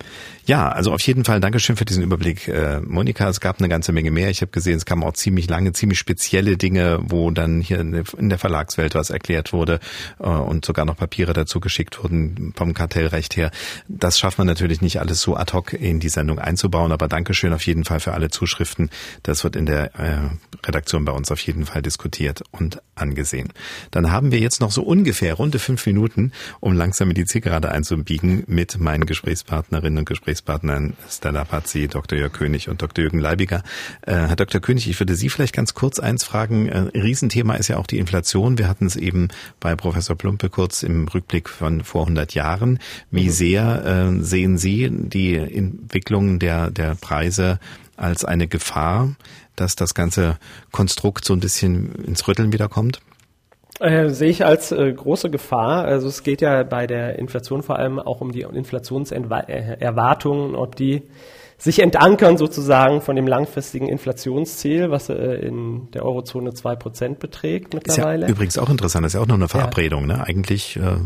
Ja, also auf jeden Fall Dankeschön für diesen Überblick, äh, Monika. Es gab eine ganze Menge mehr. Ich habe gesehen, es kamen auch ziemlich lange, ziemlich spezielle Dinge, wo dann hier in der Verlagswelt was erklärt wurde äh, und sogar noch Papiere dazu geschickt wurden vom Kartellrecht her. Das schafft man natürlich nicht alles so ad hoc in die Sendung einzubauen, aber Dankeschön auf jeden Fall für alle Zuschriften. Das wird in der äh, Redaktion bei uns auf jeden Fall diskutiert und angesehen. Dann haben wir jetzt noch so ungefähr runde fünf Minuten, um langsam in die Zielgerade einzubiegen mit meinen Gesprächspartnerinnen und Gesprächspartnern Stella Pazzi, Dr. Jörg König und Dr. Jürgen Leibiger. Äh, Herr Dr. König, ich würde Sie vielleicht ganz kurz eins fragen. Äh, Riesenthema ist ja auch die Inflation. Wir hatten es eben bei Professor Plumpe kurz im Rückblick von vor 100 Jahren. Wie mhm. sehr äh, sehen Sie die Entwicklung der, der Preise als eine Gefahr dass das ganze Konstrukt so ein bisschen ins Rütteln wiederkommt? Äh, sehe ich als äh, große Gefahr. Also es geht ja bei der Inflation vor allem auch um die Inflationserwartungen, ob die sich entankern sozusagen von dem langfristigen Inflationsziel, was äh, in der Eurozone zwei Prozent beträgt mittlerweile. Ist ja übrigens auch interessant, das ist ja auch noch eine Verabredung. Ja. Ne? Eigentlich äh,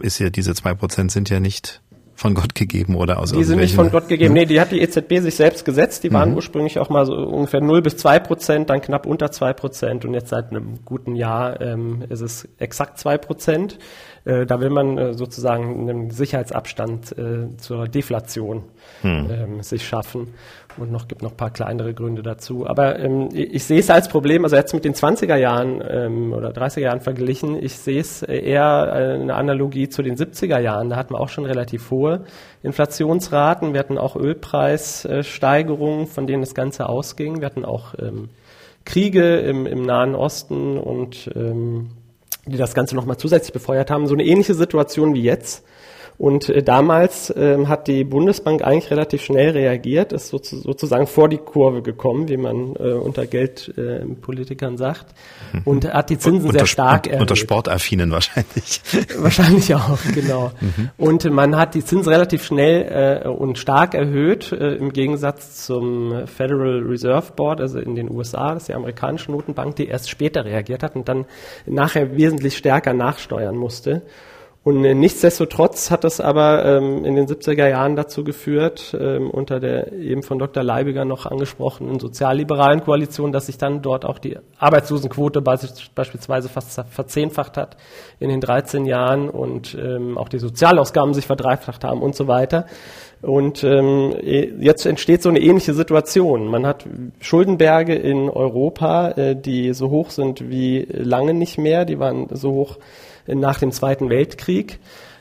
ist ja diese zwei Prozent sind ja nicht von Gott gegeben oder aus Die sind nicht von Gott gegeben. Nee, die hat die EZB sich selbst gesetzt. Die waren mhm. ursprünglich auch mal so ungefähr 0 bis 2 Prozent, dann knapp unter 2 Prozent und jetzt seit einem guten Jahr ähm, ist es exakt 2 Prozent. Äh, da will man äh, sozusagen einen Sicherheitsabstand äh, zur Deflation mhm. ähm, sich schaffen. Und noch gibt noch ein paar kleinere Gründe dazu. Aber ähm, ich sehe es als Problem, also jetzt mit den 20er Jahren ähm, oder 30er Jahren verglichen, ich sehe es eher eine Analogie zu den 70er Jahren. Da hatten wir auch schon relativ hohe Inflationsraten. Wir hatten auch Ölpreissteigerungen, von denen das Ganze ausging. Wir hatten auch ähm, Kriege im, im Nahen Osten und ähm, die das Ganze nochmal zusätzlich befeuert haben. So eine ähnliche Situation wie jetzt. Und äh, damals äh, hat die Bundesbank eigentlich relativ schnell reagiert, ist sozusagen vor die Kurve gekommen, wie man äh, unter Geldpolitikern sagt, mhm. und hat die Zinsen sehr stark erhöht. Unter Sportaffinen wahrscheinlich. Wahrscheinlich auch, genau. Mhm. Und man hat die Zinsen relativ schnell äh, und stark erhöht, äh, im Gegensatz zum Federal Reserve Board, also in den USA, das ist die amerikanische Notenbank, die erst später reagiert hat und dann nachher wesentlich stärker nachsteuern musste. Und nichtsdestotrotz hat das aber ähm, in den 70er Jahren dazu geführt, ähm, unter der eben von Dr. Leibiger noch angesprochenen sozialliberalen Koalition, dass sich dann dort auch die Arbeitslosenquote beispielsweise fast verzehnfacht hat in den 13 Jahren und ähm, auch die Sozialausgaben sich verdreifacht haben und so weiter. Und ähm, e, jetzt entsteht so eine ähnliche Situation. Man hat Schuldenberge in Europa, äh, die so hoch sind wie lange nicht mehr. Die waren so hoch nach dem Zweiten Weltkrieg.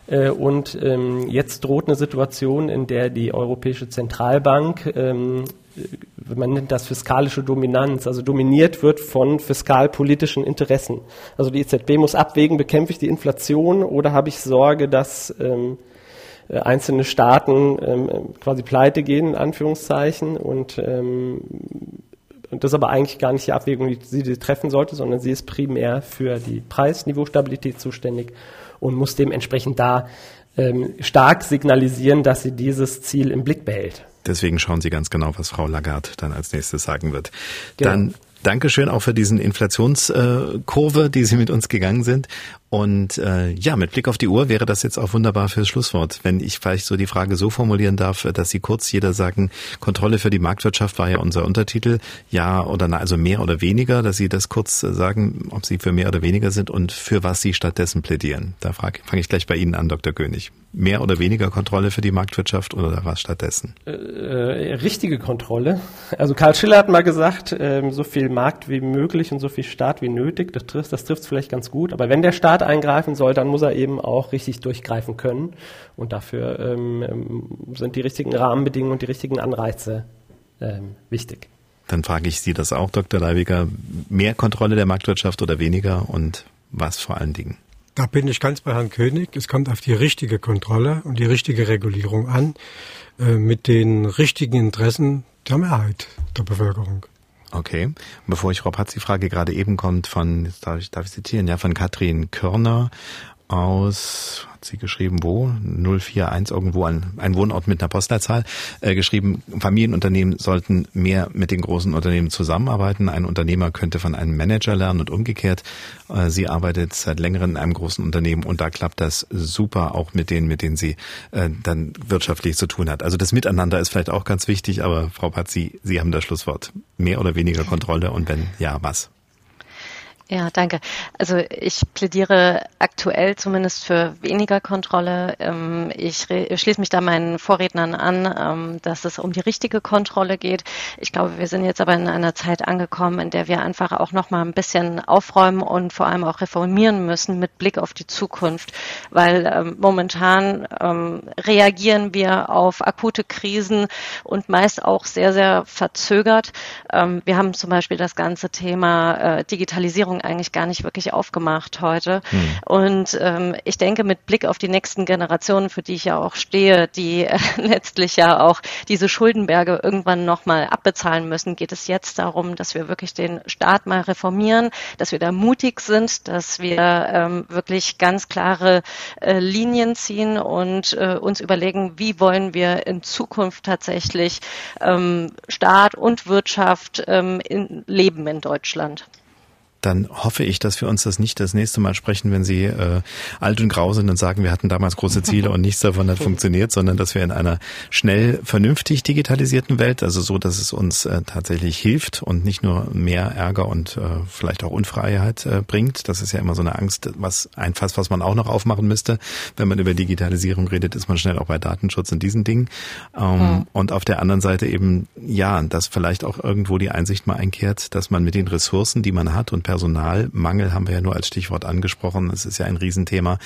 Äh, und ähm, jetzt droht eine Situation, in der die Europäische Zentralbank, ähm, man nennt das fiskalische Dominanz, also dominiert wird von fiskalpolitischen Interessen. Also die EZB muss abwägen, bekämpfe ich die Inflation oder habe ich Sorge, dass ähm, äh, einzelne Staaten quasi pleite gehen, in Anführungszeichen, und und das ist aber eigentlich gar nicht die Abwägung, die sie treffen sollte, sondern sie ist primär für die Preisniveaustabilität zuständig und muss dementsprechend da ähm, stark signalisieren, dass sie dieses Ziel im Blick behält. Deswegen schauen Sie ganz genau, was Frau Lagarde dann als nächstes sagen wird. Genau. Dann Dankeschön auch für diesen Inflationskurve, die Sie mit uns gegangen sind. Und äh, ja, mit Blick auf die Uhr wäre das jetzt auch wunderbar fürs Schlusswort. Wenn ich vielleicht so die Frage so formulieren darf, dass Sie kurz jeder sagen, Kontrolle für die Marktwirtschaft war ja unser Untertitel, ja oder nein, also mehr oder weniger, dass Sie das kurz sagen, ob Sie für mehr oder weniger sind und für was Sie stattdessen plädieren. Da fange ich gleich bei Ihnen an, Dr. König. Mehr oder weniger Kontrolle für die Marktwirtschaft oder was stattdessen? Äh, äh, richtige Kontrolle. Also Karl Schiller hat mal gesagt, äh, so viel Markt wie möglich und so viel Staat wie nötig. Das trifft das trifft vielleicht ganz gut. Aber wenn der Staat Staat eingreifen soll, dann muss er eben auch richtig durchgreifen können. Und dafür ähm, ähm, sind die richtigen Rahmenbedingungen und die richtigen Anreize ähm, wichtig. Dann frage ich Sie das auch, Dr. Leibiger. Mehr Kontrolle der Marktwirtschaft oder weniger und was vor allen Dingen? Da bin ich ganz bei Herrn König. Es kommt auf die richtige Kontrolle und die richtige Regulierung an, äh, mit den richtigen Interessen der Mehrheit der Bevölkerung. Okay. Bevor ich Rob Hatz die Frage gerade eben kommt von, jetzt darf ich, darf ich zitieren, ja, von Katrin Körner aus, hat sie geschrieben, wo? 041 irgendwo ein, ein Wohnort mit einer Postleitzahl, äh, geschrieben, Familienunternehmen sollten mehr mit den großen Unternehmen zusammenarbeiten. Ein Unternehmer könnte von einem Manager lernen und umgekehrt. Äh, sie arbeitet seit längerem in einem großen Unternehmen und da klappt das super auch mit denen, mit denen sie äh, dann wirtschaftlich zu tun hat. Also das Miteinander ist vielleicht auch ganz wichtig, aber Frau Patzi, Sie haben das Schlusswort. Mehr oder weniger Kontrolle und wenn ja, was? Ja, danke. Also ich plädiere aktuell zumindest für weniger Kontrolle. Ähm, ich schließe mich da meinen Vorrednern an, ähm, dass es um die richtige Kontrolle geht. Ich glaube, wir sind jetzt aber in einer Zeit angekommen, in der wir einfach auch noch mal ein bisschen aufräumen und vor allem auch reformieren müssen mit Blick auf die Zukunft, weil ähm, momentan reagieren wir auf akute Krisen und meist auch sehr, sehr verzögert. wir haben zum Beispiel das ganze Thema äh, Digitalisierung Fragen eigentlich gar nicht wirklich aufgemacht heute. Hm. Und ähm, ich denke, mit Blick auf die nächsten Generationen, für die ich ja auch stehe, die äh, letztlich ja auch diese Schuldenberge irgendwann nochmal abbezahlen müssen, geht es jetzt darum, dass wir wirklich den Staat mal reformieren, dass wir da mutig sind, dass wir ähm, wirklich ganz klare äh, Linien ziehen und äh, uns überlegen, wie wollen wir in Zukunft tatsächlich ähm, Staat und Wirtschaft ähm, in, leben in Deutschland dann hoffe ich, dass wir uns das nicht das nächste Mal sprechen, wenn Sie äh, alt und grau sind und sagen, wir hatten damals große Ziele und nichts davon hat funktioniert, sondern dass wir in einer schnell vernünftig digitalisierten Welt, also so, dass es uns äh, tatsächlich hilft und nicht nur mehr Ärger und äh, vielleicht auch Unfreiheit äh, bringt. Das ist ja immer so eine Angst, was ein Fass, was man auch noch aufmachen müsste. Wenn man über Digitalisierung redet, ist man schnell auch bei Datenschutz und diesen Dingen. Ähm, mhm. Und auf der anderen Seite eben, ja, dass vielleicht auch irgendwo die Einsicht mal einkehrt, dass man mit den Ressourcen, die man hat und Personalmangel haben wir ja nur als Stichwort angesprochen. Es ist ja ein Riesenthema.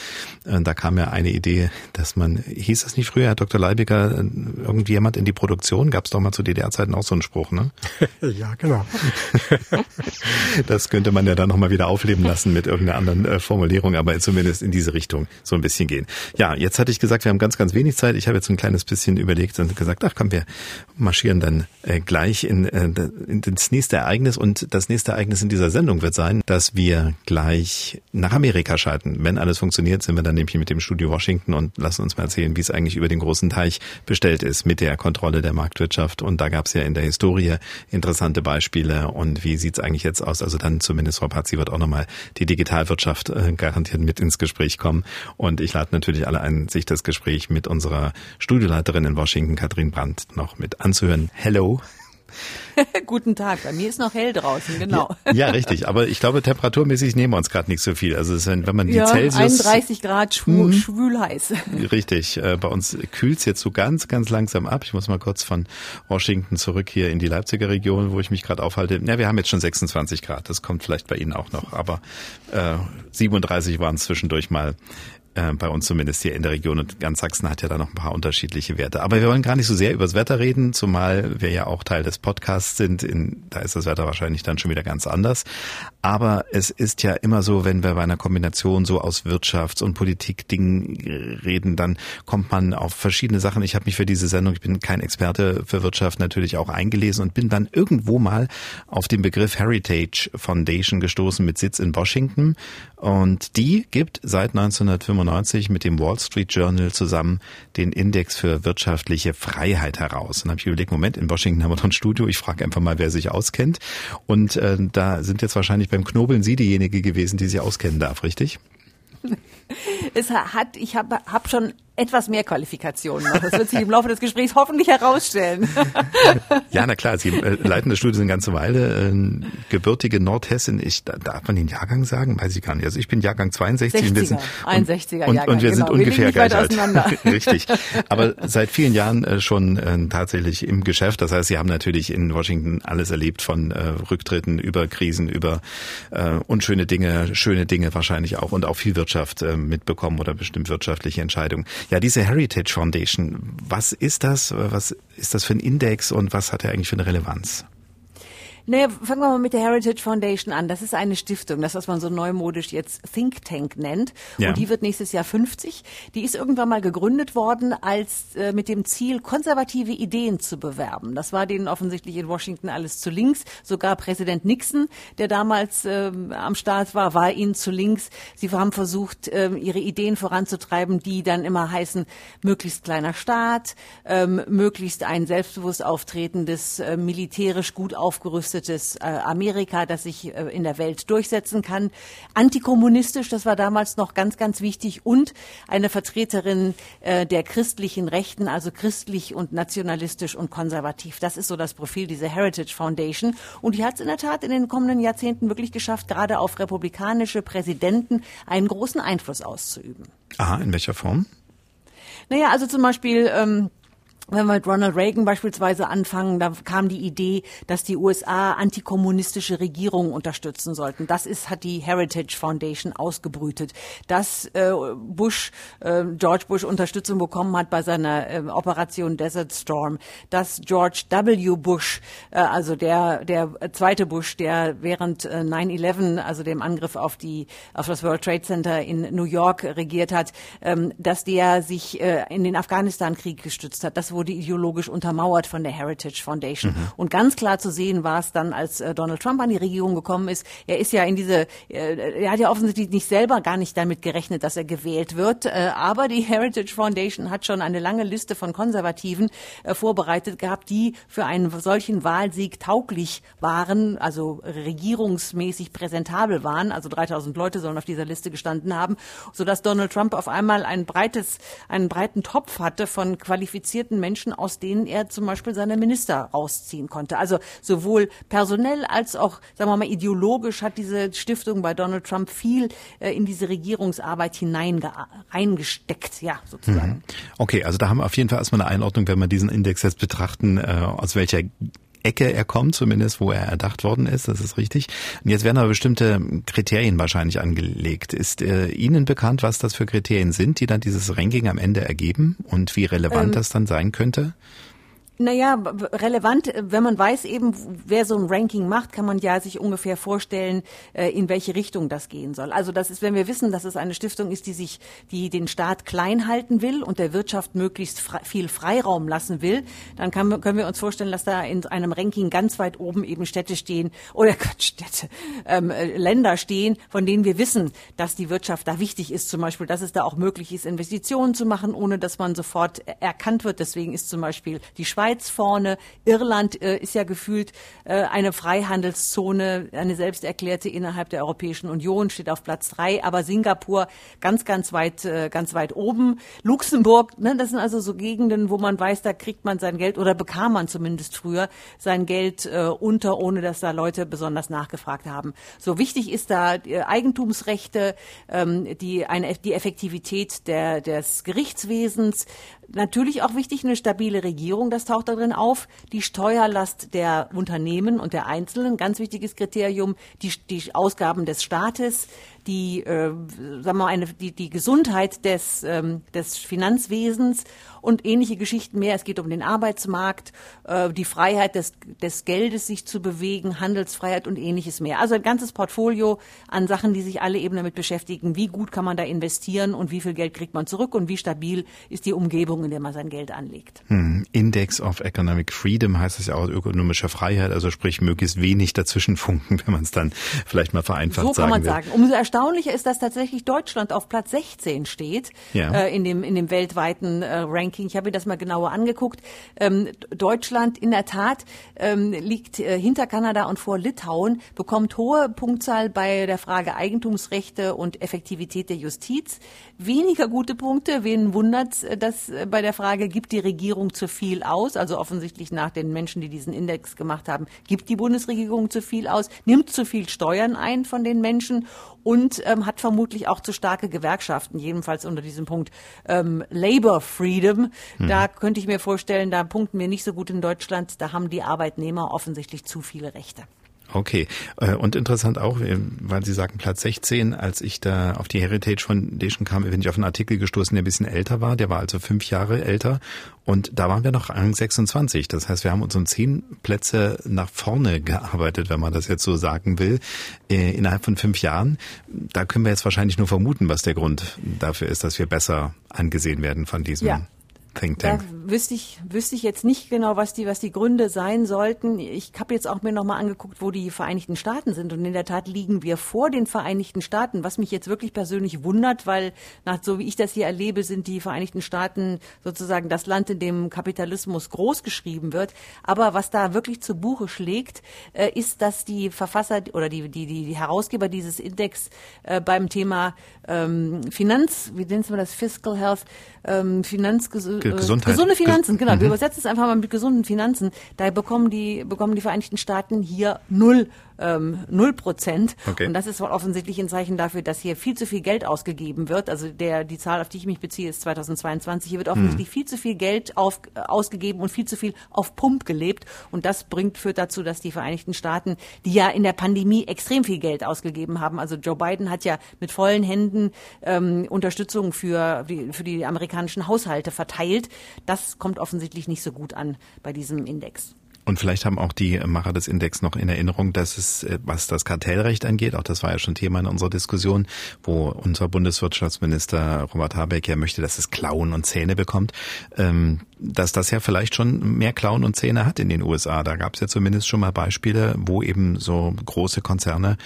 Äh, da kam ja eine Idee, dass man, hieß es nicht früher, Herr Dr. Leibiger, äh, irgendwie jemand in die Produktion? Gab es doch mal zu DDR-Zeiten auch so einen Spruch, ne? ja, genau. das könnte man ja dann nochmal wieder aufleben lassen mit irgendeiner anderen äh, Formulierung, aber zumindest in diese Richtung so ein bisschen gehen. Ja, jetzt hatte ich gesagt, wir haben ganz, ganz wenig Zeit. Ich habe jetzt ein kleines bisschen überlegt und gesagt, ach komm, wir marschieren dann gleich in, in das nächste Ereignis und das nächste Ereignis in dieser Sendung wird wird sein, dass wir gleich nach Amerika schalten. Wenn alles funktioniert, sind wir dann nämlich mit dem Studio Washington und lassen uns mal erzählen, wie es eigentlich über den großen Teich bestellt ist mit der Kontrolle der Marktwirtschaft. Und da gab es ja in der Historie interessante Beispiele. Und wie sieht es eigentlich jetzt aus? Also dann zumindest Frau Pazzi wird auch nochmal die Digitalwirtschaft äh, garantiert mit ins Gespräch kommen. Und ich lade natürlich alle ein, sich das Gespräch mit unserer Studioleiterin in Washington, Katrin Brandt, noch mit anzuhören. Hello. Guten Tag, bei mir ist noch hell draußen, genau. Ja, ja richtig, aber ich glaube, temperaturmäßig nehmen wir uns gerade nicht so viel. Also wenn man die ja, Celsius... 31 Grad schwul, mhm. schwül heiß. Richtig, äh, bei uns kühlt's jetzt so ganz, ganz langsam ab. Ich muss mal kurz von Washington zurück hier in die Leipziger Region, wo ich mich gerade aufhalte. Ja, wir haben jetzt schon 26 Grad, das kommt vielleicht bei Ihnen auch noch, aber äh, 37 waren zwischendurch mal äh, bei uns zumindest hier in der Region und ganz Sachsen hat ja da noch ein paar unterschiedliche Werte. Aber wir wollen gar nicht so sehr übers Wetter reden, zumal wir ja auch Teil des Podcasts sind. In, da ist das Wetter wahrscheinlich dann schon wieder ganz anders. Aber es ist ja immer so, wenn wir bei einer Kombination so aus Wirtschafts- und Politikdingen reden, dann kommt man auf verschiedene Sachen. Ich habe mich für diese Sendung, ich bin kein Experte für Wirtschaft, natürlich auch eingelesen und bin dann irgendwo mal auf den Begriff Heritage Foundation gestoßen mit Sitz in Washington. Und die gibt seit 1995 1995 mit dem Wall Street Journal zusammen den Index für wirtschaftliche Freiheit heraus. Und habe ich überlegt, Moment, in Washington haben wir doch ein Studio. Ich frage einfach mal, wer sich auskennt. Und äh, da sind jetzt wahrscheinlich beim Knobeln Sie diejenige gewesen, die sich auskennen darf, richtig? es hat, ich habe hab schon etwas mehr Qualifikationen noch. Das wird sich im Laufe des Gesprächs hoffentlich herausstellen. ja, na klar, Sie äh, leiten das Studio eine ganze Weile. Äh, gebürtige Nordhessin, ich, darf man den Jahrgang sagen? Weiß ich gar nicht. Also ich bin Jahrgang 62. 60er, und, sind, ein 60er Jahrgang. Und, und wir genau. sind ungefähr gleich alt. Richtig. Aber seit vielen Jahren äh, schon äh, tatsächlich im Geschäft. Das heißt, Sie haben natürlich in Washington alles erlebt von äh, Rücktritten über Krisen, über äh, unschöne Dinge, schöne Dinge wahrscheinlich auch und auch viel Wirtschaft mitbekommen oder bestimmt wirtschaftliche Entscheidungen. Ja, diese Heritage Foundation, was ist das? Was ist das für ein Index und was hat er eigentlich für eine Relevanz? Naja, fangen wir mal mit der Heritage Foundation an. Das ist eine Stiftung, das, was man so neumodisch jetzt Think Tank nennt. Ja. Und die wird nächstes Jahr 50. Die ist irgendwann mal gegründet worden, als äh, mit dem Ziel, konservative Ideen zu bewerben. Das war denen offensichtlich in Washington alles zu links. Sogar Präsident Nixon, der damals äh, am Start war, war ihnen zu links. Sie haben versucht, äh, ihre Ideen voranzutreiben, die dann immer heißen, möglichst kleiner Staat, ähm, möglichst ein selbstbewusst auftretendes, äh, militärisch gut aufgerüstetes aufgerüstetes äh, Amerika, das sich äh, in der Welt durchsetzen kann. Antikommunistisch, das war damals noch ganz, ganz wichtig. Und eine Vertreterin äh, der christlichen Rechten, also christlich und nationalistisch und konservativ. Das ist so das Profil dieser Heritage Foundation. Und die hat es in der Tat in den kommenden Jahrzehnten wirklich geschafft, gerade auf republikanische Präsidenten einen großen Einfluss auszuüben. Aha, in welcher Form? Naja, also zum Beispiel ähm, wenn wir mit Ronald Reagan beispielsweise anfangen, da kam die Idee, dass die USA antikommunistische Regierungen unterstützen sollten. Das ist, hat die Heritage Foundation ausgebrütet. Dass äh, Bush, äh, George Bush Unterstützung bekommen hat bei seiner äh, Operation Desert Storm. Dass George W. Bush, äh, also der, der zweite Bush, der während äh, 9-11, also dem Angriff auf die, auf das World Trade Center in New York regiert hat, ähm, dass der sich äh, in den Afghanistan-Krieg gestützt hat. Das wurde ideologisch untermauert von der Heritage Foundation. Mhm. Und ganz klar zu sehen war es dann, als äh, Donald Trump an die Regierung gekommen ist. Er ist ja in diese, äh, er hat ja offensichtlich nicht selber gar nicht damit gerechnet, dass er gewählt wird. Äh, aber die Heritage Foundation hat schon eine lange Liste von Konservativen äh, vorbereitet gehabt, die für einen solchen Wahlsieg tauglich waren, also regierungsmäßig präsentabel waren. Also 3000 Leute sollen auf dieser Liste gestanden haben, sodass Donald Trump auf einmal ein breites, einen breiten Topf hatte von qualifizierten Menschen, aus denen er zum Beispiel seine Minister rausziehen konnte. Also sowohl personell als auch, sagen wir mal, ideologisch hat diese Stiftung bei Donald Trump viel äh, in diese Regierungsarbeit hineingesteckt, ja, sozusagen. Mhm. Okay, also da haben wir auf jeden Fall erstmal eine Einordnung, wenn wir diesen Index jetzt betrachten, äh, aus welcher Ecke er kommt, zumindest wo er erdacht worden ist, das ist richtig. Und jetzt werden aber bestimmte Kriterien wahrscheinlich angelegt. Ist äh, Ihnen bekannt, was das für Kriterien sind, die dann dieses Ranking am Ende ergeben und wie relevant ähm, das dann sein könnte? Naja, relevant, wenn man weiß eben, wer so ein Ranking macht, kann man ja sich ungefähr vorstellen, äh, in welche Richtung das gehen soll. Also das ist, wenn wir wissen, dass es eine Stiftung ist, die sich, die den Staat klein halten will und der Wirtschaft möglichst viel Freiraum lassen will, dann kann, können wir uns vorstellen, dass da in einem Ranking ganz weit oben eben Städte stehen oder Städte, ähm, äh, Länder stehen, von denen wir wissen, dass die Wirtschaft da wichtig ist. Zum Beispiel, dass es da auch möglich ist, Investitionen zu machen, ohne dass man sofort erkannt wird. Deswegen ist zum Beispiel die Schweiz Schweiz vorne. Irland äh, ist ja gefühlt äh, eine Freihandelszone, eine selbsterklärte innerhalb der Europäischen Union, steht auf Platz drei. Aber Singapur ganz, ganz weit, äh, ganz weit oben. Luxemburg, ne, das sind also so Gegenden, wo man weiß, da kriegt man sein Geld oder bekam man zumindest früher sein Geld äh, unter, ohne dass da Leute besonders nachgefragt haben. So wichtig ist da äh, Eigentumsrechte, ähm, die, eine, die Effektivität der, des Gerichtswesens, Natürlich auch wichtig eine stabile Regierung, das taucht darin auf. Die Steuerlast der Unternehmen und der Einzelnen, ganz wichtiges Kriterium. Die, die Ausgaben des Staates, die, äh, sagen wir mal, eine, die, die Gesundheit des, ähm, des Finanzwesens und ähnliche Geschichten mehr. Es geht um den Arbeitsmarkt, äh, die Freiheit des, des Geldes, sich zu bewegen, Handelsfreiheit und ähnliches mehr. Also ein ganzes Portfolio an Sachen, die sich alle eben damit beschäftigen. Wie gut kann man da investieren und wie viel Geld kriegt man zurück und wie stabil ist die Umgebung, in der man sein Geld anlegt. Hm. Index of Economic Freedom heißt es ja auch ökonomische Freiheit, also sprich möglichst wenig dazwischen funken, wenn man es dann vielleicht mal vereinfacht so sagen kann man sagen. Umso erstaunlicher ist, dass tatsächlich Deutschland auf Platz 16 steht ja. äh, in, dem, in dem weltweiten äh, Ranking. Ich habe mir das mal genauer angeguckt. Ähm, Deutschland in der Tat ähm, liegt äh, hinter Kanada und vor Litauen, bekommt hohe Punktzahl bei der Frage Eigentumsrechte und Effektivität der Justiz. Weniger gute Punkte. Wen wundert, äh, dass äh, bei der Frage, gibt die Regierung zu viel aus? Also offensichtlich nach den Menschen, die diesen Index gemacht haben, gibt die Bundesregierung zu viel aus, nimmt zu viel Steuern ein von den Menschen und ähm, hat vermutlich auch zu starke Gewerkschaften, jedenfalls unter diesem Punkt ähm, Labor Freedom. Mhm. Da könnte ich mir vorstellen, da punkten wir nicht so gut in Deutschland, da haben die Arbeitnehmer offensichtlich zu viele Rechte. Okay. Äh, und interessant auch, äh, weil Sie sagen Platz 16, als ich da auf die Heritage Foundation kam, bin ich auf einen Artikel gestoßen, der ein bisschen älter war. Der war also fünf Jahre älter. Und da waren wir noch Rang 26. Das heißt, wir haben uns um zehn Plätze nach vorne gearbeitet, wenn man das jetzt so sagen will, äh, innerhalb von fünf Jahren. Da können wir jetzt wahrscheinlich nur vermuten, was der Grund dafür ist, dass wir besser angesehen werden von diesem ja. Think Tank. Da wüsste ich, wüsste ich jetzt nicht genau, was die, was die Gründe sein sollten. Ich habe jetzt auch mir nochmal angeguckt, wo die Vereinigten Staaten sind. Und in der Tat liegen wir vor den Vereinigten Staaten, was mich jetzt wirklich persönlich wundert, weil nach so wie ich das hier erlebe, sind die Vereinigten Staaten sozusagen das Land, in dem Kapitalismus großgeschrieben wird. Aber was da wirklich zu Buche schlägt, äh, ist, dass die Verfasser oder die, die, die Herausgeber dieses Index äh, beim Thema ähm, Finanz, wie nennt man das, Fiscal Health, ähm, Finanzgesundheit, Gesundheit. Gesunde Finanzen, genau. Mhm. Wir übersetzen es einfach mal mit gesunden Finanzen. Da bekommen die, bekommen die Vereinigten Staaten hier null null Prozent. Okay. Und das ist wohl offensichtlich ein Zeichen dafür, dass hier viel zu viel Geld ausgegeben wird. Also der, die Zahl, auf die ich mich beziehe, ist 2022. Hier wird offensichtlich hm. viel zu viel Geld auf, äh, ausgegeben und viel zu viel auf Pump gelebt. Und das bringt, führt dazu, dass die Vereinigten Staaten, die ja in der Pandemie extrem viel Geld ausgegeben haben, also Joe Biden hat ja mit vollen Händen ähm, Unterstützung für die, für die amerikanischen Haushalte verteilt. Das kommt offensichtlich nicht so gut an bei diesem Index. Und vielleicht haben auch die Macher des Index noch in Erinnerung, dass es, äh, was das Kartellrecht angeht, auch das war ja schon Thema in unserer Diskussion, wo unser Bundeswirtschaftsminister Robert Habeck ja möchte, dass es Klauen und Zähne bekommt, ähm, dass das ja vielleicht schon mehr Klauen und Zähne hat in den USA. Da gab es ja zumindest schon mal Beispiele, wo eben so große Konzerne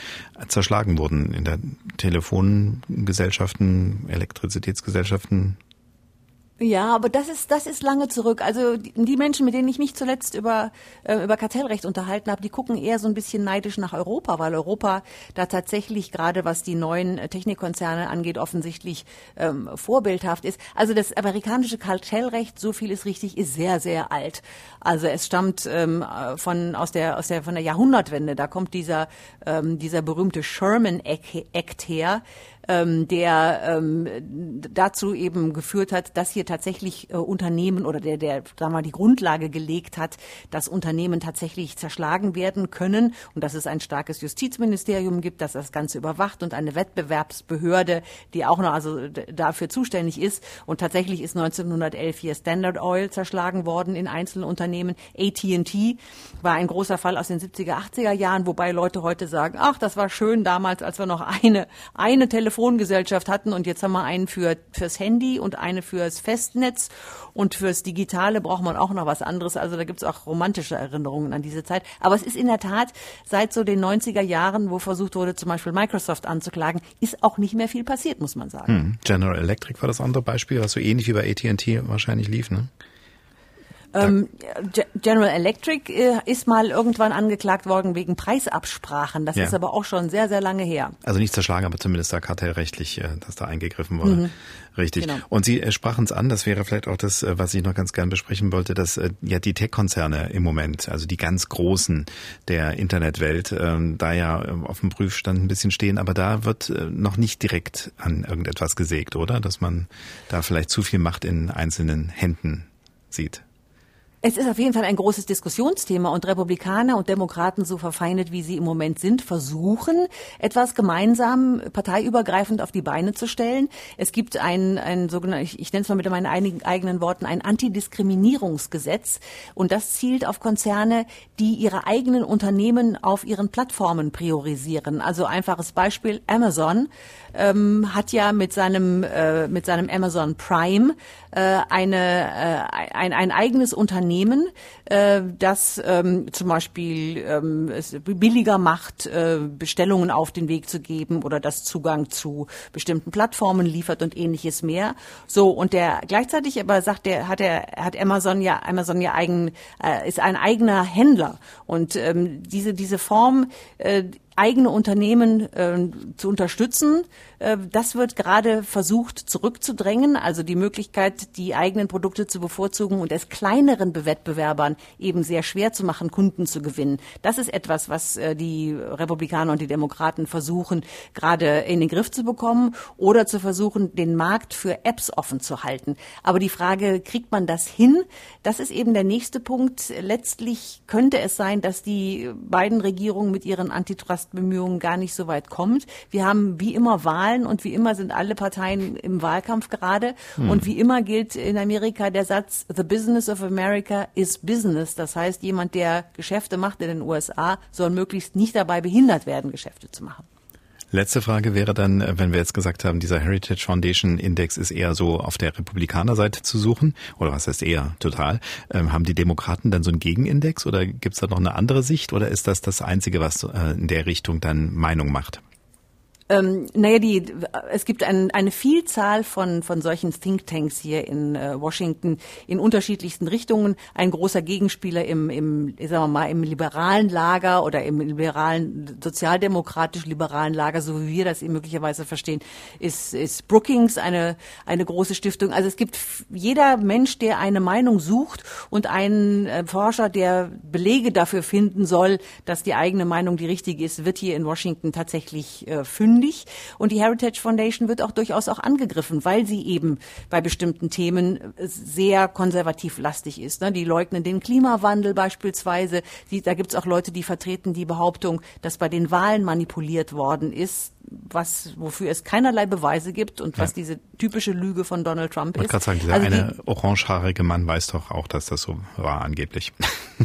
zerschlagen wurden in der Telefongesellschaften, Elektrizitätsgesellschaften, ja, aber das ist das ist lange zurück. Also die, Menschen, mit denen ich mich zuletzt über äh, über Kartellrecht unterhalten habe, die gucken eher so ein bisschen neidisch nach Europa, weil Europa da tatsächlich gerade was die neuen äh, Technikkonzerne angeht offensichtlich ähm, vorbildhaft ist. Also das amerikanische Kartellrecht, so viel ist richtig, ist sehr sehr alt. Also es stammt ähm, von aus der aus der von der Jahrhundertwende. Da kommt dieser ähm, dieser berühmte Sherman Act her ähm, der ähm, dazu eben geführt hat, dass hier tatsächlich äh, Unternehmen oder der, der sagen wir mal, die Grundlage gelegt hat, dass Unternehmen tatsächlich zerschlagen werden können und dass es ein starkes Justizministerium gibt, das das Ganze überwacht und eine Wettbewerbsbehörde, die auch noch also dafür zuständig ist. Und tatsächlich ist 1911 hier Standard Oil zerschlagen worden in einzelnen Unternehmen. AT&T war ein großer Fall aus den 70er, 80er Jahren, wobei Leute heute sagen, ach, das war schön damals, als wir noch eine, eine Telefon Telefongesellschaft hatten und jetzt haben wir einen für fürs Handy und eine fürs Festnetz und fürs Digitale braucht man auch noch was anderes. Also da gibt es auch romantische Erinnerungen an diese Zeit. Aber es ist in der Tat seit so den 90er Jahren, wo versucht wurde, zum Beispiel Microsoft anzuklagen, ist auch nicht mehr viel passiert, muss man sagen. Hm. General Electric war das andere Beispiel, was so ähnlich wie bei AT&T wahrscheinlich lief, ne? Ähm, General Electric äh, ist mal irgendwann angeklagt worden wegen Preisabsprachen. Das ja. ist aber auch schon sehr, sehr lange her. Also nicht zerschlagen, aber zumindest da kartellrechtlich, äh, dass da eingegriffen wurde. Mhm. Richtig. Genau. Und Sie äh, sprachen es an, das wäre vielleicht auch das, was ich noch ganz gern besprechen wollte, dass ja die Tech-Konzerne im Moment, also die ganz großen der Internetwelt, ähm, da ja auf dem Prüfstand ein bisschen stehen, aber da wird noch nicht direkt an irgendetwas gesägt, oder? Dass man da vielleicht zu viel Macht in einzelnen Händen sieht. Es ist auf jeden Fall ein großes Diskussionsthema und Republikaner und Demokraten, so verfeindet wie sie im Moment sind, versuchen, etwas gemeinsam parteiübergreifend auf die Beine zu stellen. Es gibt ein, ein sogenanntes, ich, ich nenne es mal mit meinen eigenen Worten, ein Antidiskriminierungsgesetz und das zielt auf Konzerne, die ihre eigenen Unternehmen auf ihren Plattformen priorisieren. Also einfaches Beispiel Amazon ähm, hat ja mit seinem äh, mit seinem Amazon Prime äh, eine äh, ein, ein eigenes Unternehmen, äh, das ähm, zum Beispiel ähm, es billiger macht, äh, Bestellungen auf den Weg zu geben oder das Zugang zu bestimmten Plattformen liefert und ähnliches mehr. So und der gleichzeitig aber sagt der hat er hat Amazon ja Amazon ja eigen äh, ist ein eigener Händler und ähm, diese diese Form äh, eigene Unternehmen äh, zu unterstützen. Äh, das wird gerade versucht zurückzudrängen, also die Möglichkeit, die eigenen Produkte zu bevorzugen und es kleineren Wettbewerbern eben sehr schwer zu machen, Kunden zu gewinnen. Das ist etwas, was äh, die Republikaner und die Demokraten versuchen, gerade in den Griff zu bekommen oder zu versuchen, den Markt für Apps offen zu halten. Aber die Frage, kriegt man das hin? Das ist eben der nächste Punkt. Letztlich könnte es sein, dass die beiden Regierungen mit ihren Antitrust Bemühungen gar nicht so weit kommt. Wir haben wie immer Wahlen und wie immer sind alle Parteien im Wahlkampf gerade. Hm. Und wie immer gilt in Amerika der Satz, The business of America is business. Das heißt, jemand, der Geschäfte macht in den USA, soll möglichst nicht dabei behindert werden, Geschäfte zu machen. Letzte Frage wäre dann, wenn wir jetzt gesagt haben, dieser Heritage Foundation Index ist eher so auf der Republikanerseite zu suchen, oder was heißt eher total, ähm, haben die Demokraten dann so einen Gegenindex oder gibt es da noch eine andere Sicht oder ist das das Einzige, was äh, in der Richtung dann Meinung macht? Ähm, naja, die, es gibt ein, eine Vielzahl von, von solchen Thinktanks hier in äh, Washington in unterschiedlichsten Richtungen. Ein großer Gegenspieler im, im, sagen wir mal, im liberalen Lager oder im liberalen, sozialdemokratisch-liberalen Lager, so wie wir das möglicherweise verstehen, ist, ist Brookings eine, eine große Stiftung. Also es gibt jeder Mensch, der eine Meinung sucht und einen äh, Forscher, der Belege dafür finden soll, dass die eigene Meinung die richtige ist, wird hier in Washington tatsächlich äh, fündig fündig. Und die Heritage Foundation wird auch durchaus auch angegriffen, weil sie eben bei bestimmten Themen sehr konservativ lastig ist. Ne? Die leugnen den Klimawandel beispielsweise. Da gibt es auch Leute, die vertreten die Behauptung, dass bei den Wahlen manipuliert worden ist was, wofür es keinerlei Beweise gibt und ja. was diese typische Lüge von Donald Trump ist. Ich gerade sagen, dieser also eine die, orangehaarige Mann weiß doch auch, dass das so war angeblich.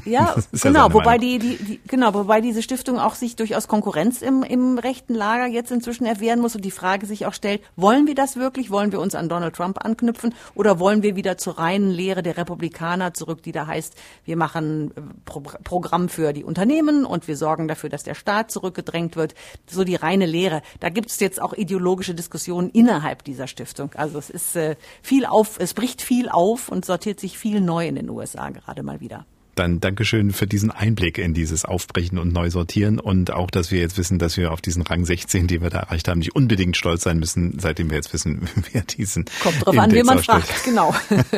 Ja, genau, ja wobei die, die, die, genau, wobei diese Stiftung auch sich durchaus Konkurrenz im, im rechten Lager jetzt inzwischen erwehren muss und die Frage sich auch stellt, wollen wir das wirklich? Wollen wir uns an Donald Trump anknüpfen oder wollen wir wieder zur reinen Lehre der Republikaner zurück, die da heißt, wir machen äh, Pro Programm für die Unternehmen und wir sorgen dafür, dass der Staat zurückgedrängt wird. So die reine Lehre. Da gibt es jetzt auch ideologische Diskussionen innerhalb dieser Stiftung. Also es ist äh, viel auf, es bricht viel auf und sortiert sich viel neu in den USA gerade mal wieder. Dann Dankeschön für diesen Einblick in dieses Aufbrechen und Neusortieren und auch, dass wir jetzt wissen, dass wir auf diesen Rang 16, den wir da erreicht haben, nicht unbedingt stolz sein müssen, seitdem wir jetzt wissen, wer diesen Kommt drauf Index an, wen man fragt, genau.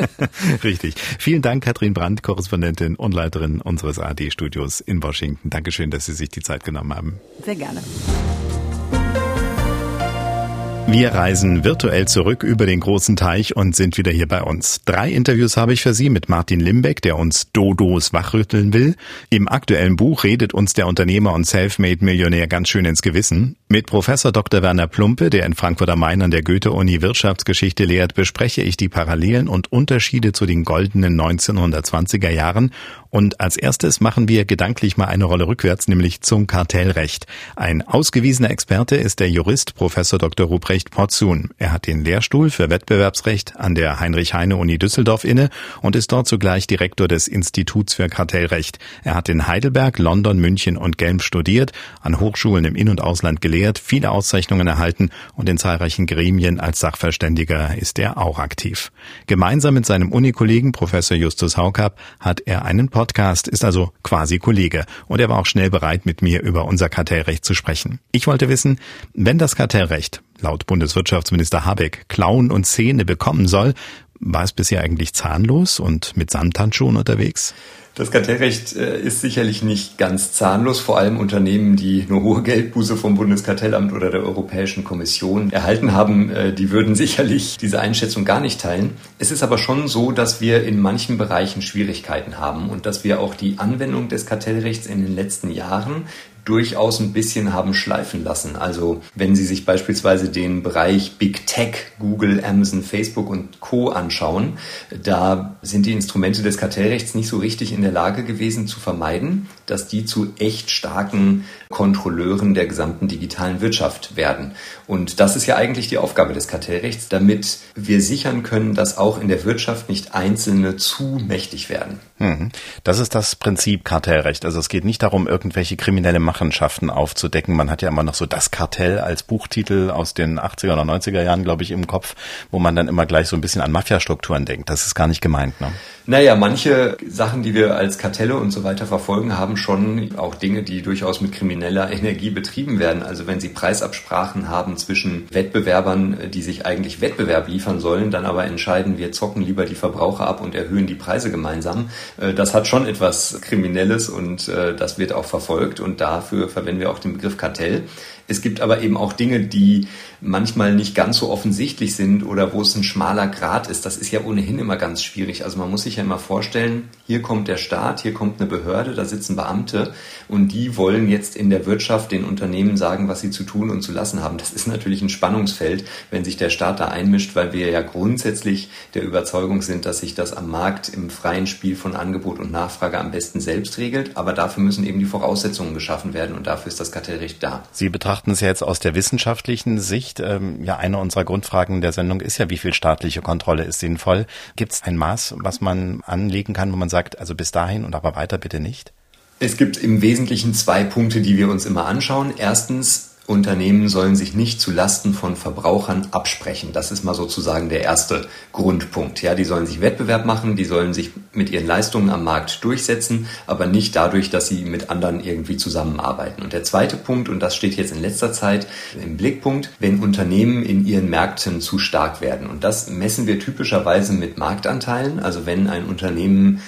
Richtig. Vielen Dank, Katrin Brandt, Korrespondentin und Leiterin unseres AD-Studios in Washington. Dankeschön, dass Sie sich die Zeit genommen haben. Sehr gerne. Wir reisen virtuell zurück über den großen Teich und sind wieder hier bei uns. Drei Interviews habe ich für Sie mit Martin Limbeck, der uns Dodos wachrütteln will. Im aktuellen Buch redet uns der Unternehmer und Selfmade-Millionär ganz schön ins Gewissen. Mit Professor Dr. Werner Plumpe, der in Frankfurt am Main an der Goethe-Uni Wirtschaftsgeschichte lehrt, bespreche ich die Parallelen und Unterschiede zu den goldenen 1920er Jahren und als erstes machen wir gedanklich mal eine Rolle rückwärts, nämlich zum Kartellrecht. Ein ausgewiesener Experte ist der Jurist Professor Dr. Ruprecht Porzun. Er hat den Lehrstuhl für Wettbewerbsrecht an der Heinrich-Heine-Uni Düsseldorf inne und ist dort zugleich Direktor des Instituts für Kartellrecht. Er hat in Heidelberg, London, München und Genf studiert, an Hochschulen im In- und Ausland gelehrt, viele Auszeichnungen erhalten und in zahlreichen Gremien als Sachverständiger ist er auch aktiv. Gemeinsam mit seinem Unikollegen Professor Justus Haukapp hat er einen Podcast, ist also quasi Kollege und er war auch schnell bereit, mit mir über unser Kartellrecht zu sprechen. Ich wollte wissen, wenn das Kartellrecht laut Bundeswirtschaftsminister Habeck Klauen und Zähne bekommen soll, war es bisher eigentlich zahnlos und mit Samthandschuhen unterwegs? Das Kartellrecht äh, ist sicherlich nicht ganz zahnlos, vor allem Unternehmen, die nur hohe Geldbuße vom Bundeskartellamt oder der Europäischen Kommission erhalten haben, äh, die würden sicherlich diese Einschätzung gar nicht teilen. Es ist aber schon so, dass wir in manchen Bereichen Schwierigkeiten haben und dass wir auch die Anwendung des Kartellrechts in den letzten Jahren durchaus ein bisschen haben schleifen lassen. Also wenn Sie sich beispielsweise den Bereich Big Tech, Google, Amazon, Facebook und Co anschauen, da sind die Instrumente des Kartellrechts nicht so richtig in der Lage gewesen zu vermeiden, dass die zu echt starken Kontrolleuren der gesamten digitalen Wirtschaft werden. Und das ist ja eigentlich die Aufgabe des Kartellrechts, damit wir sichern können, dass auch in der Wirtschaft nicht Einzelne zu mächtig werden. Mhm. Das ist das Prinzip Kartellrecht. Also es geht nicht darum, irgendwelche kriminelle Machenschaften aufzudecken. Man hat ja immer noch so das Kartell als Buchtitel aus den 80er oder 90er Jahren, glaube ich, im Kopf, wo man dann immer gleich so ein bisschen an Mafiastrukturen denkt. Das ist gar nicht gemeint. Ne? Naja, manche Sachen, die wir als Kartelle und so weiter verfolgen, haben schon auch Dinge, die durchaus mit krimineller Energie betrieben werden. Also wenn sie Preisabsprachen haben zwischen Wettbewerbern, die sich eigentlich Wettbewerb liefern sollen, dann aber entscheiden, wir zocken lieber die Verbraucher ab und erhöhen die Preise gemeinsam. Äh, das hat schon etwas Kriminelles und äh, das wird auch verfolgt und dafür verwenden wir auch den Begriff Kartell. Es gibt aber eben auch Dinge, die manchmal nicht ganz so offensichtlich sind oder wo es ein schmaler Grad ist. Das ist ja ohnehin immer ganz schwierig. Also man muss sich ja immer vorstellen, hier kommt der Staat, hier kommt eine Behörde, da sitzen Beamte und die wollen jetzt in der Wirtschaft den Unternehmen sagen, was sie zu tun und zu lassen haben. Das ist natürlich ein Spannungsfeld, wenn sich der Staat da einmischt, weil wir ja grundsätzlich der Überzeugung sind, dass sich das am Markt im freien Spiel von Angebot und Nachfrage am besten selbst regelt. Aber dafür müssen eben die Voraussetzungen geschaffen werden und dafür ist das Kartellrecht da. Sie betrachten es ja jetzt aus der wissenschaftlichen Sicht. Ähm, ja, eine unserer Grundfragen der Sendung ist ja, wie viel staatliche Kontrolle ist sinnvoll? Gibt es ein Maß, was man anlegen kann, wo man sagt, also bis dahin und aber weiter bitte nicht? Es gibt im Wesentlichen zwei Punkte, die wir uns immer anschauen. Erstens, Unternehmen sollen sich nicht zu Lasten von Verbrauchern absprechen. Das ist mal sozusagen der erste Grundpunkt. Ja, die sollen sich Wettbewerb machen, die sollen sich mit ihren Leistungen am Markt durchsetzen, aber nicht dadurch, dass sie mit anderen irgendwie zusammenarbeiten. Und der zweite Punkt, und das steht jetzt in letzter Zeit im Blickpunkt, wenn Unternehmen in ihren Märkten zu stark werden. Und das messen wir typischerweise mit Marktanteilen. Also wenn ein Unternehmen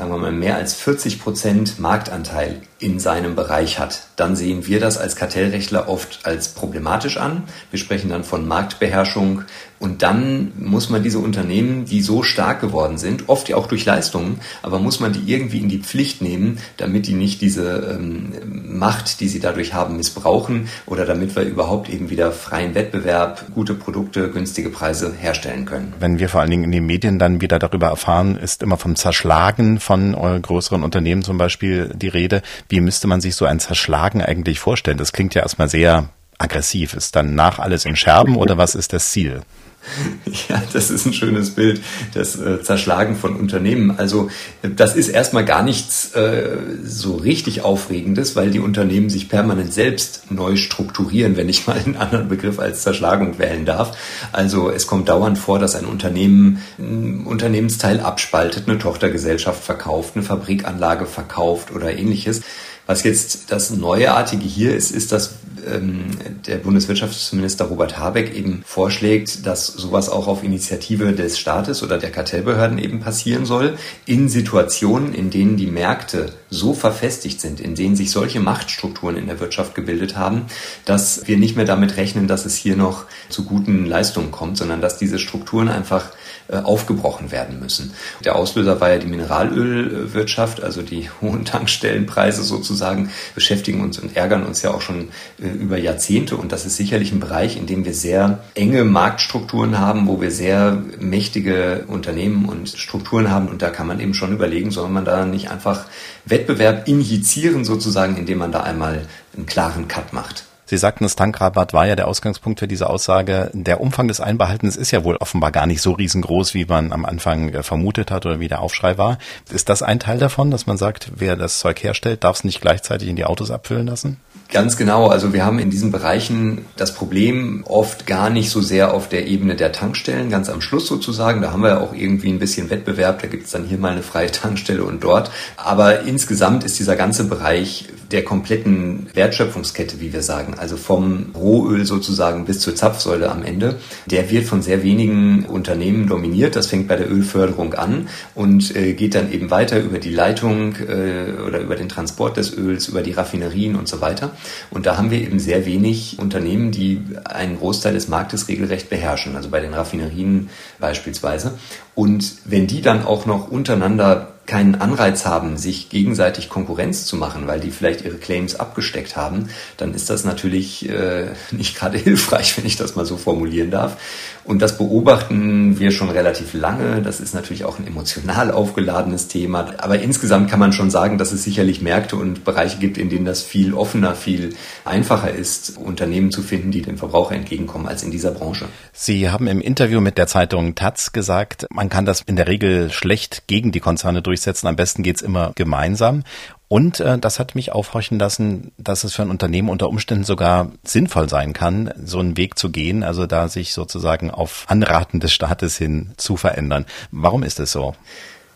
sagen wir mal, mehr als 40 Prozent Marktanteil in seinem Bereich hat, dann sehen wir das als Kartellrechtler oft als problematisch an. Wir sprechen dann von Marktbeherrschung und dann muss man diese Unternehmen, die so stark geworden sind, oft ja auch durch Leistungen, aber muss man die irgendwie in die Pflicht nehmen, damit die nicht diese ähm, Macht, die sie dadurch haben, missbrauchen oder damit wir überhaupt eben wieder freien Wettbewerb, gute Produkte, günstige Preise herstellen können. Wenn wir vor allen Dingen in den Medien dann wieder darüber erfahren, ist immer vom Zerschlagen von äh, größeren Unternehmen zum Beispiel die Rede. Wie müsste man sich so ein Zerschlagen eigentlich vorstellen? Das klingt ja erstmal sehr aggressiv. Ist dann nach alles in Scherben oder was ist das Ziel? Ja, das ist ein schönes Bild, das äh, Zerschlagen von Unternehmen. Also das ist erstmal gar nichts äh, so richtig Aufregendes, weil die Unternehmen sich permanent selbst neu strukturieren, wenn ich mal einen anderen Begriff als Zerschlagung wählen darf. Also es kommt dauernd vor, dass ein Unternehmen ein Unternehmensteil abspaltet, eine Tochtergesellschaft verkauft, eine Fabrikanlage verkauft oder ähnliches. Was jetzt das Neuartige hier ist, ist, dass ähm, der Bundeswirtschaftsminister Robert Habeck eben vorschlägt, dass sowas auch auf Initiative des Staates oder der Kartellbehörden eben passieren soll, in Situationen, in denen die Märkte so verfestigt sind, in denen sich solche Machtstrukturen in der Wirtschaft gebildet haben, dass wir nicht mehr damit rechnen, dass es hier noch zu guten Leistungen kommt, sondern dass diese Strukturen einfach aufgebrochen werden müssen. Der Auslöser war ja die Mineralölwirtschaft, also die hohen Tankstellenpreise sozusagen beschäftigen uns und ärgern uns ja auch schon äh, über Jahrzehnte und das ist sicherlich ein Bereich, in dem wir sehr enge Marktstrukturen haben, wo wir sehr mächtige Unternehmen und Strukturen haben und da kann man eben schon überlegen, soll man da nicht einfach Wettbewerb injizieren sozusagen, indem man da einmal einen klaren Cut macht. Sie sagten, das Tankrabatt war ja der Ausgangspunkt für diese Aussage. Der Umfang des Einbehaltens ist ja wohl offenbar gar nicht so riesengroß, wie man am Anfang äh, vermutet hat oder wie der Aufschrei war. Ist das ein Teil davon, dass man sagt, wer das Zeug herstellt, darf es nicht gleichzeitig in die Autos abfüllen lassen? Ganz genau. Also wir haben in diesen Bereichen das Problem oft gar nicht so sehr auf der Ebene der Tankstellen, ganz am Schluss sozusagen. Da haben wir auch irgendwie ein bisschen Wettbewerb. Da gibt es dann hier mal eine freie Tankstelle und dort. Aber insgesamt ist dieser ganze Bereich der kompletten Wertschöpfungskette, wie wir sagen, also vom Rohöl sozusagen bis zur Zapfsäule am Ende, der wird von sehr wenigen Unternehmen dominiert. Das fängt bei der Ölförderung an und äh, geht dann eben weiter über die Leitung äh, oder über den Transport des Öls, über die Raffinerien und so weiter. Und da haben wir eben sehr wenig Unternehmen, die einen Großteil des Marktes regelrecht beherrschen, also bei den Raffinerien beispielsweise. Und wenn die dann auch noch untereinander keinen Anreiz haben, sich gegenseitig Konkurrenz zu machen, weil die vielleicht ihre Claims abgesteckt haben, dann ist das natürlich äh, nicht gerade hilfreich, wenn ich das mal so formulieren darf. Und das beobachten wir schon relativ lange. Das ist natürlich auch ein emotional aufgeladenes Thema. Aber insgesamt kann man schon sagen, dass es sicherlich Märkte und Bereiche gibt, in denen das viel offener, viel einfacher ist, Unternehmen zu finden, die dem Verbraucher entgegenkommen, als in dieser Branche. Sie haben im Interview mit der Zeitung Taz gesagt, man kann das in der Regel schlecht gegen die Konzerne durchsetzen. Am besten geht's immer gemeinsam. Und äh, das hat mich aufhorchen lassen, dass es für ein Unternehmen unter Umständen sogar sinnvoll sein kann, so einen Weg zu gehen, also da sich sozusagen auf Anraten des Staates hin zu verändern. Warum ist es so?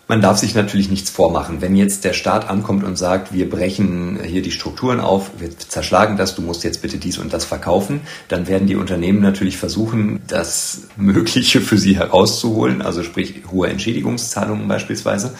Man darf sich natürlich nichts vormachen. Wenn jetzt der Staat ankommt und sagt, wir brechen hier die Strukturen auf, wir zerschlagen das, du musst jetzt bitte dies und das verkaufen, dann werden die Unternehmen natürlich versuchen, das Mögliche für sie herauszuholen, also sprich hohe Entschädigungszahlungen beispielsweise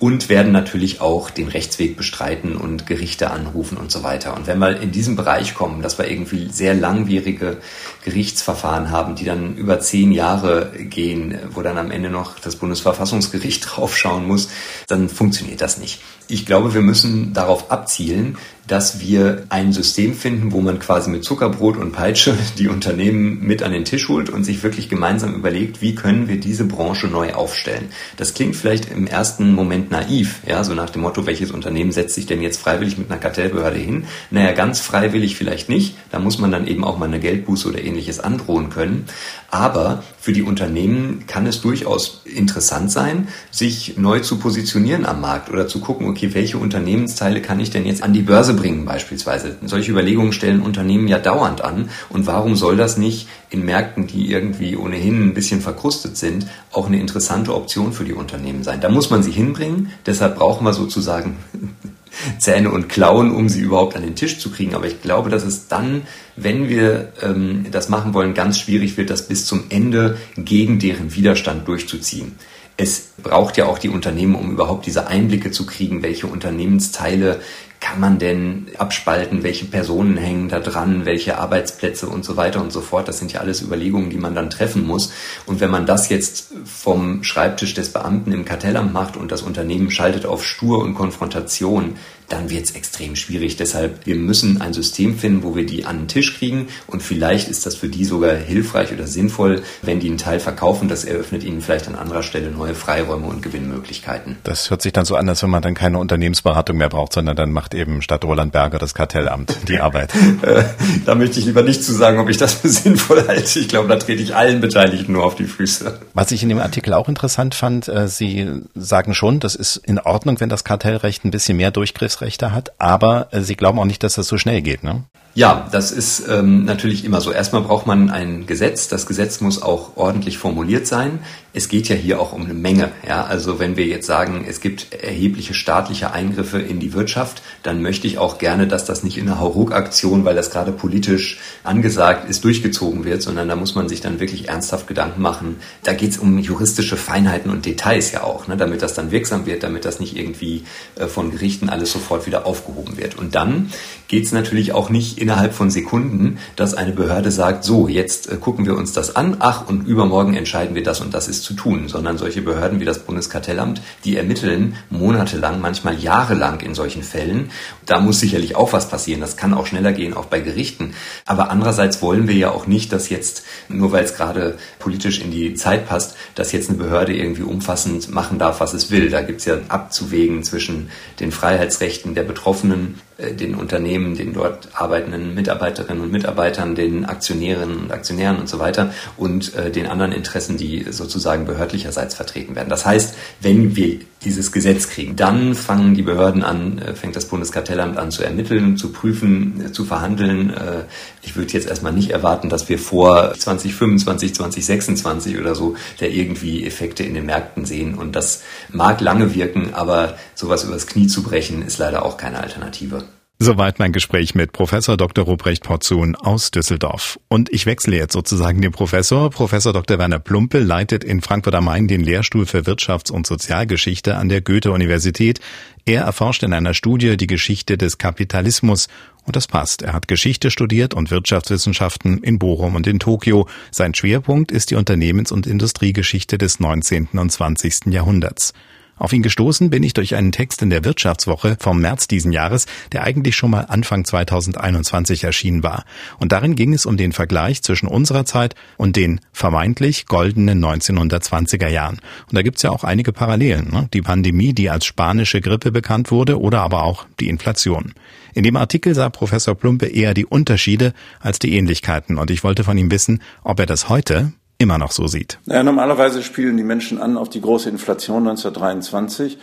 und werden natürlich auch den Rechtsweg bestreiten und Gerichte anrufen und so weiter. Und wenn wir in diesem Bereich kommen, dass wir irgendwie sehr langwierige Gerichtsverfahren haben, die dann über zehn Jahre gehen, wo dann am Ende noch das Bundesverfassungsgericht draufschauen muss, dann funktioniert das nicht. Ich glaube, wir müssen darauf abzielen, dass wir ein System finden, wo man quasi mit Zuckerbrot und Peitsche die Unternehmen mit an den Tisch holt und sich wirklich gemeinsam überlegt, wie können wir diese Branche neu aufstellen. Das klingt vielleicht im ersten Moment naiv, ja, so nach dem Motto, welches Unternehmen setzt sich denn jetzt freiwillig mit einer Kartellbehörde hin? Naja, ganz freiwillig vielleicht nicht. Da muss man dann eben auch mal eine Geldbuße oder ähnliches androhen können. Aber für die Unternehmen kann es durchaus interessant sein, sich neu zu positionieren am Markt oder zu gucken, okay, welche Unternehmensteile kann ich denn jetzt an die Börse bringen beispielsweise. Solche Überlegungen stellen Unternehmen ja dauernd an. Und warum soll das nicht in Märkten, die irgendwie ohnehin ein bisschen verkrustet sind, auch eine interessante Option für die Unternehmen sein? Da muss man sie hinbringen. Deshalb brauchen wir sozusagen Zähne und Klauen, um sie überhaupt an den Tisch zu kriegen. Aber ich glaube, dass es dann, wenn wir ähm, das machen wollen, ganz schwierig wird, das bis zum Ende gegen deren Widerstand durchzuziehen. Es braucht ja auch die Unternehmen, um überhaupt diese Einblicke zu kriegen, welche Unternehmensteile kann man denn abspalten, welche Personen hängen da dran, welche Arbeitsplätze und so weiter und so fort. Das sind ja alles Überlegungen, die man dann treffen muss. Und wenn man das jetzt vom Schreibtisch des Beamten im Kartellamt macht und das Unternehmen schaltet auf Stur und Konfrontation, dann wird es extrem schwierig. Deshalb, wir müssen ein System finden, wo wir die an den Tisch kriegen und vielleicht ist das für die sogar hilfreich oder sinnvoll, wenn die einen Teil verkaufen. Das eröffnet ihnen vielleicht an anderer Stelle neue Freiräume und Gewinnmöglichkeiten. Das hört sich dann so an, als wenn man dann keine Unternehmensberatung mehr braucht, sondern dann macht eben statt Roland Berger das Kartellamt die Arbeit. Äh, da möchte ich lieber nicht zu sagen, ob ich das für sinnvoll halte. Ich glaube, da trete ich allen Beteiligten nur auf die Füße. Was ich in dem Artikel auch interessant fand, äh, Sie sagen schon, das ist in Ordnung, wenn das Kartellrecht ein bisschen mehr Durchgriffs Durchgriffsrechte hat, aber äh, Sie glauben auch nicht, dass das so schnell geht, ne? Ja, das ist ähm, natürlich immer so. Erstmal braucht man ein Gesetz. Das Gesetz muss auch ordentlich formuliert sein. Es geht ja hier auch um eine Menge. Ja, also wenn wir jetzt sagen, es gibt erhebliche staatliche Eingriffe in die Wirtschaft, dann möchte ich auch gerne, dass das nicht in einer Hauruck-Aktion, weil das gerade politisch angesagt ist, durchgezogen wird, sondern da muss man sich dann wirklich ernsthaft Gedanken machen. Da geht es um juristische Feinheiten und Details ja auch, ne, damit das dann wirksam wird, damit das nicht irgendwie äh, von Gerichten alles sofort wieder aufgehoben wird. Und dann geht es natürlich auch nicht innerhalb von Sekunden, dass eine Behörde sagt, so, jetzt äh, gucken wir uns das an, ach, und übermorgen entscheiden wir das und das ist zu tun, sondern solche Behörden wie das Bundeskartellamt, die ermitteln monatelang, manchmal jahrelang in solchen Fällen. Da muss sicherlich auch was passieren. Das kann auch schneller gehen, auch bei Gerichten. Aber andererseits wollen wir ja auch nicht, dass jetzt, nur weil es gerade politisch in die Zeit passt, dass jetzt eine Behörde irgendwie umfassend machen darf, was es will. Da gibt es ja abzuwägen zwischen den Freiheitsrechten der Betroffenen den Unternehmen, den dort arbeitenden Mitarbeiterinnen und Mitarbeitern, den Aktionärinnen und Aktionären und so weiter und äh, den anderen Interessen, die sozusagen behördlicherseits vertreten werden. Das heißt, wenn wir dieses Gesetz kriegen, dann fangen die Behörden an, äh, fängt das Bundeskartellamt an zu ermitteln, zu prüfen, äh, zu verhandeln. Äh, ich würde jetzt erstmal nicht erwarten, dass wir vor 2025, 2026 oder so da irgendwie Effekte in den Märkten sehen. Und das mag lange wirken, aber sowas übers Knie zu brechen, ist leider auch keine Alternative. Soweit mein Gespräch mit Professor Dr. Ruprecht Porzun aus Düsseldorf. Und ich wechsle jetzt sozusagen den Professor. Professor Dr. Werner Plumpe leitet in Frankfurt am Main den Lehrstuhl für Wirtschafts- und Sozialgeschichte an der Goethe-Universität. Er erforscht in einer Studie die Geschichte des Kapitalismus. Und das passt. Er hat Geschichte studiert und Wirtschaftswissenschaften in Bochum und in Tokio. Sein Schwerpunkt ist die Unternehmens- und Industriegeschichte des 19. und 20. Jahrhunderts. Auf ihn gestoßen bin ich durch einen Text in der Wirtschaftswoche vom März diesen Jahres, der eigentlich schon mal Anfang 2021 erschienen war. Und darin ging es um den Vergleich zwischen unserer Zeit und den vermeintlich goldenen 1920er Jahren. Und da gibt's ja auch einige Parallelen. Ne? Die Pandemie, die als spanische Grippe bekannt wurde, oder aber auch die Inflation. In dem Artikel sah Professor Plumpe eher die Unterschiede als die Ähnlichkeiten. Und ich wollte von ihm wissen, ob er das heute immer noch so sieht. Ja, normalerweise spielen die Menschen an auf die große Inflation 1923.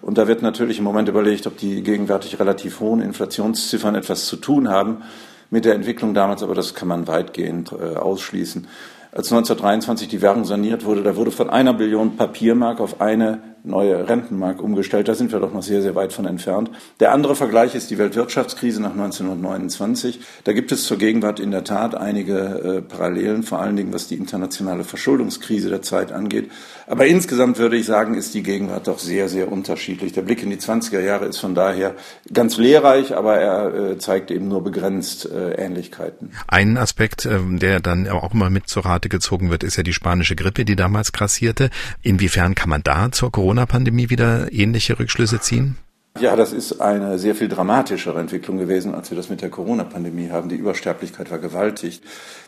Und da wird natürlich im Moment überlegt, ob die gegenwärtig relativ hohen Inflationsziffern etwas zu tun haben mit der Entwicklung damals, aber das kann man weitgehend äh, ausschließen. Als 1923 die Währung saniert wurde, da wurde von einer Billion Papiermark auf eine neue Rentenmark umgestellt. Da sind wir doch noch sehr, sehr weit von entfernt. Der andere Vergleich ist die Weltwirtschaftskrise nach 1929. Da gibt es zur Gegenwart in der Tat einige äh, Parallelen, vor allen Dingen was die internationale Verschuldungskrise der Zeit angeht. Aber insgesamt würde ich sagen, ist die Gegenwart doch sehr, sehr unterschiedlich. Der Blick in die 20er Jahre ist von daher ganz lehrreich, aber er äh, zeigt eben nur begrenzt äh, Ähnlichkeiten. Ein Aspekt, äh, der dann auch immer mit zur Rate gezogen wird, ist ja die spanische Grippe, die damals grassierte. Inwiefern kann man da zur Corona Corona-Pandemie wieder ähnliche Rückschlüsse ziehen? Ja, das ist eine sehr viel dramatischere Entwicklung gewesen, als wir das mit der Corona-Pandemie haben. Die Übersterblichkeit war gewaltig.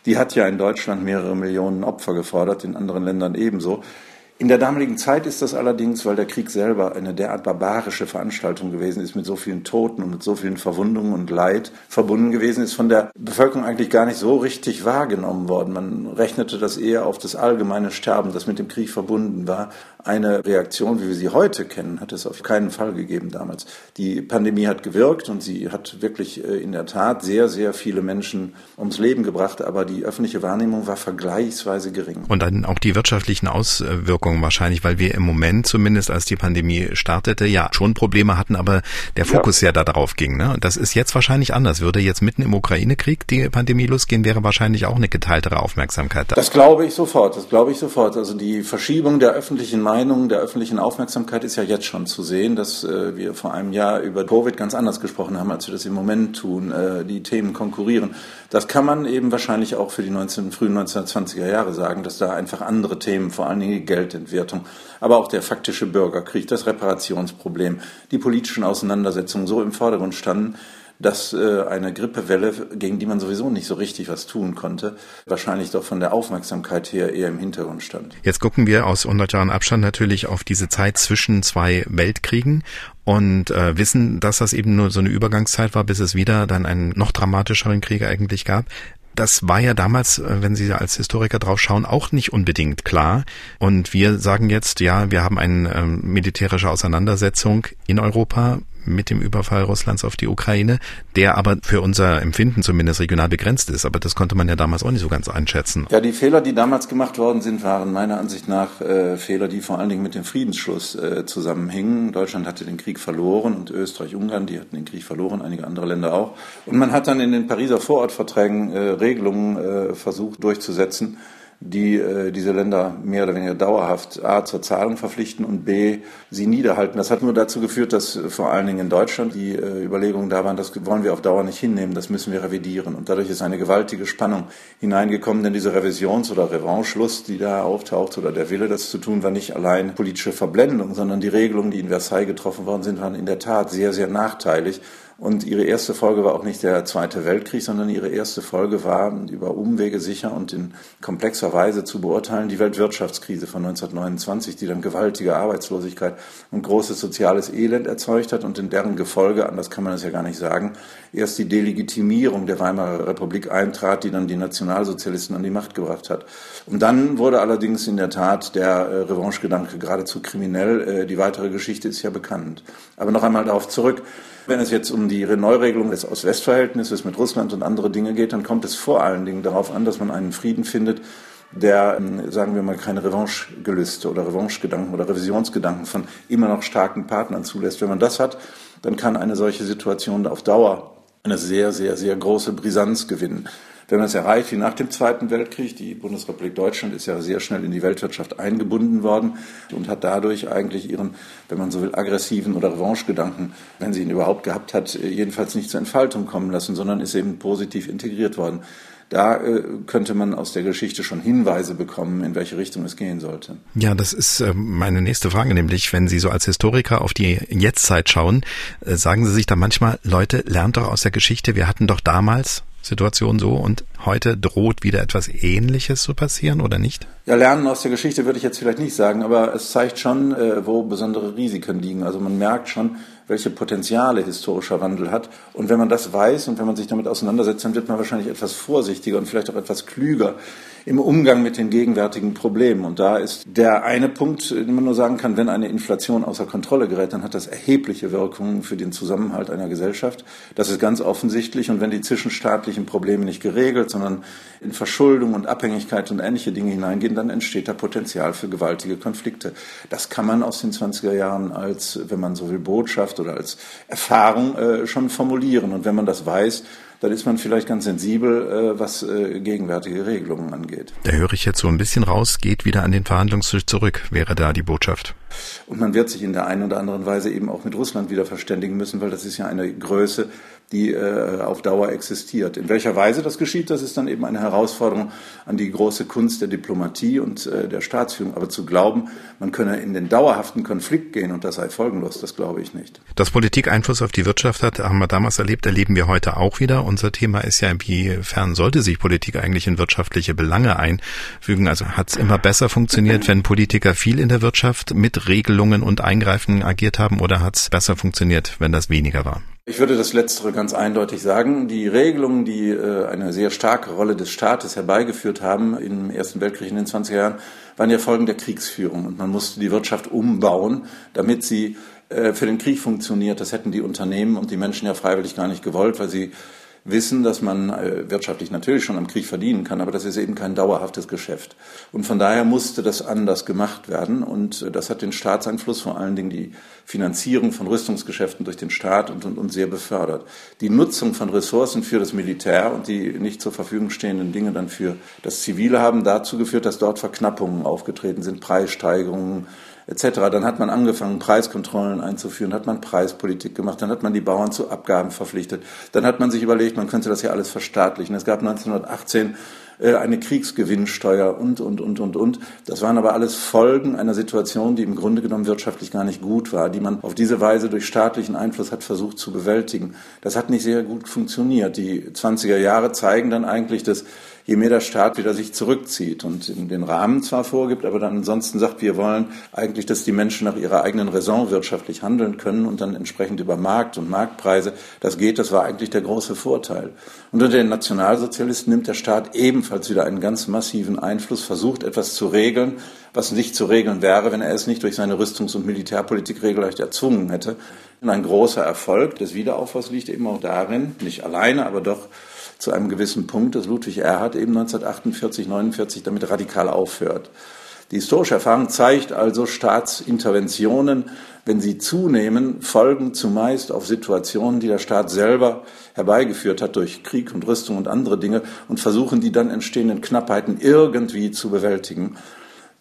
Die hat ja in Deutschland mehrere Millionen Opfer gefordert, in anderen Ländern ebenso. In der damaligen Zeit ist das allerdings, weil der Krieg selber eine derart barbarische Veranstaltung gewesen ist, mit so vielen Toten und mit so vielen Verwundungen und Leid verbunden gewesen ist, von der Bevölkerung eigentlich gar nicht so richtig wahrgenommen worden. Man rechnete das eher auf das allgemeine Sterben, das mit dem Krieg verbunden war. Eine Reaktion, wie wir sie heute kennen, hat es auf keinen Fall gegeben damals. Die Pandemie hat gewirkt und sie hat wirklich äh, in der Tat sehr, sehr viele Menschen ums Leben gebracht, aber die öffentliche Wahrnehmung war vergleichsweise gering. Und dann auch die wirtschaftlichen Auswirkungen wahrscheinlich, weil wir im Moment zumindest, als die Pandemie startete, ja schon Probleme hatten, aber der Fokus ja, ja da darauf ging. Ne? Das ist jetzt wahrscheinlich anders. Würde jetzt mitten im Ukraine-Krieg die Pandemie losgehen, wäre wahrscheinlich auch eine geteiltere Aufmerksamkeit da. Das glaube ich sofort. Das glaube ich sofort. Also die Verschiebung der öffentlichen Meinung, der öffentlichen Aufmerksamkeit ist ja jetzt schon zu sehen, dass äh, wir vor einem Jahr über Covid ganz anders gesprochen haben, als wir das im Moment tun. Äh, die Themen konkurrieren. Das kann man eben wahrscheinlich auch für die 19, frühen 1920er Jahre sagen, dass da einfach andere Themen, vor allen Dingen die Geldentwertung, aber auch der faktische Bürgerkrieg, das Reparationsproblem, die politischen Auseinandersetzungen so im Vordergrund standen, dass äh, eine Grippewelle, gegen die man sowieso nicht so richtig was tun konnte, wahrscheinlich doch von der Aufmerksamkeit her eher im Hintergrund stand. Jetzt gucken wir aus 100 Jahren Abstand natürlich auf diese Zeit zwischen zwei Weltkriegen und äh, wissen, dass das eben nur so eine Übergangszeit war, bis es wieder dann einen noch dramatischeren Krieg eigentlich gab. Das war ja damals, äh, wenn Sie als Historiker drauf schauen, auch nicht unbedingt klar. Und wir sagen jetzt, ja, wir haben eine ähm, militärische Auseinandersetzung in Europa mit dem Überfall Russlands auf die Ukraine, der aber für unser Empfinden zumindest regional begrenzt ist. Aber das konnte man ja damals auch nicht so ganz einschätzen. Ja, die Fehler, die damals gemacht worden sind, waren meiner Ansicht nach äh, Fehler, die vor allen Dingen mit dem Friedensschluss äh, zusammenhingen. Deutschland hatte den Krieg verloren und Österreich, Ungarn, die hatten den Krieg verloren, einige andere Länder auch. Und man hat dann in den Pariser Vorortverträgen äh, Regelungen äh, versucht durchzusetzen, die äh, diese Länder mehr oder weniger dauerhaft A zur Zahlung verpflichten und B sie niederhalten. Das hat nur dazu geführt, dass äh, vor allen Dingen in Deutschland die äh, Überlegungen da waren, das wollen wir auf Dauer nicht hinnehmen, das müssen wir revidieren. Und dadurch ist eine gewaltige Spannung hineingekommen, denn diese Revisions- oder Revanchelust, die da auftaucht oder der Wille, das zu tun, war nicht allein politische Verblendung, sondern die Regelungen, die in Versailles getroffen worden sind, waren in der Tat sehr, sehr nachteilig und ihre erste Folge war auch nicht der Zweite Weltkrieg, sondern ihre erste Folge war über Umwege sicher und in komplexer Weise zu beurteilen die Weltwirtschaftskrise von 1929, die dann gewaltige Arbeitslosigkeit und großes soziales Elend erzeugt hat und in deren Gefolge, anders kann man es ja gar nicht sagen, erst die Delegitimierung der Weimarer Republik eintrat, die dann die Nationalsozialisten an die Macht gebracht hat. Und dann wurde allerdings in der Tat der äh, Revanchegedanke geradezu kriminell. Äh, die weitere Geschichte ist ja bekannt. Aber noch einmal darauf zurück. Wenn es jetzt um die Neuregelung des Ost-West-Verhältnisses mit Russland und andere Dinge geht, dann kommt es vor allen Dingen darauf an, dass man einen Frieden findet, der, ähm, sagen wir mal, keine Revanchegelüste oder Revanchegedanken oder Revisionsgedanken von immer noch starken Partnern zulässt. Wenn man das hat, dann kann eine solche Situation auf Dauer eine sehr, sehr, sehr große Brisanz gewinnen. wenn man es erreicht, wie nach dem Zweiten Weltkrieg, die Bundesrepublik Deutschland ist ja sehr schnell in die Weltwirtschaft eingebunden worden und hat dadurch eigentlich ihren, wenn man so will, aggressiven oder Revanchegedanken, wenn sie ihn überhaupt gehabt hat, jedenfalls nicht zur Entfaltung kommen lassen, sondern ist eben positiv integriert worden. Da äh, könnte man aus der Geschichte schon Hinweise bekommen, in welche Richtung es gehen sollte. Ja, das ist äh, meine nächste Frage, nämlich wenn Sie so als Historiker auf die Jetztzeit schauen, äh, sagen Sie sich da manchmal, Leute, lernt doch aus der Geschichte, wir hatten doch damals Situation so und heute droht wieder etwas Ähnliches zu passieren oder nicht? Ja, Lernen aus der Geschichte würde ich jetzt vielleicht nicht sagen, aber es zeigt schon, äh, wo besondere Risiken liegen. Also man merkt schon, welche Potenziale historischer Wandel hat. Und wenn man das weiß und wenn man sich damit auseinandersetzt, dann wird man wahrscheinlich etwas vorsichtiger und vielleicht auch etwas klüger im Umgang mit den gegenwärtigen Problemen. Und da ist der eine Punkt, den man nur sagen kann, wenn eine Inflation außer Kontrolle gerät, dann hat das erhebliche Wirkungen für den Zusammenhalt einer Gesellschaft. Das ist ganz offensichtlich. Und wenn die zwischenstaatlichen Probleme nicht geregelt, sondern in Verschuldung und Abhängigkeit und ähnliche Dinge hineingehen, dann entsteht da Potenzial für gewaltige Konflikte. Das kann man aus den 20er Jahren als, wenn man so will, Botschaft oder als Erfahrung äh, schon formulieren. Und wenn man das weiß, dann ist man vielleicht ganz sensibel, äh, was äh, gegenwärtige Regelungen angeht. Da höre ich jetzt so ein bisschen raus, geht wieder an den Verhandlungstisch zurück, wäre da die Botschaft. Und man wird sich in der einen oder anderen Weise eben auch mit Russland wieder verständigen müssen, weil das ist ja eine Größe, die äh, auf Dauer existiert. In welcher Weise das geschieht, das ist dann eben eine Herausforderung an die große Kunst der Diplomatie und äh, der Staatsführung. Aber zu glauben, man könne in den dauerhaften Konflikt gehen und das sei folgenlos, das glaube ich nicht. Dass Politik Einfluss auf die Wirtschaft hat, haben wir damals erlebt, erleben wir heute auch wieder. Unser Thema ist ja, inwiefern sollte sich Politik eigentlich in wirtschaftliche Belange einfügen? Also hat es immer besser funktioniert, wenn Politiker viel in der Wirtschaft mit Regelungen und Eingreifen agiert haben oder hat es besser funktioniert, wenn das weniger war? Ich würde das Letztere ganz eindeutig sagen. Die Regelungen, die äh, eine sehr starke Rolle des Staates herbeigeführt haben im Ersten Weltkrieg in den 20er Jahren, waren ja Folgen der Kriegsführung. Und man musste die Wirtschaft umbauen, damit sie äh, für den Krieg funktioniert. Das hätten die Unternehmen und die Menschen ja freiwillig gar nicht gewollt, weil sie wissen, dass man äh, wirtschaftlich natürlich schon am Krieg verdienen kann, aber das ist eben kein dauerhaftes Geschäft. Und von daher musste das anders gemacht werden und äh, das hat den Staatseinfluss, vor allen Dingen die Finanzierung von Rüstungsgeschäften durch den Staat und, und, und sehr befördert. Die Nutzung von Ressourcen für das Militär und die nicht zur Verfügung stehenden Dinge dann für das Zivile haben dazu geführt, dass dort Verknappungen aufgetreten sind, Preissteigerungen, etc. Dann hat man angefangen, Preiskontrollen einzuführen, hat man Preispolitik gemacht, dann hat man die Bauern zu Abgaben verpflichtet, dann hat man sich überlegt, man könnte das ja alles verstaatlichen. Es gab 1918 äh, eine Kriegsgewinnsteuer und, und, und, und, und. Das waren aber alles Folgen einer Situation, die im Grunde genommen wirtschaftlich gar nicht gut war, die man auf diese Weise durch staatlichen Einfluss hat versucht zu bewältigen. Das hat nicht sehr gut funktioniert. Die 20er Jahre zeigen dann eigentlich, dass je mehr der Staat wieder sich zurückzieht und den Rahmen zwar vorgibt, aber dann ansonsten sagt, wir wollen eigentlich, dass die Menschen nach ihrer eigenen Raison wirtschaftlich handeln können und dann entsprechend über Markt und Marktpreise. Das geht, das war eigentlich der große Vorteil. Und unter den Nationalsozialisten nimmt der Staat ebenfalls wieder einen ganz massiven Einfluss, versucht etwas zu regeln, was nicht zu regeln wäre, wenn er es nicht durch seine Rüstungs- und Militärpolitik regelrecht erzwungen hätte. Und ein großer Erfolg des Wiederaufbaus liegt eben auch darin, nicht alleine, aber doch zu einem gewissen Punkt, dass Ludwig Erhard eben 1948, 49 damit radikal aufhört. Die historische Erfahrung zeigt also, Staatsinterventionen, wenn sie zunehmen, folgen zumeist auf Situationen, die der Staat selber herbeigeführt hat durch Krieg und Rüstung und andere Dinge und versuchen die dann entstehenden Knappheiten irgendwie zu bewältigen.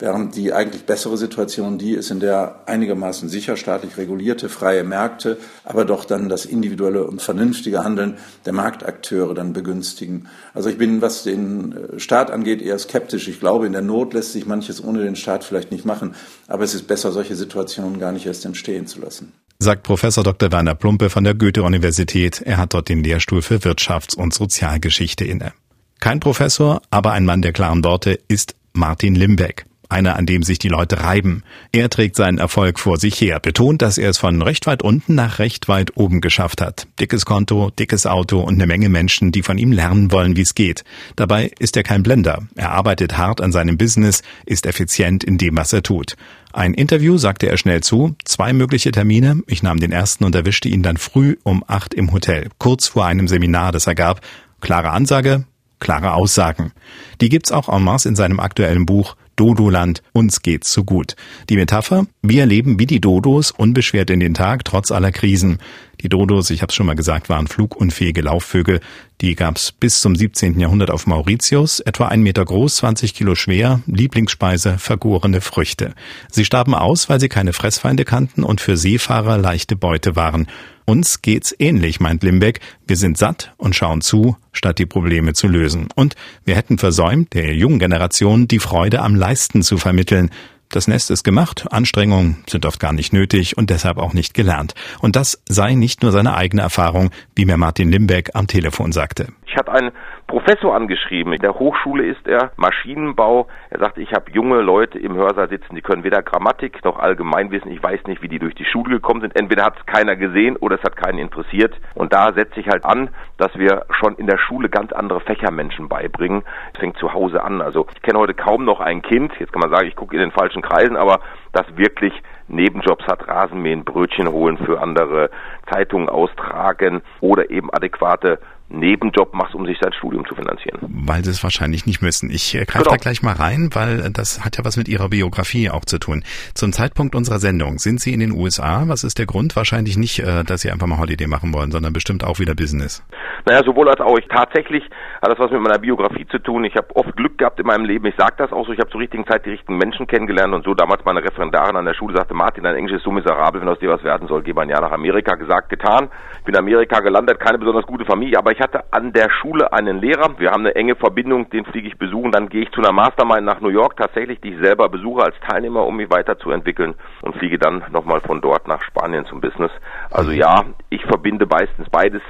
Während die eigentlich bessere Situation die ist, in der einigermaßen sicher staatlich regulierte freie Märkte, aber doch dann das individuelle und vernünftige Handeln der Marktakteure dann begünstigen. Also ich bin, was den äh, Staat angeht, eher skeptisch. Ich glaube, in der Not lässt sich manches ohne den Staat vielleicht nicht machen, aber es ist besser, solche Situationen gar nicht erst entstehen zu lassen sagt Professor Dr. Werner Plumpe von der Goethe-Universität. Er hat dort den Lehrstuhl für Wirtschafts- und Sozialgeschichte inne. Kein Professor, aber ein Mann der klaren Worte ist Martin Limbeck einer, an dem sich die Leute reiben. Er trägt seinen Erfolg vor sich her, betont, dass er es von recht weit unten nach recht weit oben geschafft hat. Dickes Konto, dickes Auto und eine Menge Menschen, die von ihm lernen wollen, wie es geht. Dabei ist er kein Blender. Er arbeitet hart an seinem Business, ist effizient in dem, was er tut. Ein Interview sagte er schnell zu, zwei mögliche Termine. Ich nahm den ersten und erwischte ihn dann früh um acht im Hotel, kurz vor einem Seminar, das er gab. Klare Ansage, klare Aussagen. Die gibt's auch en masse in seinem aktuellen Buch Dodoland, uns geht's so gut. Die Metapher, wir leben wie die Dodos, unbeschwert in den Tag, trotz aller Krisen. Die Dodos, ich habe es schon mal gesagt, waren flugunfähige Laufvögel. Die gab es bis zum 17. Jahrhundert auf Mauritius, etwa ein Meter groß, 20 Kilo schwer, Lieblingsspeise vergorene Früchte. Sie starben aus, weil sie keine Fressfeinde kannten und für Seefahrer leichte Beute waren. Uns geht's ähnlich, meint Limbeck. Wir sind satt und schauen zu, statt die Probleme zu lösen. Und wir hätten versäumt, der jungen Generation die Freude am Leisten zu vermitteln. Das Nest ist gemacht, Anstrengungen sind oft gar nicht nötig und deshalb auch nicht gelernt. Und das sei nicht nur seine eigene Erfahrung, wie mir Martin Limbeck am Telefon sagte. Ich hatte einen Professor angeschrieben. In der Hochschule ist er Maschinenbau. Er sagt, ich habe junge Leute im Hörsaal sitzen, die können weder Grammatik noch Allgemeinwissen. Ich weiß nicht, wie die durch die Schule gekommen sind. Entweder hat es keiner gesehen oder es hat keinen interessiert. Und da setze ich halt an, dass wir schon in der Schule ganz andere Fächermenschen beibringen. Es fängt zu Hause an. Also ich kenne heute kaum noch ein Kind. Jetzt kann man sagen, ich gucke in den falschen Kreisen, aber das wirklich Nebenjobs hat, Rasenmähen, Brötchen holen für andere, Zeitungen austragen oder eben adäquate Nebenjob machst, um sich sein Studium zu finanzieren. Weil sie es wahrscheinlich nicht müssen. Ich äh, greife genau. da gleich mal rein, weil das hat ja was mit Ihrer Biografie auch zu tun. Zum Zeitpunkt unserer Sendung sind Sie in den USA. Was ist der Grund? Wahrscheinlich nicht, äh, dass Sie einfach mal Holiday machen wollen, sondern bestimmt auch wieder Business. Naja, sowohl als auch. Ich tatsächlich hat das was mit meiner Biografie zu tun. Ich habe oft Glück gehabt in meinem Leben. Ich sage das auch so. Ich habe zur richtigen Zeit die richtigen Menschen kennengelernt und so damals meine Referendarin an der Schule sagte, Martin, dein Englisch ist so miserabel, wenn aus dir was werden soll, geh mal ein Jahr nach Amerika. Gesagt, getan. Bin in Amerika gelandet, keine besonders gute Familie, aber ich hatte an der Schule einen Lehrer. Wir haben eine enge Verbindung, den fliege ich besuchen. Dann gehe ich zu einer Mastermind nach New York, tatsächlich, die ich selber besuche als Teilnehmer, um mich weiterzuentwickeln und fliege dann nochmal von dort nach Spanien zum Business. Also ja, ich verbinde meistens beides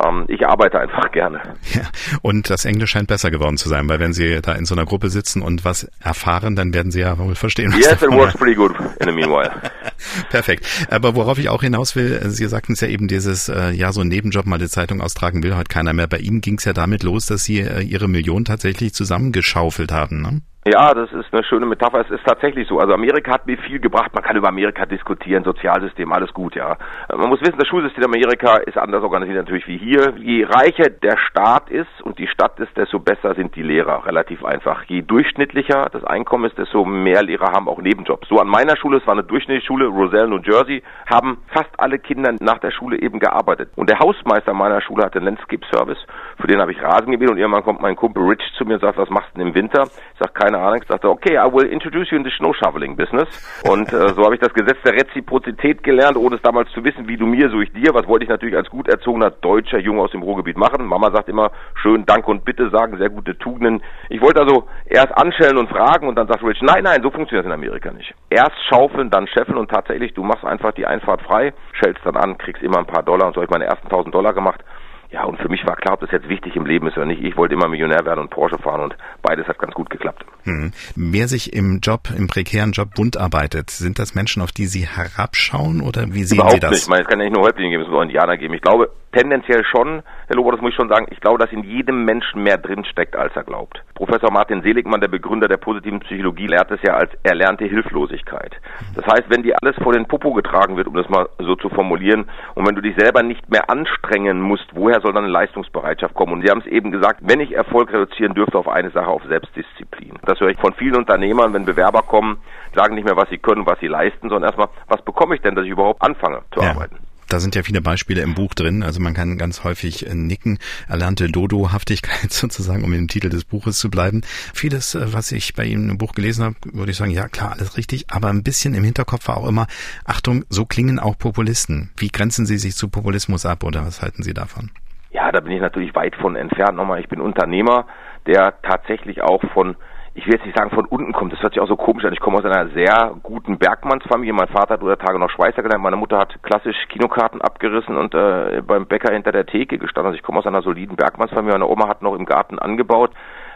ähm, ich arbeite einfach gerne. Ja, und das Englisch scheint besser geworden zu sein, weil wenn Sie da in so einer Gruppe sitzen und was erfahren, dann werden Sie ja wohl verstehen. Was yes, it works pretty good in the meanwhile. Perfekt. Aber worauf ich auch hinaus will, Sie sagten es ja eben, dieses, äh, ja, so ein Nebenjob mal die Zeitung austragen will heute keiner mehr. Bei Ihnen ging es ja damit los, dass Sie äh, Ihre Millionen tatsächlich zusammengeschaufelt haben, ne? Ja, das ist eine schöne Metapher. Es ist tatsächlich so. Also Amerika hat mir viel gebracht. Man kann über Amerika diskutieren, Sozialsystem, alles gut, ja. Man muss wissen, das Schulsystem Amerika ist anders organisiert natürlich wie hier. Je reicher der Staat ist und die Stadt ist, desto besser sind die Lehrer. Relativ einfach. Je durchschnittlicher das Einkommen ist, desto mehr Lehrer haben auch Nebenjobs. So an meiner Schule, es war eine Durchschnittsschule, Roselle, New Jersey, haben fast alle Kinder nach der Schule eben gearbeitet. Und der Hausmeister meiner Schule hatte einen Landscape Service. Für den habe ich Rasen gemäht und irgendwann kommt mein Kumpel Rich zu mir und sagt, was machst du denn im Winter? Ich sage, keine Ahnung. Ich sagte, okay, I will introduce you in the snow shoveling business. Und äh, so habe ich das Gesetz der Reziprozität gelernt, ohne es damals zu wissen, wie du mir, so ich dir. Was wollte ich natürlich als gut erzogener deutscher Junge aus dem Ruhrgebiet machen? Mama sagt immer, schön Dank und Bitte sagen, sehr gute Tugenden. Ich wollte also erst anstellen und fragen und dann sagt Rich, nein, nein, so funktioniert das in Amerika nicht. Erst schaufeln, dann scheffeln und tatsächlich, du machst einfach die Einfahrt frei, schellst dann an, kriegst immer ein paar Dollar und so habe ich meine ersten 1000 Dollar gemacht ja, und für mich war klar, ob das jetzt wichtig im Leben ist oder nicht. Ich wollte immer Millionär werden und Porsche fahren und beides hat ganz gut geklappt. Hm. Wer sich im Job, im prekären Job bunt arbeitet, sind das Menschen, auf die Sie herabschauen oder wie sehen Überhaupt Sie das? Nicht. Ich meine, es kann ja nicht nur Häuptlinge geben, es muss auch Indianer geben. Ich glaube, tendenziell schon, Herr Lobo, das muss ich schon sagen, ich glaube, dass in jedem Menschen mehr drinsteckt, als er glaubt. Professor Martin Seligmann, der Begründer der positiven Psychologie, lehrt es ja als erlernte Hilflosigkeit. Das heißt, wenn dir alles vor den Popo getragen wird, um das mal so zu formulieren, und wenn du dich selber nicht mehr anstrengen musst, woher soll dann eine Leistungsbereitschaft kommen? Und Sie haben es eben gesagt, wenn ich Erfolg reduzieren dürfte auf eine Sache, auf Selbstdisziplin. Das höre ich von vielen Unternehmern, wenn Bewerber kommen, sagen nicht mehr, was sie können, was sie leisten, sondern erstmal, was bekomme ich denn, dass ich überhaupt anfange zu ja. arbeiten? Da sind ja viele Beispiele im Buch drin. Also man kann ganz häufig äh, nicken. Erlernte Dodo-Haftigkeit sozusagen, um im Titel des Buches zu bleiben. Vieles, äh, was ich bei Ihnen im Buch gelesen habe, würde ich sagen, ja klar, alles richtig. Aber ein bisschen im Hinterkopf war auch immer, Achtung, so klingen auch Populisten. Wie grenzen Sie sich zu Populismus ab oder was halten Sie davon? Ja, da bin ich natürlich weit von entfernt. Nochmal, ich bin Unternehmer, der tatsächlich auch von ich will jetzt nicht sagen von unten kommt, das hört sich auch so komisch an. Ich komme aus einer sehr guten Bergmannsfamilie. Mein Vater hat unter Tage noch Schweißer gelernt. Meine Mutter hat klassisch Kinokarten abgerissen und äh, beim Bäcker hinter der Theke gestanden. Also ich komme aus einer soliden Bergmannsfamilie. Meine Oma hat noch im Garten angebaut.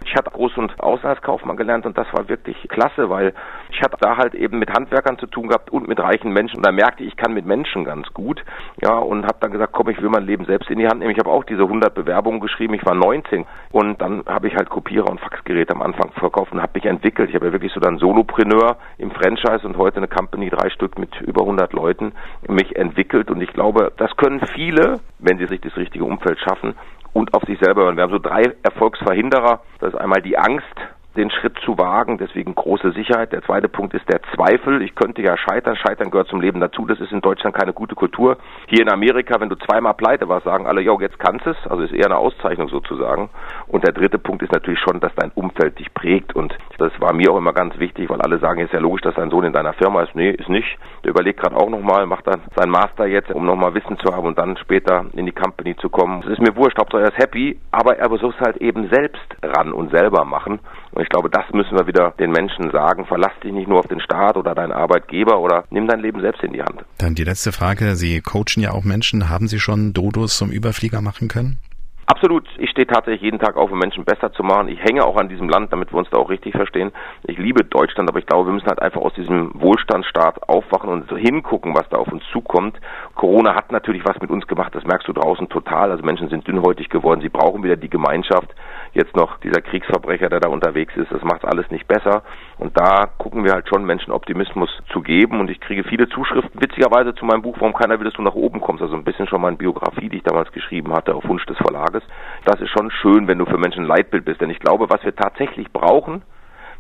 Ich hatte Groß- und Auslandskaufmann gelernt und das war wirklich klasse, weil ich hatte da halt eben mit Handwerkern zu tun gehabt und mit reichen Menschen und da merkte ich, ich kann mit Menschen ganz gut. Ja, und habe dann gesagt, komm, ich will mein Leben selbst in die Hand nehmen. Ich habe auch diese 100 Bewerbungen geschrieben. Ich war 19 und dann habe ich halt Kopierer und Faxgeräte am Anfang verkauft und habe mich entwickelt. Ich habe ja wirklich so dann Solopreneur im Franchise und heute eine Company, drei Stück mit über 100 Leuten, mich entwickelt und ich glaube, das können viele, wenn sie sich das richtige Umfeld schaffen, und auf sich selber hören. Wir haben so drei Erfolgsverhinderer. Das ist einmal die Angst, den Schritt zu wagen. Deswegen große Sicherheit. Der zweite Punkt ist der Zweifel. Ich könnte ja scheitern. Scheitern gehört zum Leben dazu. Das ist in Deutschland keine gute Kultur. Hier in Amerika, wenn du zweimal pleite warst, sagen alle, jo, jetzt kannst es. Also ist eher eine Auszeichnung sozusagen. Und der dritte Punkt ist natürlich schon, dass dein Umfeld dich prägt. Und das war mir auch immer ganz wichtig, weil alle sagen, ist ja logisch, dass dein Sohn in deiner Firma ist. Nee, ist nicht. Der überlegt gerade auch nochmal, macht dann sein Master jetzt, um nochmal Wissen zu haben und dann später in die Company zu kommen. Es ist mir wurscht, Hauptsache er ist happy, aber er versucht halt eben selbst ran und selber machen. Und ich glaube, das müssen wir wieder den Menschen sagen. Verlass dich nicht nur auf den Staat oder deinen Arbeitgeber oder nimm dein Leben selbst in die Hand. Dann die letzte Frage. Sie coachen ja auch Menschen. Haben Sie schon Dodos zum Überflieger machen können? Absolut. Ich stehe tatsächlich jeden Tag auf, um Menschen besser zu machen. Ich hänge auch an diesem Land, damit wir uns da auch richtig verstehen. Ich liebe Deutschland, aber ich glaube, wir müssen halt einfach aus diesem Wohlstandsstaat aufwachen und so hingucken, was da auf uns zukommt. Corona hat natürlich was mit uns gemacht, das merkst du draußen total. Also Menschen sind dünnhäutig geworden, sie brauchen wieder die Gemeinschaft. Jetzt noch dieser Kriegsverbrecher, der da unterwegs ist, das macht alles nicht besser. Und da gucken wir halt schon Menschen Optimismus zu geben. Und ich kriege viele Zuschriften, witzigerweise zu meinem Buch, warum keiner will, dass du nach oben kommst. Also ein bisschen schon meine Biografie, die ich damals geschrieben hatte, auf Wunsch des Verlages. Tages. Das ist schon schön, wenn du für Menschen ein Leitbild bist. Denn ich glaube, was wir tatsächlich brauchen,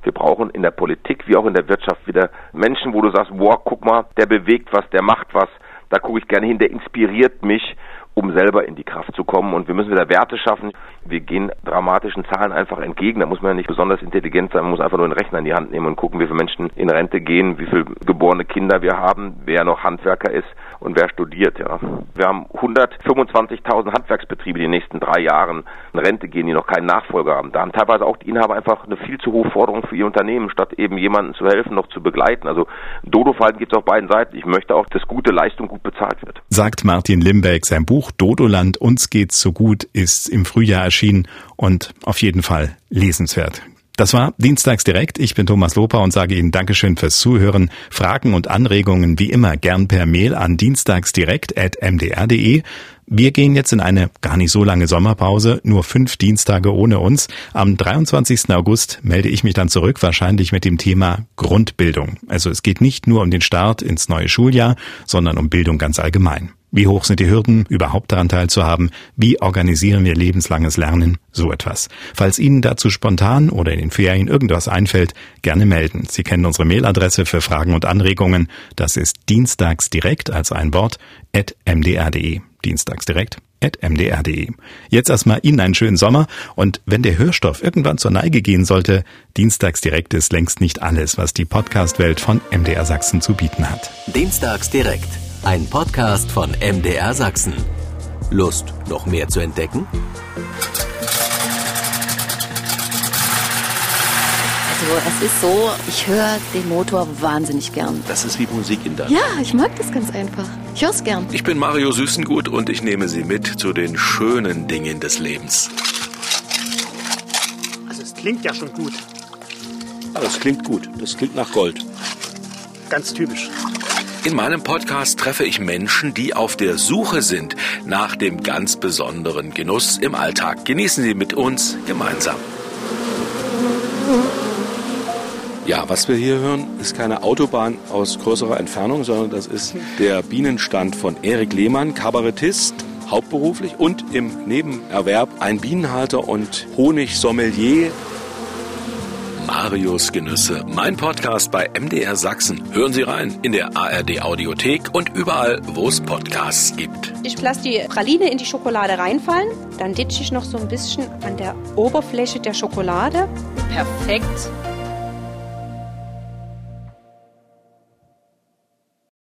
wir brauchen in der Politik wie auch in der Wirtschaft wieder Menschen, wo du sagst, wow, guck mal, der bewegt was, der macht was, da gucke ich gerne hin, der inspiriert mich um selber in die Kraft zu kommen. Und wir müssen wieder Werte schaffen. Wir gehen dramatischen Zahlen einfach entgegen. Da muss man ja nicht besonders intelligent sein, man muss einfach nur einen Rechner in die Hand nehmen und gucken, wie viele Menschen in Rente gehen, wie viele geborene Kinder wir haben, wer noch Handwerker ist und wer studiert. Ja. Wir haben 125.000 Handwerksbetriebe, die in den nächsten drei Jahren in Rente gehen, die noch keinen Nachfolger haben. Da haben teilweise auch die Inhaber einfach eine viel zu hohe Forderung für ihr Unternehmen, statt eben jemanden zu helfen, noch zu begleiten. Also Dodo-Verhalten gibt es auf beiden Seiten. Ich möchte auch, dass gute Leistung gut bezahlt wird. Sagt Martin Limbeck, sein Buch Dodoland Uns geht's so gut ist im Frühjahr erschienen und auf jeden Fall lesenswert. Das war Dienstags direkt. Ich bin Thomas Loper und sage Ihnen Dankeschön fürs Zuhören. Fragen und Anregungen wie immer gern per Mail an dienstagsdirekt.mdr.de. Wir gehen jetzt in eine gar nicht so lange Sommerpause, nur fünf Dienstage ohne uns. Am 23. August melde ich mich dann zurück, wahrscheinlich mit dem Thema Grundbildung. Also es geht nicht nur um den Start ins neue Schuljahr, sondern um Bildung ganz allgemein. Wie hoch sind die Hürden, überhaupt daran teilzuhaben? Wie organisieren wir lebenslanges Lernen? So etwas. Falls Ihnen dazu spontan oder in den Ferien irgendwas einfällt, gerne melden. Sie kennen unsere Mailadresse für Fragen und Anregungen. Das ist dienstagsdirekt als ein Wort at mdr.de. Dienstagsdirekt at mdr.de. Jetzt erstmal Ihnen einen schönen Sommer und wenn der Hörstoff irgendwann zur Neige gehen sollte, Dienstagsdirekt ist längst nicht alles, was die Podcastwelt von MDR Sachsen zu bieten hat. Dienstagsdirekt ein Podcast von MDR Sachsen. Lust, noch mehr zu entdecken? Also es ist so, ich höre den Motor wahnsinnig gern. Das ist wie Musik in der. Ja, ich mag das ganz einfach. Ich höre es gern. Ich bin Mario Süßengut und ich nehme Sie mit zu den schönen Dingen des Lebens. Also es klingt ja schon gut. Ja, das klingt gut. Das klingt nach Gold. Ganz typisch. In meinem Podcast treffe ich Menschen, die auf der Suche sind nach dem ganz besonderen Genuss im Alltag. Genießen Sie mit uns gemeinsam. Ja, was wir hier hören, ist keine Autobahn aus größerer Entfernung, sondern das ist der Bienenstand von Erik Lehmann, Kabarettist, hauptberuflich und im Nebenerwerb ein Bienenhalter und Honigsommelier Marius Genüsse, mein Podcast bei MDR Sachsen. Hören Sie rein in der ARD Audiothek und überall, wo es Podcasts gibt. Ich lasse die Praline in die Schokolade reinfallen, dann ditche ich noch so ein bisschen an der Oberfläche der Schokolade. Perfekt.